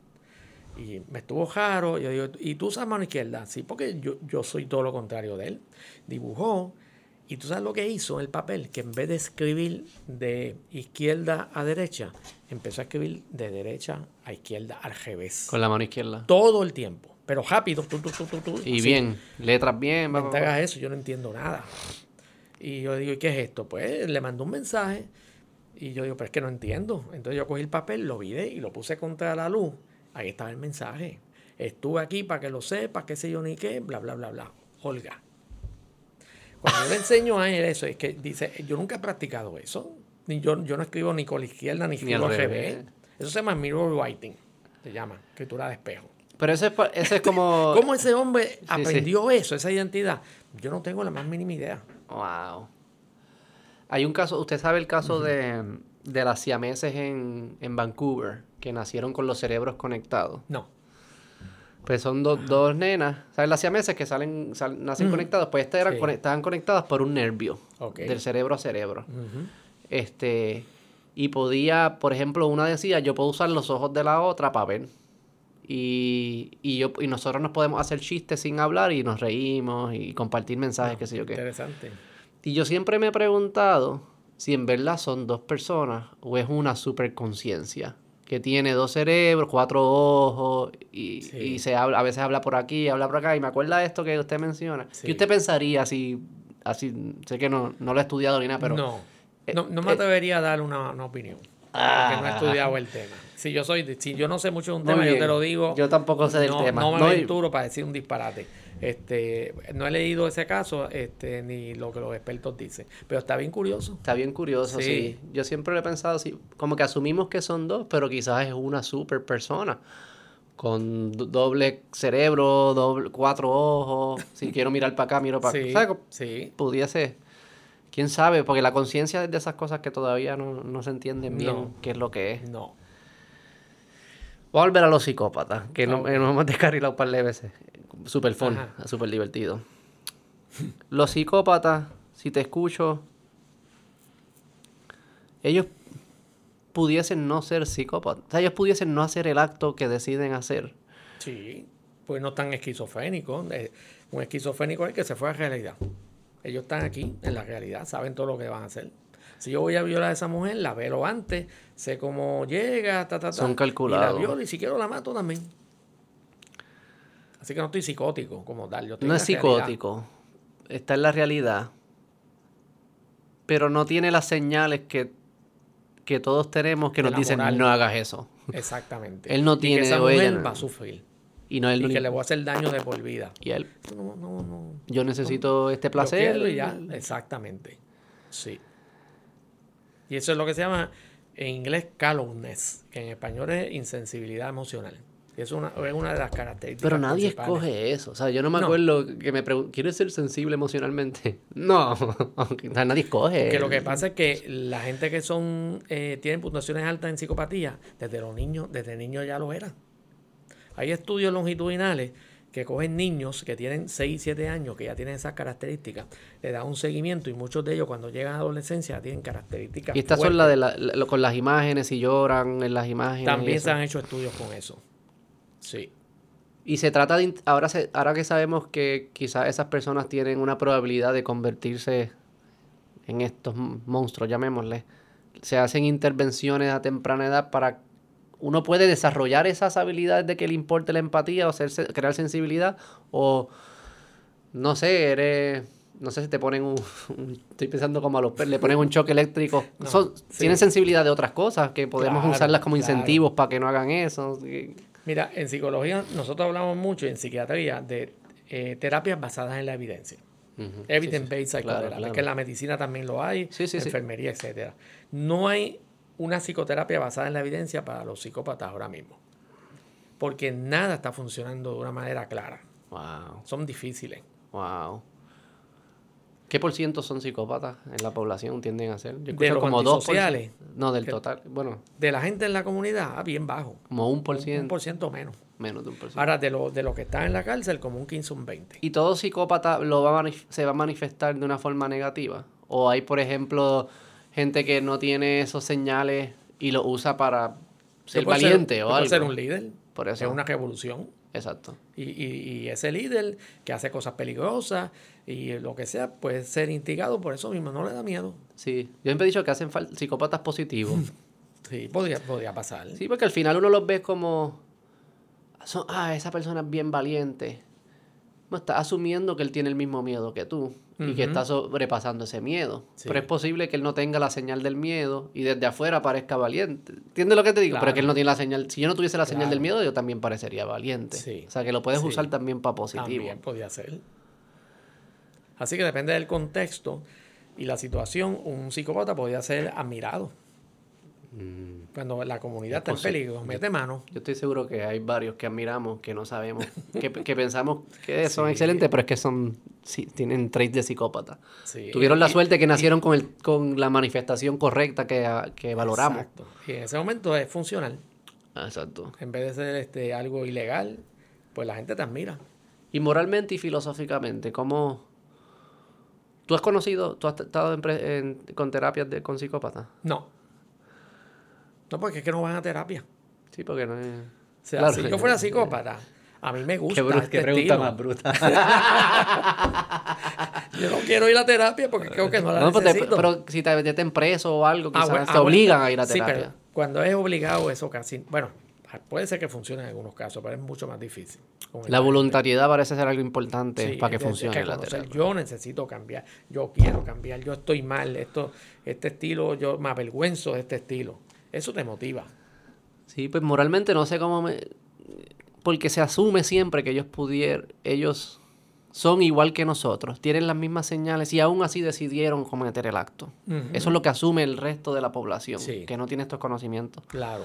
Y me estuvo raro, yo digo, ¿y tú usas mano izquierda? Sí, porque yo, yo soy todo lo contrario de él. Dibujó, y tú sabes lo que hizo en el papel, que en vez de escribir de izquierda a derecha, empezó a escribir de derecha a izquierda al revés. Con la mano izquierda. Todo el tiempo, pero rápido. tú, tú, tú, Y así. bien, letras bien. Mientras va. hagas eso, yo no entiendo nada. Y yo digo, ¿y qué es esto? Pues le mandó un mensaje y yo digo, pero es que no entiendo. Entonces yo cogí el papel, lo viré y lo puse contra la luz. Ahí estaba el mensaje. Estuve aquí para que lo sepas, qué sé yo ni qué, bla, bla, bla, bla. Olga. Cuando yo le enseño a él eso, es que dice, yo nunca he practicado eso. Ni yo, yo no escribo ni con la izquierda ni Ni escribo al revés. revés. Eso se llama mirror writing. Se llama, escritura de espejo. Pero ese ese es como... ¿Cómo ese hombre sí. aprendió eso, esa identidad? Yo no tengo la más mínima idea. Wow. Hay un caso, usted sabe el caso de, de las siameses en, en Vancouver, que nacieron con los cerebros conectados. No. Pues son do- dos nenas, ¿sabes? Las siameses que salen, sal- nacen conectados, pues estas eran Sí. estaban conectadas por un nervio, del cerebro a cerebro. Ujú. Este, y podía, por ejemplo, una decía, yo puedo usar los ojos de la otra para ver. Y, y, yo, y nosotros nos podemos hacer chistes sin hablar y nos reímos y compartir mensajes, qué sé yo qué. Interesante. Y yo siempre me he preguntado si en verdad son dos personas o es una superconciencia que tiene dos cerebros, cuatro ojos y, Sí. y se habla, a veces habla por aquí, habla por acá y me acuerda esto que usted menciona. Sí. ¿Qué usted pensaría si así sé que no, no lo he estudiado ni nada, pero no. eh, No, no me eh, atrevería a dar una, una opinión. Ah. Porque no he estudiado el tema. Si yo soy, si yo no sé mucho de un Muy tema, yo te lo digo. Yo tampoco sé del no, tema. No me No, aventuro para decir un disparate. Este, no he leído ese caso, este, ni lo que los expertos dicen. Pero está bien curioso. Está bien curioso, sí. Sí. Yo siempre lo he pensado así, como que asumimos que son dos, pero quizás es una super persona. Con do- doble cerebro, doble, cuatro ojos. Si quiero mirar para acá, miro para Sí, acá. ¿Sabes? Como sí. Pudiese. ¿Quién sabe? Porque la conciencia es de esas cosas que todavía no, no se entienden bien No. qué es lo que es. No. Voy a volver a los psicópatas, que no, que nos hemos descarrilado un par de veces. Super fun, Ajá. super divertido. Los psicópatas, si te escucho, ellos pudiesen no ser psicópatas. O sea, ellos pudiesen no hacer el acto que deciden hacer. Sí. Pues no están esquizofrénicos. Eh, Un esquizofrénico es el que se fue a la realidad. Ellos están aquí, en la realidad, saben todo lo que van a hacer. Si yo voy a violar a esa mujer, la veo antes, sé cómo llega, ta, ta, ta. Son Y calculados. la violo y si quiero la mato también. Así que no estoy psicótico como tal. Yo estoy No es realidad. psicótico, está en la realidad, pero no tiene las señales que, que todos tenemos que De nos dicen moral. no hagas eso. Exactamente. Él no Y que tiene, esa mujer no. va a sufrir. Y no él Y no que le voy a hacer daño de por vida. y él, No, no, no. yo necesito este placer. y ya. Exactamente. Sí. Y eso es lo que se llama en inglés callousness, que en español es insensibilidad emocional. Y es una, es una de las características. Pero nadie principales. escoge eso. O sea, yo no me No. acuerdo que me pregunté, ¿quieres ser sensible emocionalmente? No, nadie escoge. Que lo que pasa es que la gente que son eh, tienen puntuaciones altas en psicopatía, desde los niños, desde niños ya lo eran. Hay estudios longitudinales que cogen niños que tienen 6, 7 años, que ya tienen esas características, le dan un seguimiento y muchos de ellos cuando llegan a adolescencia tienen características. Y estas son las de la, la- con las imágenes y lloran en las imágenes. También se han hecho estudios con eso. Sí. Y se trata de... Ahora, se, ahora que sabemos que quizás esas personas tienen una probabilidad de convertirse en estos monstruos, llamémosle, se hacen intervenciones a temprana edad para... Uno puede desarrollar esas habilidades de que le importe la empatía o ser- crear sensibilidad o... No sé, eres no sé si te ponen un, un- estoy pensando como a los perros, le ponen un choque eléctrico. No, Son- sí. Tienen sensibilidad de otras cosas que podemos Claro, usarlas como claro. incentivos para que no hagan eso. Mira, en psicología nosotros hablamos mucho, en psiquiatría, de eh, terapias basadas en la evidencia. Evidence-based Sí, Claro, que en la medicina también lo hay, enfermería, etcétera. No hay una psicoterapia basada en la evidencia para los psicópatas ahora mismo. Porque nada está funcionando de una manera clara. Wow, Son difíciles. wow. ¿Qué por ciento son psicópatas en la población tienden a ser? Yo De los como dos. No, del total. Bueno, De la gente en la comunidad, ah, bien bajo. como un por Un, un ciento. por ciento menos. Menos de un por ciento. Ahora, de los de lo que están en la cárcel, como un 15, un 20. ¿Y todo psicópata lo va a se va a manifestar de una forma negativa? ¿O hay, por ejemplo, gente que no tiene esos señales y lo usa para ser valiente o algo? ser un líder. Por Es una revolución. Exacto. Y, y, y ese líder que hace cosas peligrosas y lo que sea puede ser instigado por eso mismo, no le da miedo. Sí. Yo siempre he dicho que hacen falta psicópatas positivos. Sí, podría, podría pasar. sí, porque al final uno los ve como... son- ah, esa persona es bien valiente. No, está asumiendo que él tiene el mismo miedo que tú y que está sobrepasando ese miedo. Sí. Pero es posible que él no tenga la señal del miedo y desde afuera parezca valiente. ¿Entiendes lo que te digo? Pero que él no tiene la señal. Si yo no tuviese la señal del miedo, yo también parecería valiente. Sí. O sea, que lo puedes Sí. usar también para positivo. También podría ser. Así que depende del contexto y la situación, un psicópata podría ser admirado. Cuando la comunidad está en peligro, mete mano. Yo estoy seguro que hay varios que admiramos, que no sabemos, que, que pensamos que son Sí. excelentes, pero es que son sí, tienen traits de psicópata. Sí, Tuvieron la suerte que nacieron con, el, con la manifestación correcta que, que valoramos. Exacto. Y en ese momento es funcional. Ah, Exacto. En vez de ser este, algo ilegal, pues la gente te admira. Y moralmente y filosóficamente, ¿cómo... ¿Tú has conocido, tú has estado en pre- en- con terapias de, con psicópatas? No. No, porque es que no van a terapia. Sí, porque no es... O sea, Claro. si yo fuera psicópata, a mí me gusta Qué, bru- este qué pregunta estilo. más bruta. Yo no quiero ir a terapia porque creo que no la No, pues te- necesito. pero si te meten preso o algo, Ah, bueno, te ah, bueno. obligan a ir a Sí, terapia. pero cuando es obligado, eso casi. Bueno, puede ser que funcione en algunos casos, pero es mucho más difícil. La voluntariedad parece ser algo importante Sí, para que funcione la terapia. Yo necesito cambiar, yo quiero cambiar, yo estoy mal, esto, este estilo, yo me avergüenzo de este estilo. Eso te motiva. Sí, pues moralmente no sé cómo me... Porque se asume siempre que ellos pudieran, ellos son igual que nosotros, tienen las mismas señales y aún así decidieron cometer el acto. Eso es lo que asume el resto de la población, Sí. que no tiene estos conocimientos. Claro.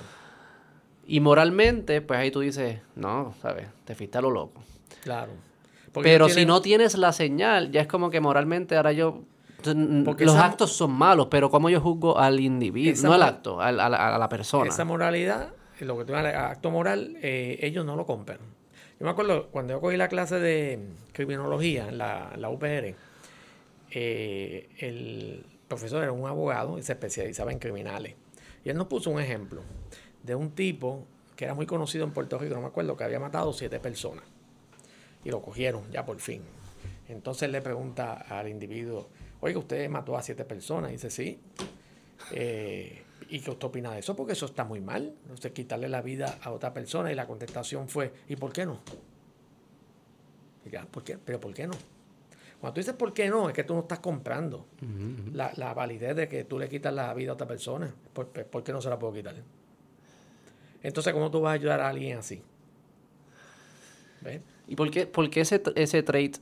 Y moralmente, pues ahí tú dices, no, ¿sabes? Te fuiste a lo loco. Claro. Porque Pero si no tienes la señal, ya es como que moralmente ahora yo... Porque los esa- actos son malos, pero ¿cómo yo juzgo al individuo? No al acto, al- a, la, a la persona. Esa moralidad, lo que tú llamas acto moral, eh, ellos no lo compran. Yo me acuerdo cuando yo cogí la clase de criminología en la, la UPR, eh, el profesor era un abogado y se especializaba en criminales. Y él nos puso un ejemplo de un tipo que era muy conocido en Puerto Rico, no me acuerdo, que había matado siete personas. Y lo cogieron ya por fin. Entonces le pregunta al individuo, oiga, usted mató a siete personas. Y dice, sí. Eh, ¿Y qué usted opina de eso? Porque eso está muy mal. Usted quitarle la vida a otra persona. Y la contestación fue, ¿y por qué no? Y ya, ¿por qué? ¿Pero por qué no? Cuando tú dices por qué no, es que tú no estás comprando la, la validez de que tú le quitas la vida a otra persona. ¿Por, por- por qué no se la puedo quitar? Entonces, ¿cómo tú vas a ayudar a alguien así? ¿Ves? ¿Y por qué, por qué ese, ese trait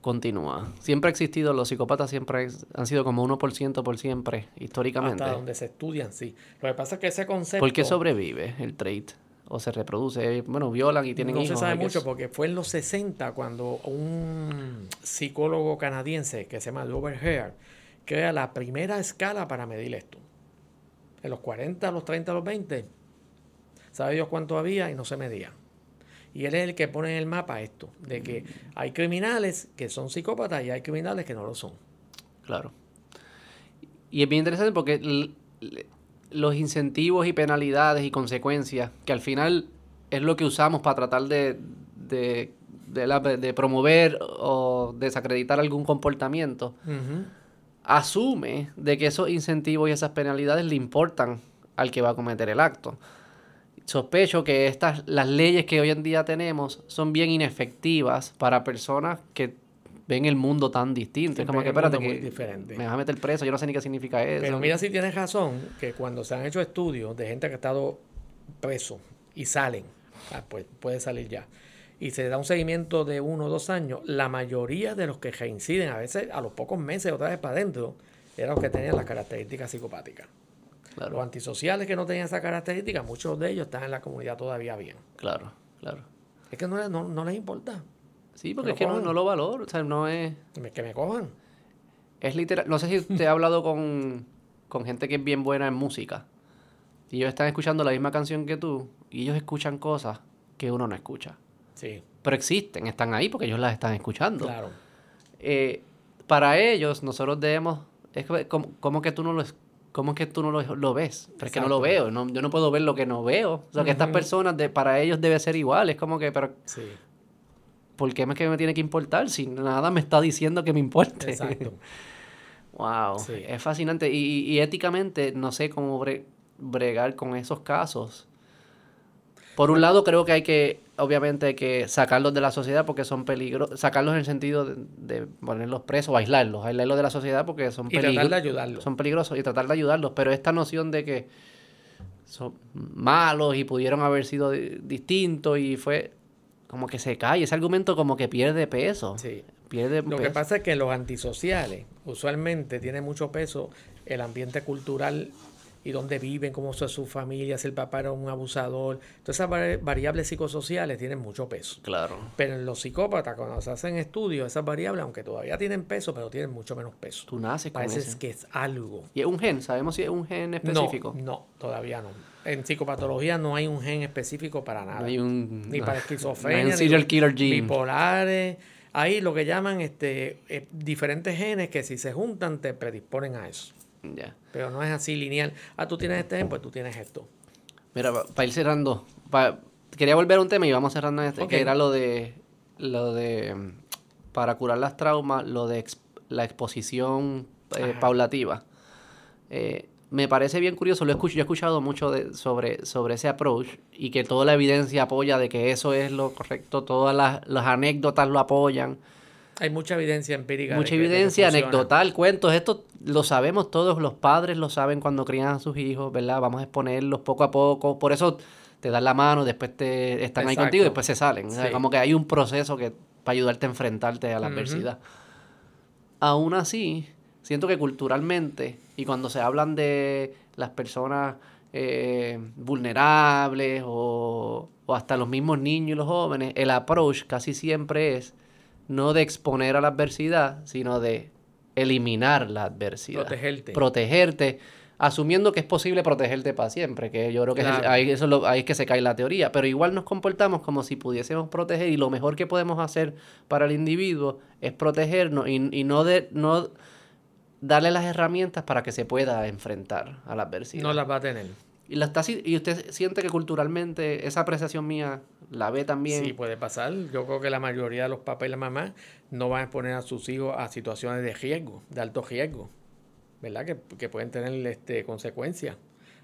continúa? Siempre ha existido, los psicópatas siempre han sido como 1% por siempre, históricamente. Hasta donde se estudian, sí. Lo que pasa es que ese concepto... ¿Por qué sobrevive el trait? ¿O se reproduce? Bueno, violan y tienen no hijos. se sabe mucho porque fue en los 60 cuando un psicólogo canadiense que se llama Robert Hare crea la primera escala para medir esto. En los 40, los 30, los 20, sabe Dios cuánto había y no se medía. Y él es el que pone en el mapa esto, de que hay criminales que son psicópatas y hay criminales que no lo son. Claro. Y es bien interesante porque los incentivos y penalidades y consecuencias, que al final es lo que usamos para tratar de, de, de la- de promover o desacreditar algún comportamiento, asume de que esos incentivos y esas penalidades le importan al que va a cometer el acto. Sospecho que estas, las leyes que hoy en día tenemos son bien inefectivas para personas que ven el mundo tan distinto. Es como que, espérate, muy que diferente. me vas a meter preso, yo no sé ni qué significa eso. Pero mira si tienes razón, que cuando se han hecho estudios de gente que ha estado preso y salen, ah, pues puede salir ya, y se da un seguimiento de uno o dos años, la mayoría de los que reinciden, a veces a los pocos meses otra vez para adentro, eran los que tenían las características psicopáticas. Claro. Los antisociales que no tenían esa característica, muchos de ellos están en la comunidad todavía bien. Claro, claro. Es que no, les- no, no les importa. Sí, porque es que no, no lo valoro. O sea, no es. Que me cojan. Es literal. No sé si usted ha hablado con, con gente que es bien buena en música. Y ellos están escuchando la misma canción que tú. Y ellos escuchan cosas que uno no escucha. Sí, Pero existen, están ahí porque ellos las están escuchando. claro. Eh, para ellos, nosotros debemos. Es que, ¿cómo, cómo que tú no lo es- ¿Cómo que tú no lo, lo ves? Pero es que no lo veo. no- yo no puedo ver lo que no veo. O sea, que estas personas, de, para ellos debe ser igual. Es como que, pero Sí, ¿por qué es que me tiene que importar si nada me está diciendo que me importe? exacto. Wow, Sí. es fascinante. Y, y- y éticamente no sé cómo bre- bregar con esos casos. Por un lado creo que hay que, obviamente que sacarlos de la sociedad porque son peligros, sacarlos en el sentido de, de ponerlos presos o aislarlos, aislarlos de la sociedad porque son Y tratar de ayudarlos. Son peligrosos y tratar de ayudarlos, pero esta noción de que son malos y pudieron haber sido di- distintos y fue como que se cae, ese argumento como que pierde peso. Sí. Pierde Lo que peso. pasa es que los antisociales usualmente tiene mucho peso el ambiente cultural y dónde viven, cómo son sus familias, si el papá era un abusador. Todas esas vari- variables psicosociales tienen mucho peso. Claro. Pero en los psicópatas, cuando se hacen estudios, esas variables, aunque todavía tienen peso, pero tienen mucho menos peso. Tú naces con Parece ese. que es algo. ¿Y es un gen? ¿Sabemos si es un gen específico? No, no, todavía no. En psicopatología no hay un gen específico para nada. No hay un... ni para No esquizofrenia, ni killer gene. bipolares. Hay lo que llaman este, eh, diferentes genes que si se juntan te predisponen a eso. Ya. Pero no es así lineal. Ah, tú tienes este pues tú tienes esto. Mira, para ir cerrando, pa- quería volver a un tema y vamos cerrando este, que era lo de, lo de, mm, para curar las traumas, lo de la exposición eh, paulativa. Eh, me parece bien curioso, lo he escuch- yo he escuchado mucho de- sobre, sobre ese approach y que toda la evidencia apoya de que eso es lo correcto, todas las, las anécdotas lo apoyan. Hay mucha evidencia empírica. Mucha evidencia anecdotal, cuentos, esto lo sabemos todos, los padres lo saben cuando crían a sus hijos, ¿verdad? Vamos a exponerlos poco a poco, por eso te dan la mano, después te están ahí contigo y después se salen. O sea, Sí. como que hay un proceso que para ayudarte a enfrentarte a la adversidad. Aún así, siento que culturalmente, y cuando se hablan de las personas eh, vulnerables o, o hasta los mismos niños y los jóvenes, el approach casi siempre es no de exponer a la adversidad, sino de eliminar la adversidad. Protegerte. Protegerte, asumiendo que es posible protegerte para siempre, que yo creo que es ahí, eso es lo- ahí es que se cae la teoría, pero igual nos comportamos como si pudiésemos proteger y lo mejor que podemos hacer para el individuo es protegernos y, y no, de, no darle las herramientas para que se pueda enfrentar a la adversidad. No las va a tener. Y, la está, y usted siente que culturalmente esa apreciación mía la ve también. Sí, puede pasar. Yo creo que la mayoría de los papás y las mamás no van a exponer a sus hijos a situaciones de riesgo, de alto riesgo, ¿verdad? Que, que pueden tener este, consecuencias.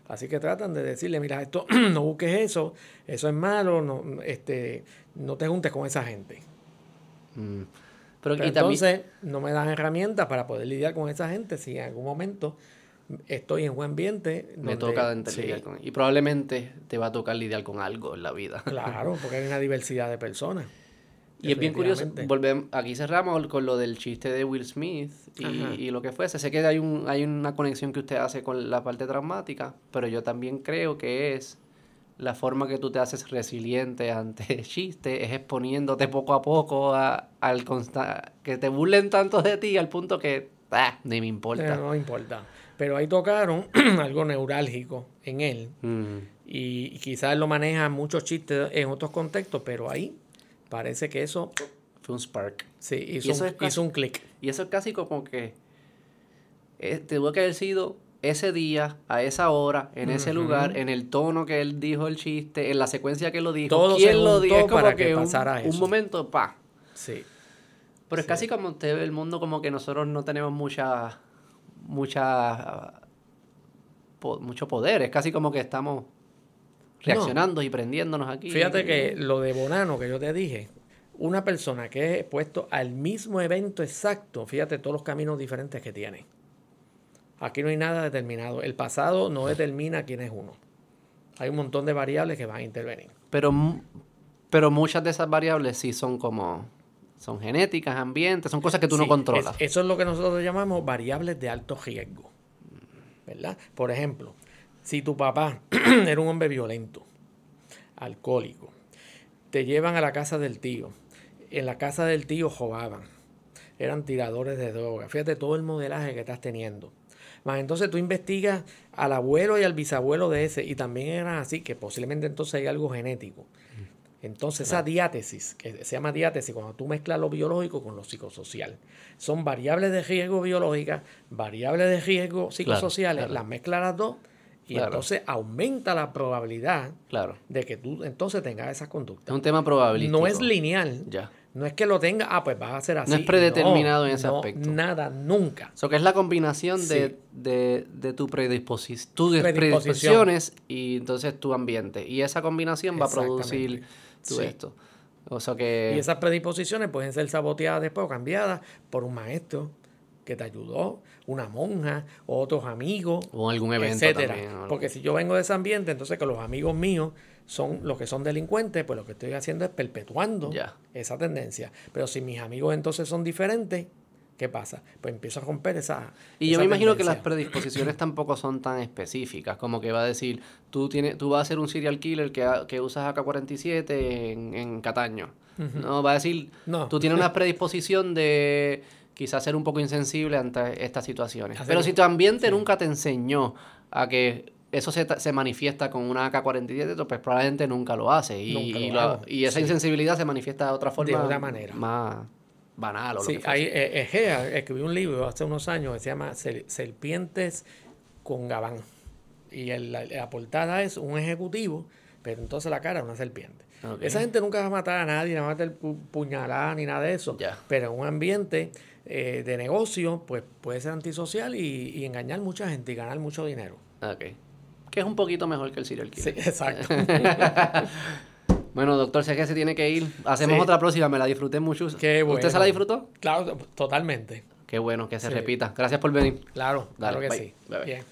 Así que tratan de decirle, mira, esto no busques eso, eso es malo, no, este, no te juntes con esa gente. Mm. Pero, Pero y también, entonces no me dan herramientas para poder lidiar con esa gente si en algún momento estoy en un me donde- toca de- sí, lidiar con- Y probablemente te va a tocar lidiar con algo en la vida. Claro, porque hay una diversidad de personas. Y es bien curioso, volvemos, aquí cerramos con lo del chiste de Will Smith y, y lo que fuese. Sé que hay, un, hay una conexión que usted hace con la parte traumática, pero yo también creo que es la forma que tú te haces resiliente ante el chiste, es exponiéndote poco a poco a, al consta que te burlen tanto de ti al punto que, ah, ni me importa. Eh, no importa. Pero ahí tocaron algo neurálgico en él. Mm, Y, quizás él lo maneja muchos chistes en otros contextos, pero ahí parece que eso fue un spark. sí hizo, eso un, casi- hizo un clic. Y eso es casi como que eh, tuvo que haber sido ese día, a esa hora, en ese lugar, en el tono que él dijo el chiste, en la secuencia que lo dijo. Todo ¿Quién lo dijo? juntó Es como para que, que un, pasara un eso. momento, pa. Sí. Pero es casi como usted ve el mundo como que nosotros no tenemos mucha, mucha, po- mucho poder. Es casi como que estamos reaccionando y prendiéndonos aquí. Fíjate que lo de Bonano que yo te dije, una persona que es expuesto al mismo evento exacto, fíjate todos los caminos diferentes que tiene. Aquí no hay nada determinado. El pasado no determina quién es uno. Hay un montón de variables que van a intervenir. Pero, pero muchas de esas variables sí son como... Son genéticas, ambientes, son cosas que tú no controlas. eso es lo que nosotros llamamos variables de alto riesgo. ¿Verdad? Por ejemplo, si tu papá era un hombre violento, alcohólico, te llevan a la casa del tío, en la casa del tío jugaban, eran tiradores de droga. Fíjate todo el modelaje que estás teniendo. Más entonces tú investigas al abuelo y al bisabuelo de ese, y también eran así, que posiblemente entonces hay algo genético. Entonces, esa diátesis, que se llama diátesis, cuando tú mezclas lo biológico con lo psicosocial, son variables de riesgo biológicas, variables de riesgo psicosociales, las mezclas las dos y entonces aumenta la probabilidad de que tú entonces tengas esas conductas. Es un tema probabilístico. No es lineal. Ya. No es que lo tenga, ah, pues vas a hacer así. No es predeterminado en ese aspecto. Nada, nunca. Eso que es la combinación de, de, de, tu predisposición, tus predisposiciones y entonces tu ambiente. Y esa combinación va a producir todo esto. O sea que... Y esas predisposiciones pueden ser saboteadas después o cambiadas por un maestro que te ayudó, una monja, otros amigos, o algún evento etcétera. Porque si yo vengo de ese ambiente, entonces que los amigos míos son los que son delincuentes, pues lo que estoy haciendo es perpetuando esa tendencia. Pero si mis amigos entonces son diferentes, ¿qué pasa? Pues empiezo a romper esa. Y yo me imagino que las predisposiciones tampoco son tan específicas, como que va a decir, tú tienes, tú vas a ser un serial killer que, que usas AK-47 en, en Cataño. No, va a decir, no. tú tienes una predisposición de quizás ser un poco insensible ante estas situaciones. Pero si tu ambiente nunca te enseñó a que eso se, se manifiesta con una AK-47, pues probablemente nunca lo hace. Y, y, esa insensibilidad se manifiesta de otra forma. De otra manera. Más banal o sí, lo que hay, eh, Egea escribió un libro hace unos años que se llama Serpientes con Gabán. Y la, portada es un ejecutivo, pero entonces la cara es una serpiente. Esa gente nunca va a matar a nadie, no va a meter puñalada ni nada de eso. Pero en un ambiente eh, de negocio, pues puede ser antisocial y, y, engañar mucha gente y ganar mucho dinero. Ok. Que es un poquito mejor que el serial killer. Sí, exacto. Bueno, doctor, sé que se tiene que ir. Hacemos otra próxima, me la disfruté mucho. Qué bueno. ¿Usted se la disfrutó? Claro, totalmente. Qué bueno, que se repita. Gracias por venir. Claro, claro que sí. Bien.